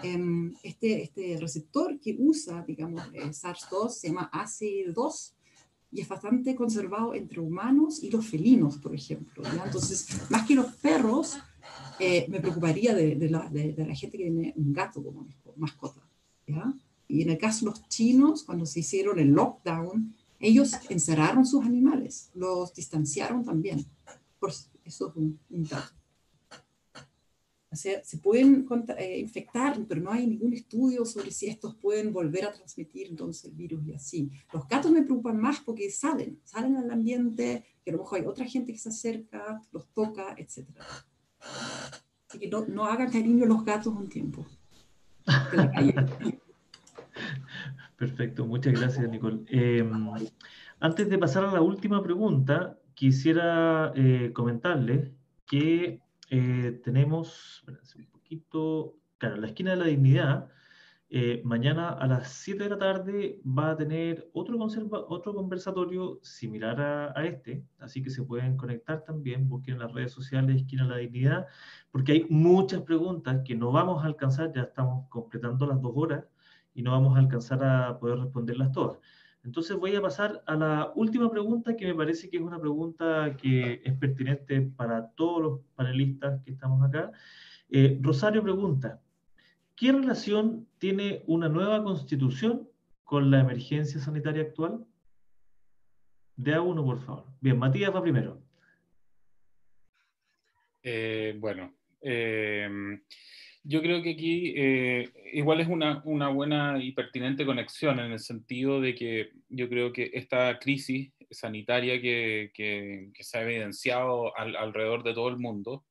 E: em, este, este receptor que usa, digamos, SARS-2 se llama ACE2 y es bastante conservado entre humanos y los felinos, por ejemplo. Entonces, más que los perros, eh, me preocuparía de, de, la, de, la, gente que tiene un gato como mascota. ¿ya? Y en el caso de los chinos, cuando se hicieron el lockdown, ellos encerraron sus animales, los distanciaron también. Por eso es un, dato. O sea, se pueden eh, infectar, pero no hay ningún estudio sobre si estos pueden volver a transmitir entonces el virus y así. Los gatos me preocupan más porque salen, salen al ambiente, que a lo mejor hay otra gente que se acerca, los toca, etc. Así que no, no hagan cariño a los gatos un tiempo.
B: Perfecto, muchas gracias, Nicole. Em, antes de pasar a la última pregunta, quisiera eh, comentarles que eh, tenemos, un poquito, claro, la esquina de la dignidad eh, mañana a las 7 de la tarde va a tener otro, otro conversatorio similar a, este, así que se pueden conectar también, busquen en las redes sociales Esquina de la Dignidad, porque hay muchas preguntas que no vamos a alcanzar, ya estamos completando las dos horas y no vamos a alcanzar a poder responderlas todas. Entonces voy a pasar a la última pregunta que me parece que es una pregunta que es pertinente para todos los panelistas que estamos acá. Eh, Rosario pregunta, ¿Qué relación tiene una nueva constitución con la emergencia sanitaria actual? De a uno, por favor. Bien, Matías va primero.
D: Eh, bueno, em, yo creo que aquí eh, igual es una, una, buena y pertinente conexión en el sentido de que yo creo que esta crisis sanitaria que, se ha evidenciado alrededor de todo el mundo,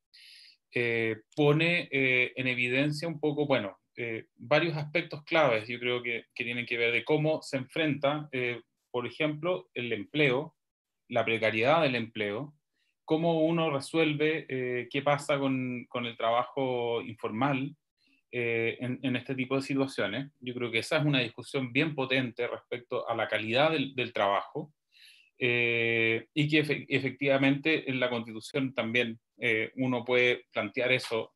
D: pone en evidencia un poco, bueno, varios aspectos claves, yo creo que, que, tienen que ver de cómo se enfrenta, por ejemplo, el empleo, la precariedad del empleo, cómo uno resuelve eh, qué pasa con, con, el trabajo informal eh, en, en, este tipo de situaciones. Yo creo que esa es una discusión bien potente respecto a la calidad del, del trabajo eh, y que efectivamente en la Constitución también uno puede plantear eso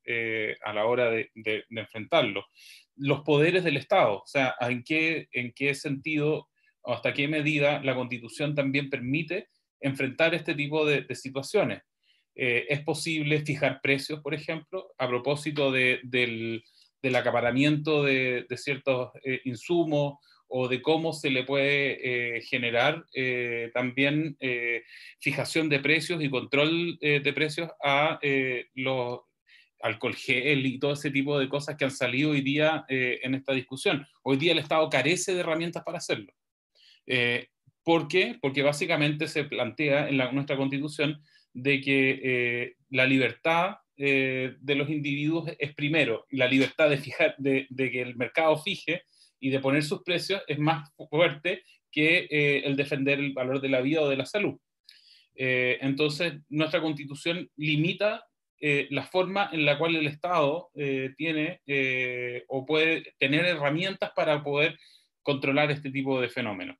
D: a la hora de, de, de, enfrentarlo. Los poderes del Estado, o sea, ¿en qué, en qué sentido o hasta qué medida la Constitución también permite enfrentar este tipo de, situaciones. Eh, es posible fijar precios, por ejemplo, a propósito del, acaparamiento de, ciertos eh, insumos o de cómo se le puede eh, generar también fijación de precios y control de precios a los alcohol gel y todo ese tipo de cosas que han salido hoy día en esta discusión. Hoy día el Estado carece de herramientas para hacerlo. ¿Por qué? Porque básicamente se plantea en nuestra constitución de que eh, la libertad eh, de los individuos es primero, la libertad de, fijar, de, que el mercado fije y de poner sus precios es más fuerte que eh, el defender el valor de la vida o de la salud. entonces, nuestra constitución limita la forma en la cual el Estado tiene o puede tener herramientas para poder controlar este tipo de fenómenos.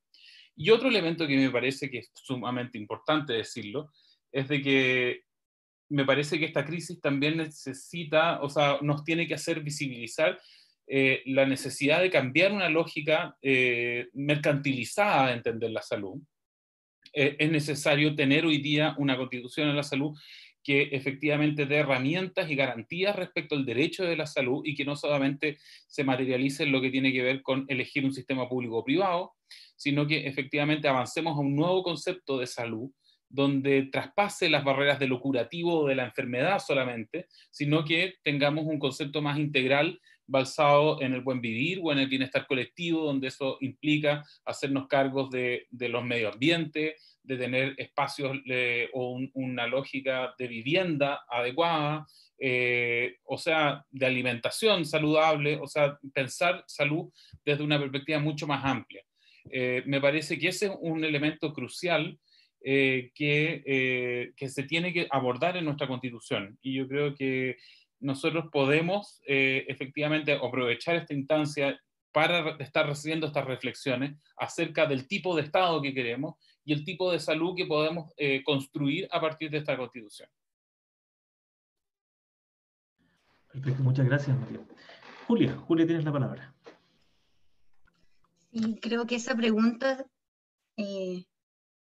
D: Y otro elemento que me parece que es sumamente importante decirlo, es de que me parece que esta crisis también necesita, o sea, nos tiene que hacer visibilizar eh, la necesidad de cambiar una lógica eh, mercantilizada de entender la salud. Eh, es necesario tener hoy día una constitución en la salud que efectivamente dé herramientas y garantías respecto al derecho de la salud y que no solamente se materialice en lo que tiene que ver con elegir un sistema público o privado, sino que efectivamente avancemos a un nuevo concepto de salud donde traspase las barreras de lo curativo o de la enfermedad solamente, sino que tengamos un concepto más integral basado en el buen vivir o en el bienestar colectivo, donde eso implica hacernos cargos de, los medio ambiente, de tener espacios o una lógica de vivienda adecuada, eh, o sea, de alimentación saludable, o sea, pensar salud desde una perspectiva mucho más amplia. Eh, me parece que ese es un elemento crucial eh, que, eh, que, se tiene que abordar en nuestra constitución. Y yo creo que nosotros podemos efectivamente aprovechar esta instancia para estar recibiendo estas reflexiones acerca del tipo de Estado que queremos y el tipo de salud que podemos construir a partir de esta constitución.
B: Perfecto, muchas gracias, María. Julia, Julia, tienes la palabra.
F: Y creo que esa pregunta, eh,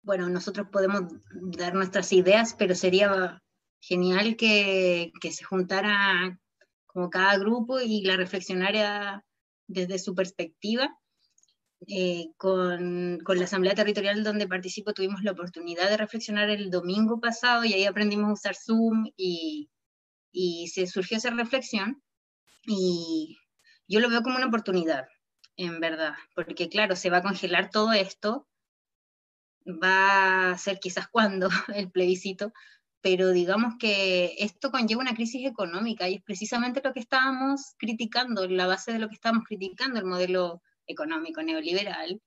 F: bueno, nosotros podemos dar nuestras ideas, pero sería genial que, que se juntara como cada grupo y la reflexionara desde su perspectiva. Eh, con, con, la Asamblea Territorial donde participo tuvimos la oportunidad de reflexionar el domingo pasado y ahí aprendimos a usar Zoom y, y se surgió esa reflexión y yo lo veo como una oportunidad en verdad, porque claro, se va a congelar todo esto, va a ser quizás cuando el plebiscito, pero digamos que esto conlleva una crisis económica y es precisamente lo que estábamos criticando, la base de lo que estábamos criticando, el modelo económico neoliberal,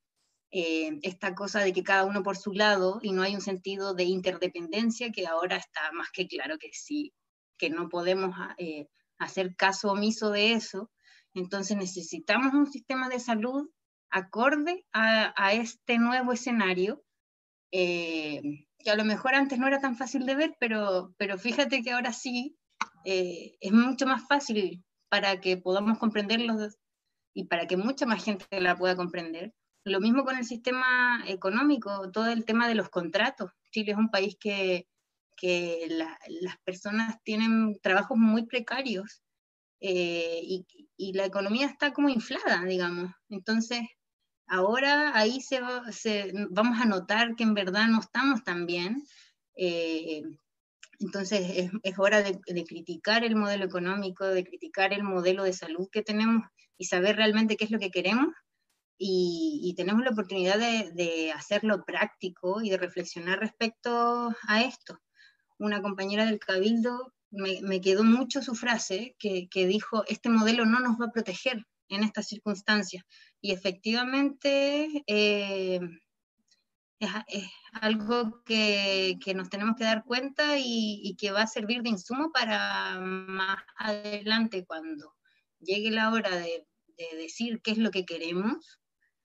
F: eh, esta cosa de que cada uno por su lado y no hay un sentido de interdependencia que ahora está más que claro que sí, que no podemos eh, hacer caso omiso de eso entonces necesitamos un sistema de salud acorde a, este nuevo escenario, eh, que a lo mejor antes no era tan fácil de ver, pero, pero fíjate que ahora sí eh, es mucho más fácil para que podamos comprenderlo y para que mucha más gente la pueda comprender. Lo mismo con el sistema económico, todo el tema de los contratos. Chile es un país que, que las personas tienen trabajos muy precarios eh, y, y, la economía está como inflada, digamos. Entonces, ahora ahí se, se vamos a notar que en verdad no estamos tan bien. Eh, entonces, es, es hora de, de, criticar el modelo económico, de criticar el modelo de salud que tenemos y saber realmente qué es lo que queremos. y, tenemos la oportunidad de, hacerlo práctico y de reflexionar respecto a esto. Una compañera del Cabildo me, quedó mucho su frase que, dijo, este modelo no nos va a proteger en estas circunstancias. Y efectivamente eh, es, algo que, nos tenemos que dar cuenta y, que va a servir de insumo para más adelante cuando llegue la hora de, decir qué es lo que queremos,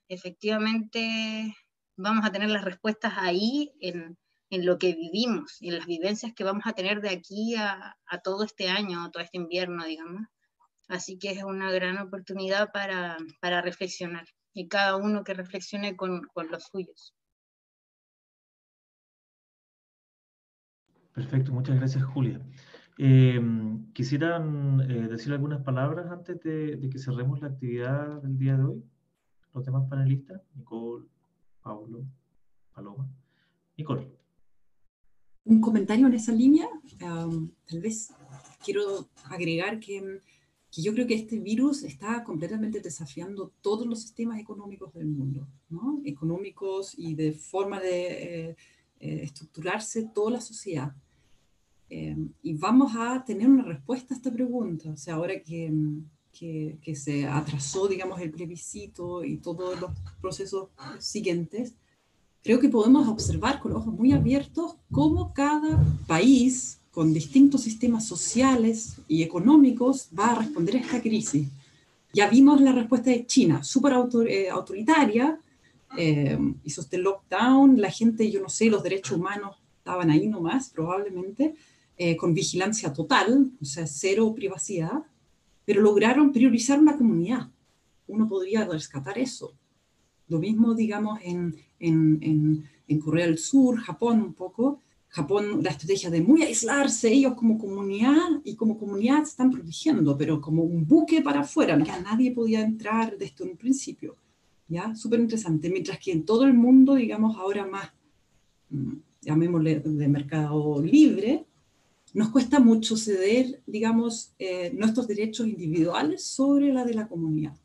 F: efectivamente vamos a tener las respuestas ahí en, lo que vivimos, en las vivencias que vamos a tener de aquí a, todo este año, todo este invierno, digamos. Así que es una gran oportunidad para, reflexionar y cada uno que reflexione con los suyos.
B: Perfecto, muchas gracias Julia. Eh, ¿Quisieran eh, decir algunas palabras antes de, que cerremos la actividad del día de hoy? Los demás panelistas, Nicole, Paulo, Paloma. Nicole.
E: Un comentario en esa línea. tal vez quiero agregar que, que, yo creo que este virus está completamente desafiando todos los sistemas económicos del mundo, ¿no? económicos y de forma de... Eh, eh, estructurarse toda la sociedad. Eh, y vamos a tener una respuesta a esta pregunta. O sea, ahora que, que, que, se atrasó, digamos, el plebiscito y todos los procesos siguientes, creo que podemos observar con ojos muy abiertos cómo cada país con distintos sistemas sociales y económicos va a responder a esta crisis. Ya vimos la respuesta de China, súper eh, autoritaria, eh, hizo este lockdown, la gente, yo no sé, los derechos humanos estaban ahí nomás, probablemente, eh, con vigilancia total, o sea, cero privacidad, pero lograron priorizar una comunidad. Uno podría rescatar eso. Lo mismo, digamos, en, en, en, Corea del Sur, Japón un poco. Japón, la estrategia de muy aislarse, ellos como comunidad y como comunidad están protegiendo, pero como un buque para afuera, ya nadie podía entrar de esto en un principio. ¿ya? Súper interesante. Mientras que en todo el mundo, digamos, ahora más, mm, llamémosle de mercado libre, nos cuesta mucho ceder, digamos, eh, nuestros derechos individuales sobre la de la comunidad.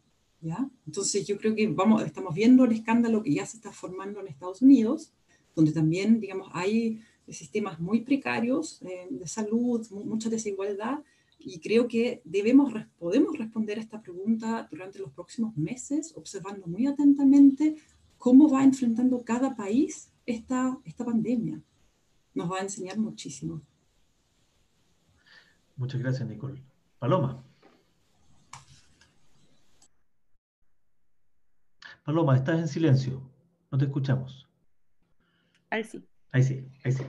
E: ¿Ya? Entonces yo creo que vamos, estamos viendo el escándalo que ya se está formando en Estados Unidos, donde también, digamos, hay sistemas muy precarios eh, de salud, mucha desigualdad, y creo que debemos, podemos responder a esta pregunta durante los próximos meses, observando muy atentamente cómo va enfrentando cada país esta, esta pandemia. Nos va a enseñar muchísimo.
B: Muchas gracias, Nicole. Paloma. Paloma, estás en silencio. No te escuchamos.
G: Ahí sí.
B: Ahí sí, ahí sí.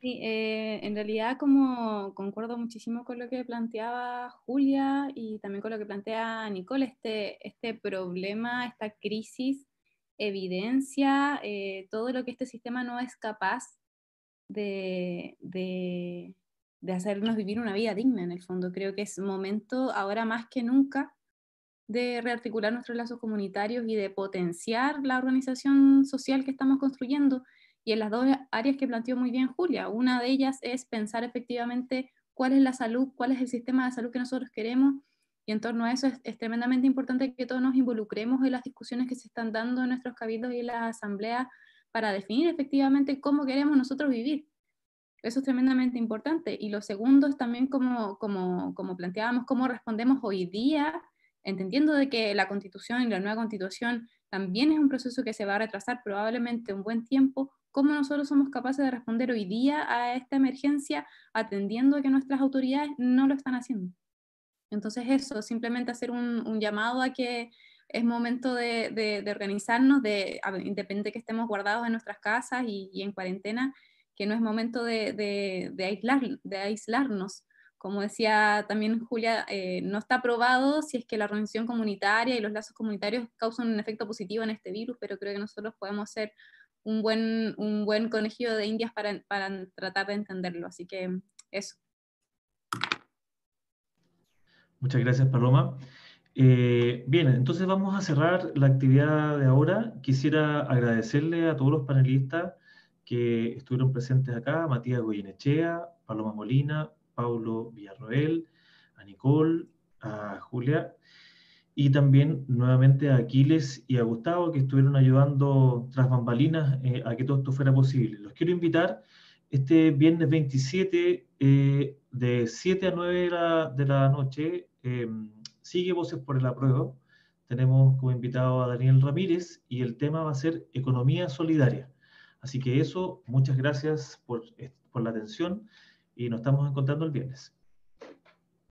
G: Sí, eh, en realidad como concuerdo muchísimo con lo que planteaba Julia y también con lo que plantea Nicole, este, este problema, esta crisis evidencia eh, todo lo que este sistema no es capaz de, de, de, hacernos vivir una vida digna en el fondo. Creo que es momento ahora más que nunca de rearticular nuestros lazos comunitarios y de potenciar la organización social que estamos construyendo y en las dos áreas que planteó muy bien Julia. Una de ellas es pensar efectivamente cuál es la salud, cuál es el sistema de salud que nosotros queremos. Y en torno a eso es, tremendamente importante que todos nos involucremos en las discusiones que se están dando en nuestros cabildos y en las asambleas para definir efectivamente cómo queremos nosotros vivir. Eso es tremendamente importante. Y lo segundo es también como, como, como planteábamos, cómo respondemos hoy día, entendiendo de que la constitución y la nueva constitución también es un proceso que se va a retrasar probablemente un buen tiempo, cómo nosotros somos capaces de responder hoy día a esta emergencia atendiendo a que nuestras autoridades no lo están haciendo. Entonces eso, simplemente hacer un, llamado a que es momento de, organizarnos, de, independiente que estemos guardados en nuestras casas y, en cuarentena, que no es momento de, aislar, de aislarnos. Como decía también Julia, eh, no está probado si es que la organización comunitaria y los lazos comunitarios causan un efecto positivo en este virus, pero creo que nosotros podemos ser un buen, un buen conejillo de indias para, para tratar de entenderlo. Así que eso.
B: Muchas gracias, Paloma. Eh, bien, entonces vamos a cerrar la actividad de ahora. Quisiera agradecerle a todos los panelistas que estuvieron presentes acá, Matías Goyenechea, Paloma Molina, Paulo Villarroel, a Nicole, a Julia y también nuevamente a Aquiles y a Gustavo que estuvieron ayudando tras bambalinas eh, a que todo esto fuera posible. Los quiero invitar este viernes 27 eh, de 7 a 9 de la, de la noche. Em, sigue Voces por el Apruebo. Tenemos como invitado a Daniel Ramírez y el tema va a ser economía solidaria. Así que eso, muchas gracias por, por la atención y nos estamos encontrando el viernes.